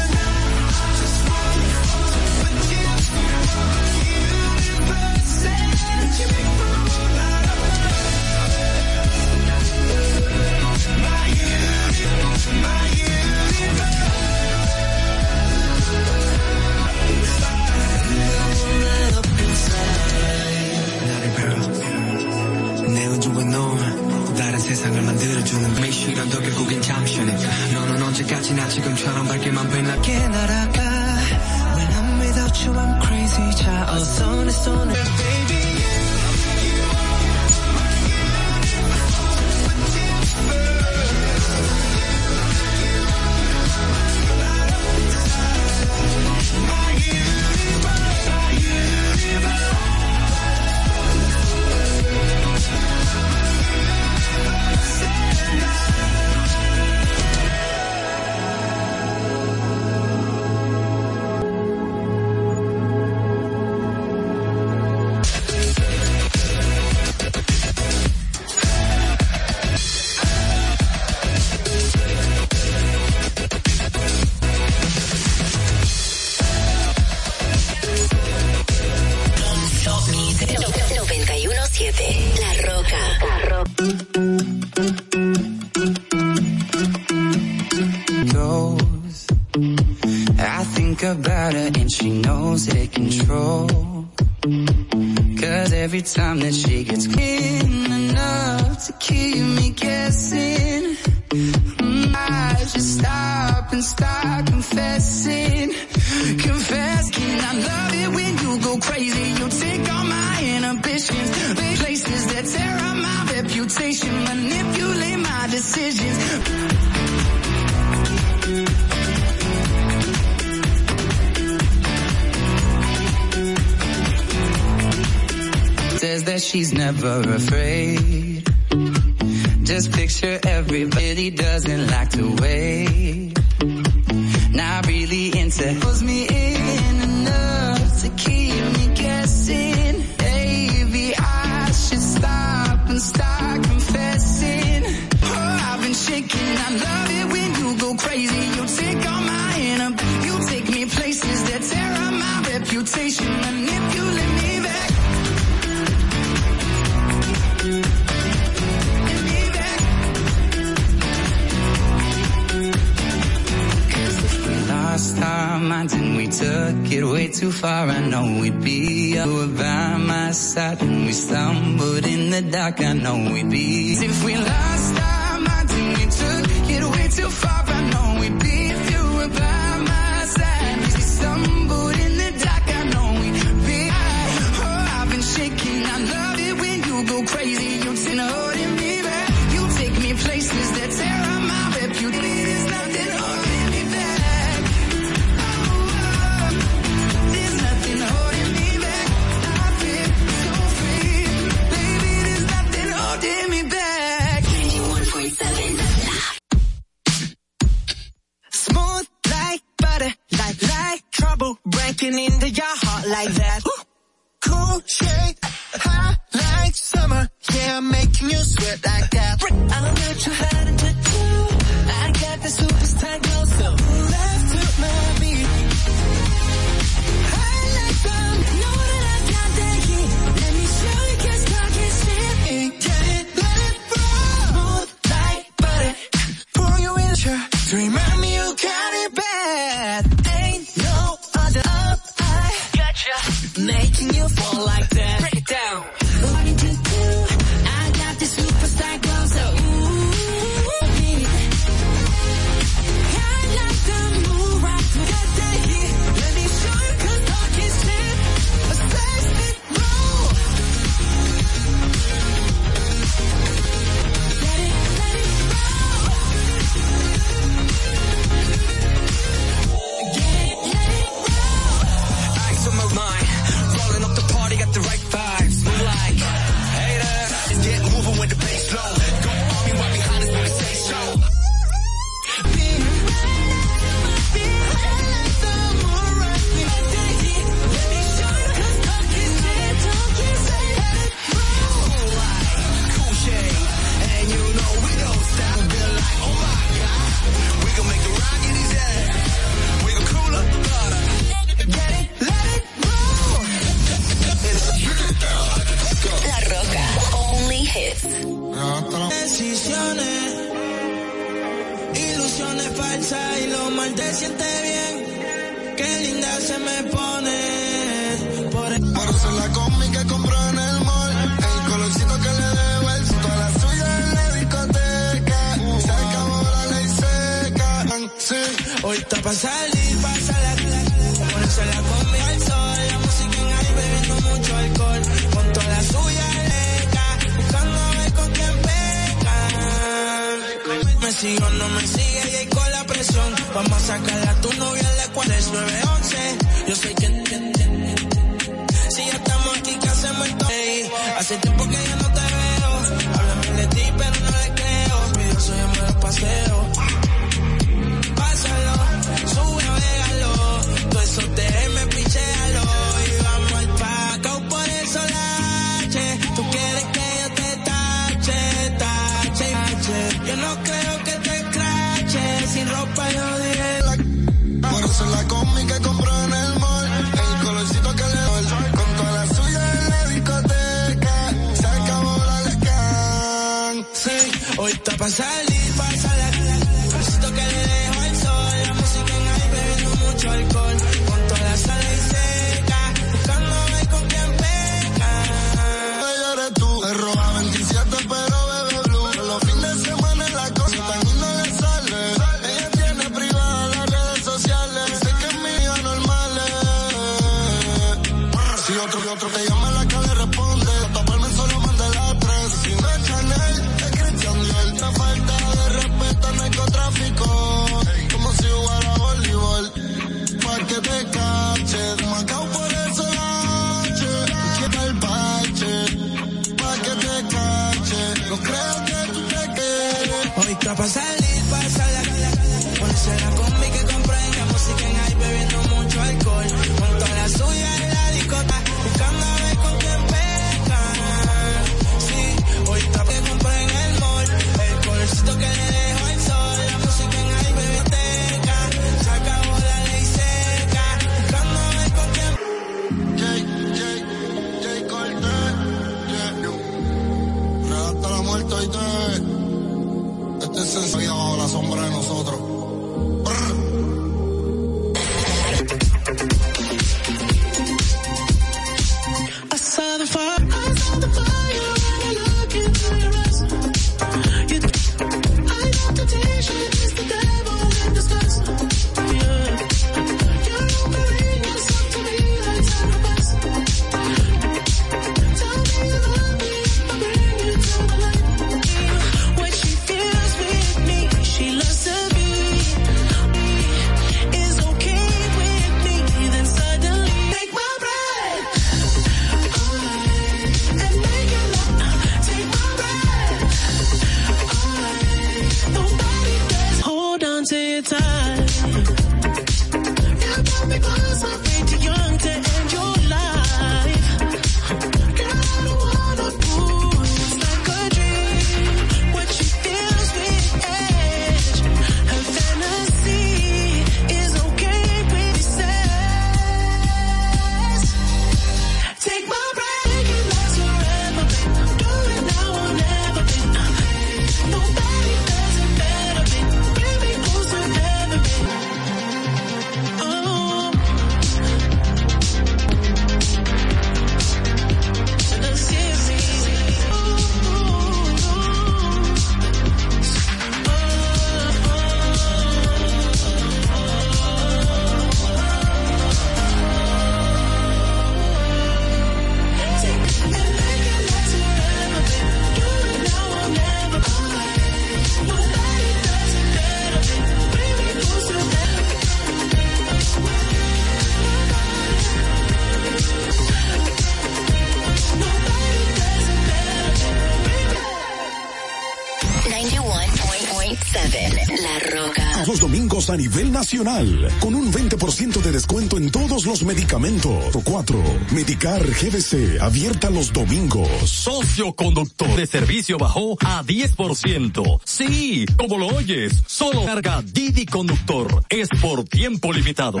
a nivel nacional, con un 20% de descuento en todos los medicamentos. 4. Medicar GBC, abierta los domingos. Socio conductor de servicio bajó a 10%. Sí, como lo oyes, solo carga Didi Conductor. Es por tiempo limitado.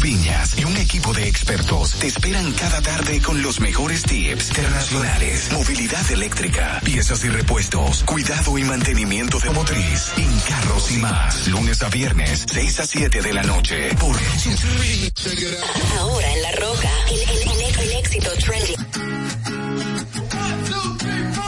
Viñas y un equipo de expertos te esperan cada tarde con los mejores tips internacionales, movilidad eléctrica, piezas y repuestos, cuidado y mantenimiento de motriz, en carros y más. Lunes a viernes, 6 a 7 de la noche por Ahora en la roca, el, el, el, el éxito trendy. One, two, three,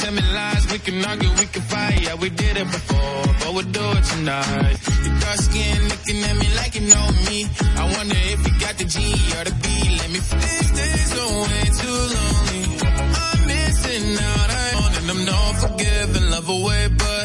tell me lies, we can argue, we can fight. Yeah, we did it before, but we'll do it tonight. Your dark skin looking at me like you know me. I wonder if you got the G or the B. Let me fix this away too lonely. I'm missing out on. I'm not forgiving, love away, but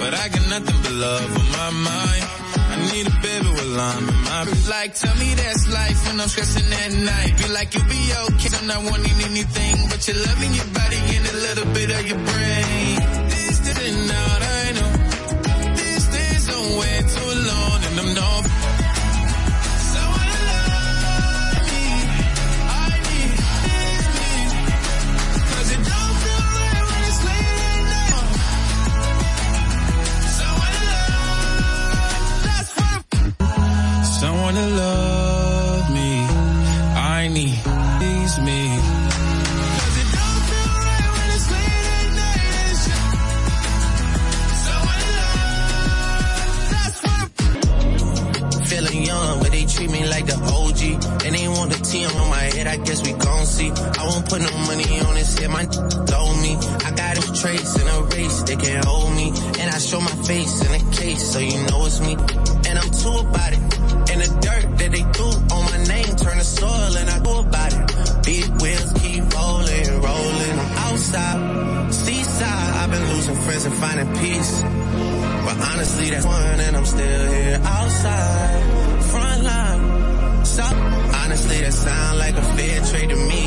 But I got nothing but love on my mind. I need a baby while I'm in my Like, tell me that's life when I'm stressing at night. Be like, you'll be okay. I'm not wanting anything but your love and your body and a little bit of your brain. This is out, I know. Days are way too long and I'm not. That's what I'm Feeling young, but they treat me like the OG. And they want the team on my head, I guess we gon' see. I won't put no money on this head, my told me. I got trace in a race, they can't hold me. And I show my face in a case, so you know it's me. And I'm too about it. And the dirt that they threw on my name turn to soil, and I do about it. Big wheels keep rolling, rolling. I'm outside, seaside. I've been losing friends and finding peace. But honestly, that's one, and I'm still here outside. Front line. So, honestly, that sound like a fair trade to me.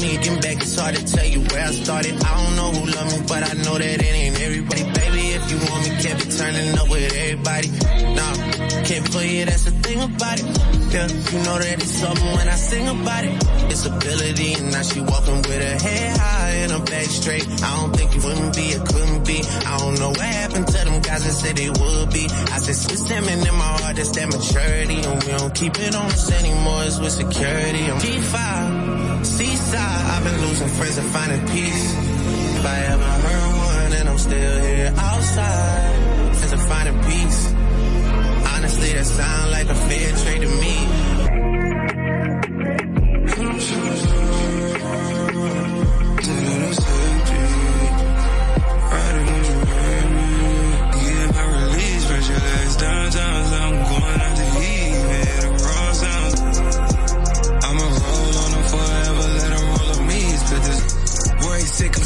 Again back. It's hard to tell you where I started. I don't know who love me, but I know that it ain't everybody. Baby, if you want me, can't be turning up with everybody. Nah, can't play it. That's the thing about it. Yeah, you know that it's something when I sing about it. It's ability, and now she walking with her head high and her back straight. I don't think it wouldn't be, it couldn't be. I don't know what happened to them guys that said they would be. I said, Swiss salmon in my heart, that's that maturity. And we don't keep it on us anymore, it's with security. I'm G5, seaside, I've been losing friends and finding peace. If I ever heard one, and I'm still here outside, friends and finding peace. Honestly, that sound like a fair trade to me.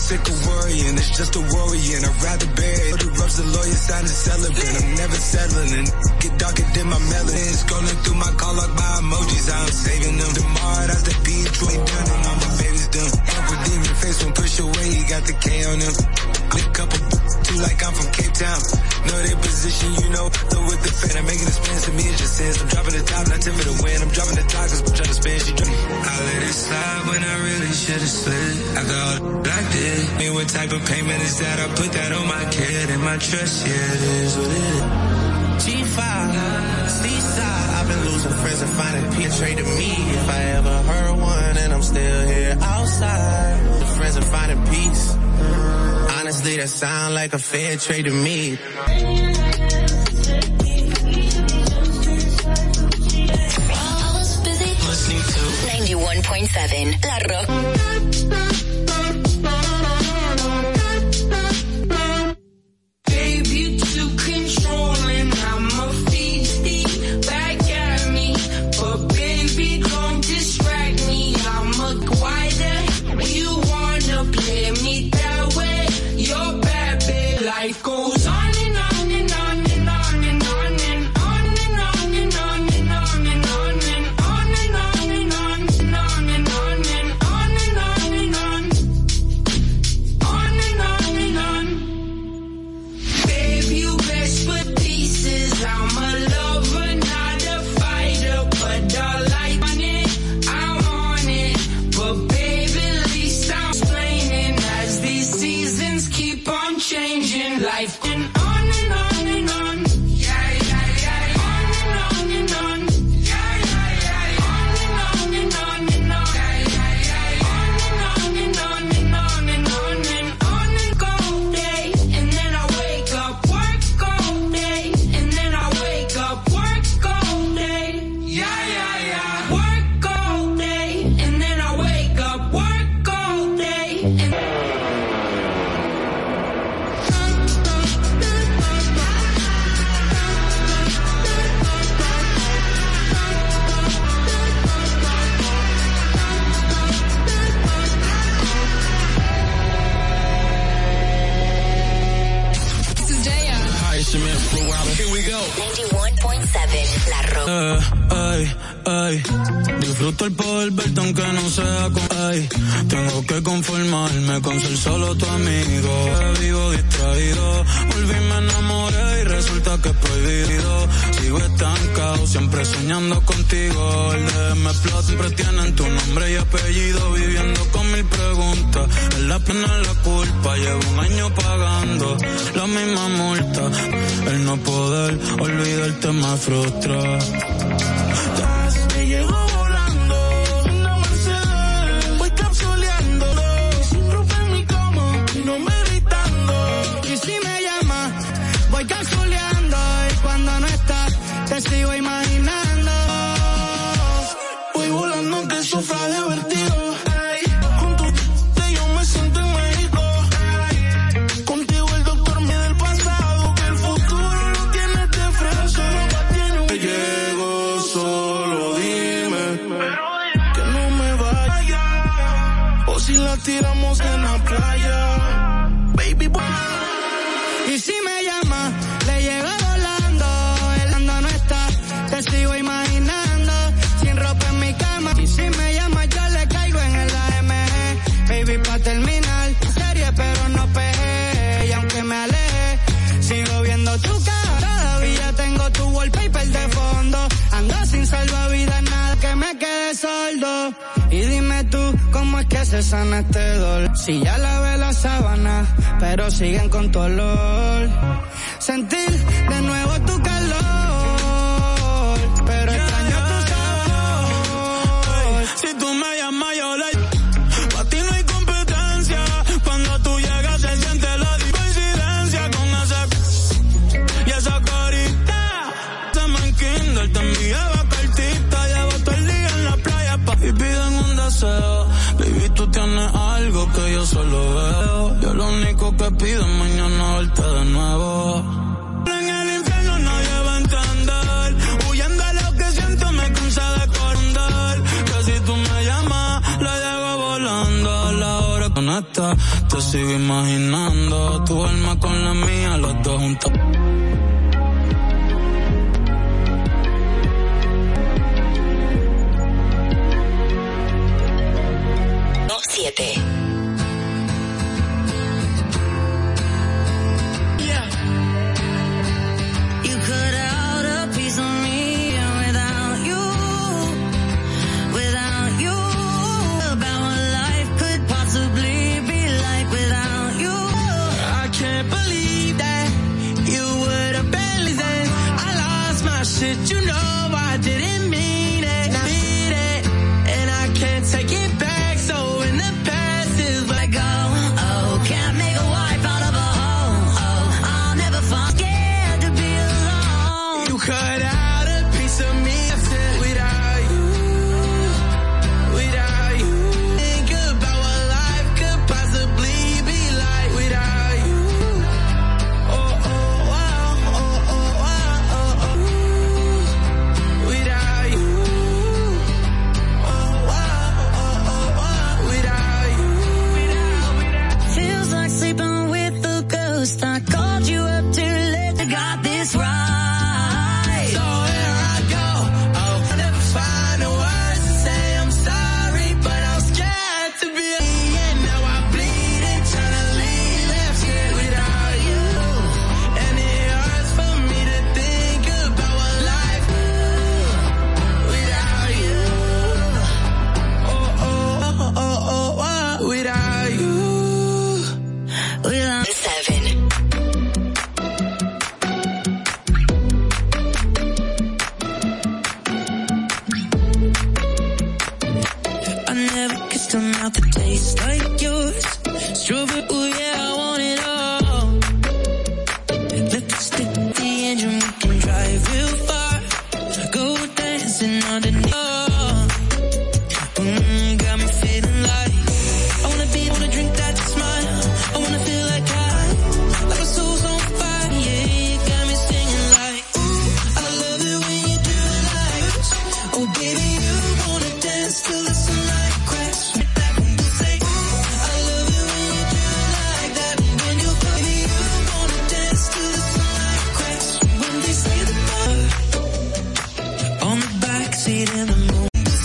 Sick, of worrying. It's just a worrying. I'd rather bury it. The rubs, the lawyer sign a celebrant. I'm never settling. Get darker than my melanin. Scrolling through my call log by emojis. I'm saving them. Tomorrow, that's the beat. Troy and all my babies done. Uncle Demon face when push away. He got the K on him. A couple two like I'm from Cape Town. Know their position, you know. So with the fan, I'm making a spin to me. It just sense. I'm dropping the top, not for the win. I'm dropping the top, cause I'm trying to spin. She drop. I let it slide when I really should've slid. After all I did. Me, what type of payment is that? I put that on my kid and my trust. Yeah, it is what it is. G5, seaside. I've been losing friends and finding peace. Trade to me if I ever heard one, and I'm still here outside. Friends and finding peace. Honestly, that sound like a fair trade to me. Listening to 91.7 La Rock. Frustra.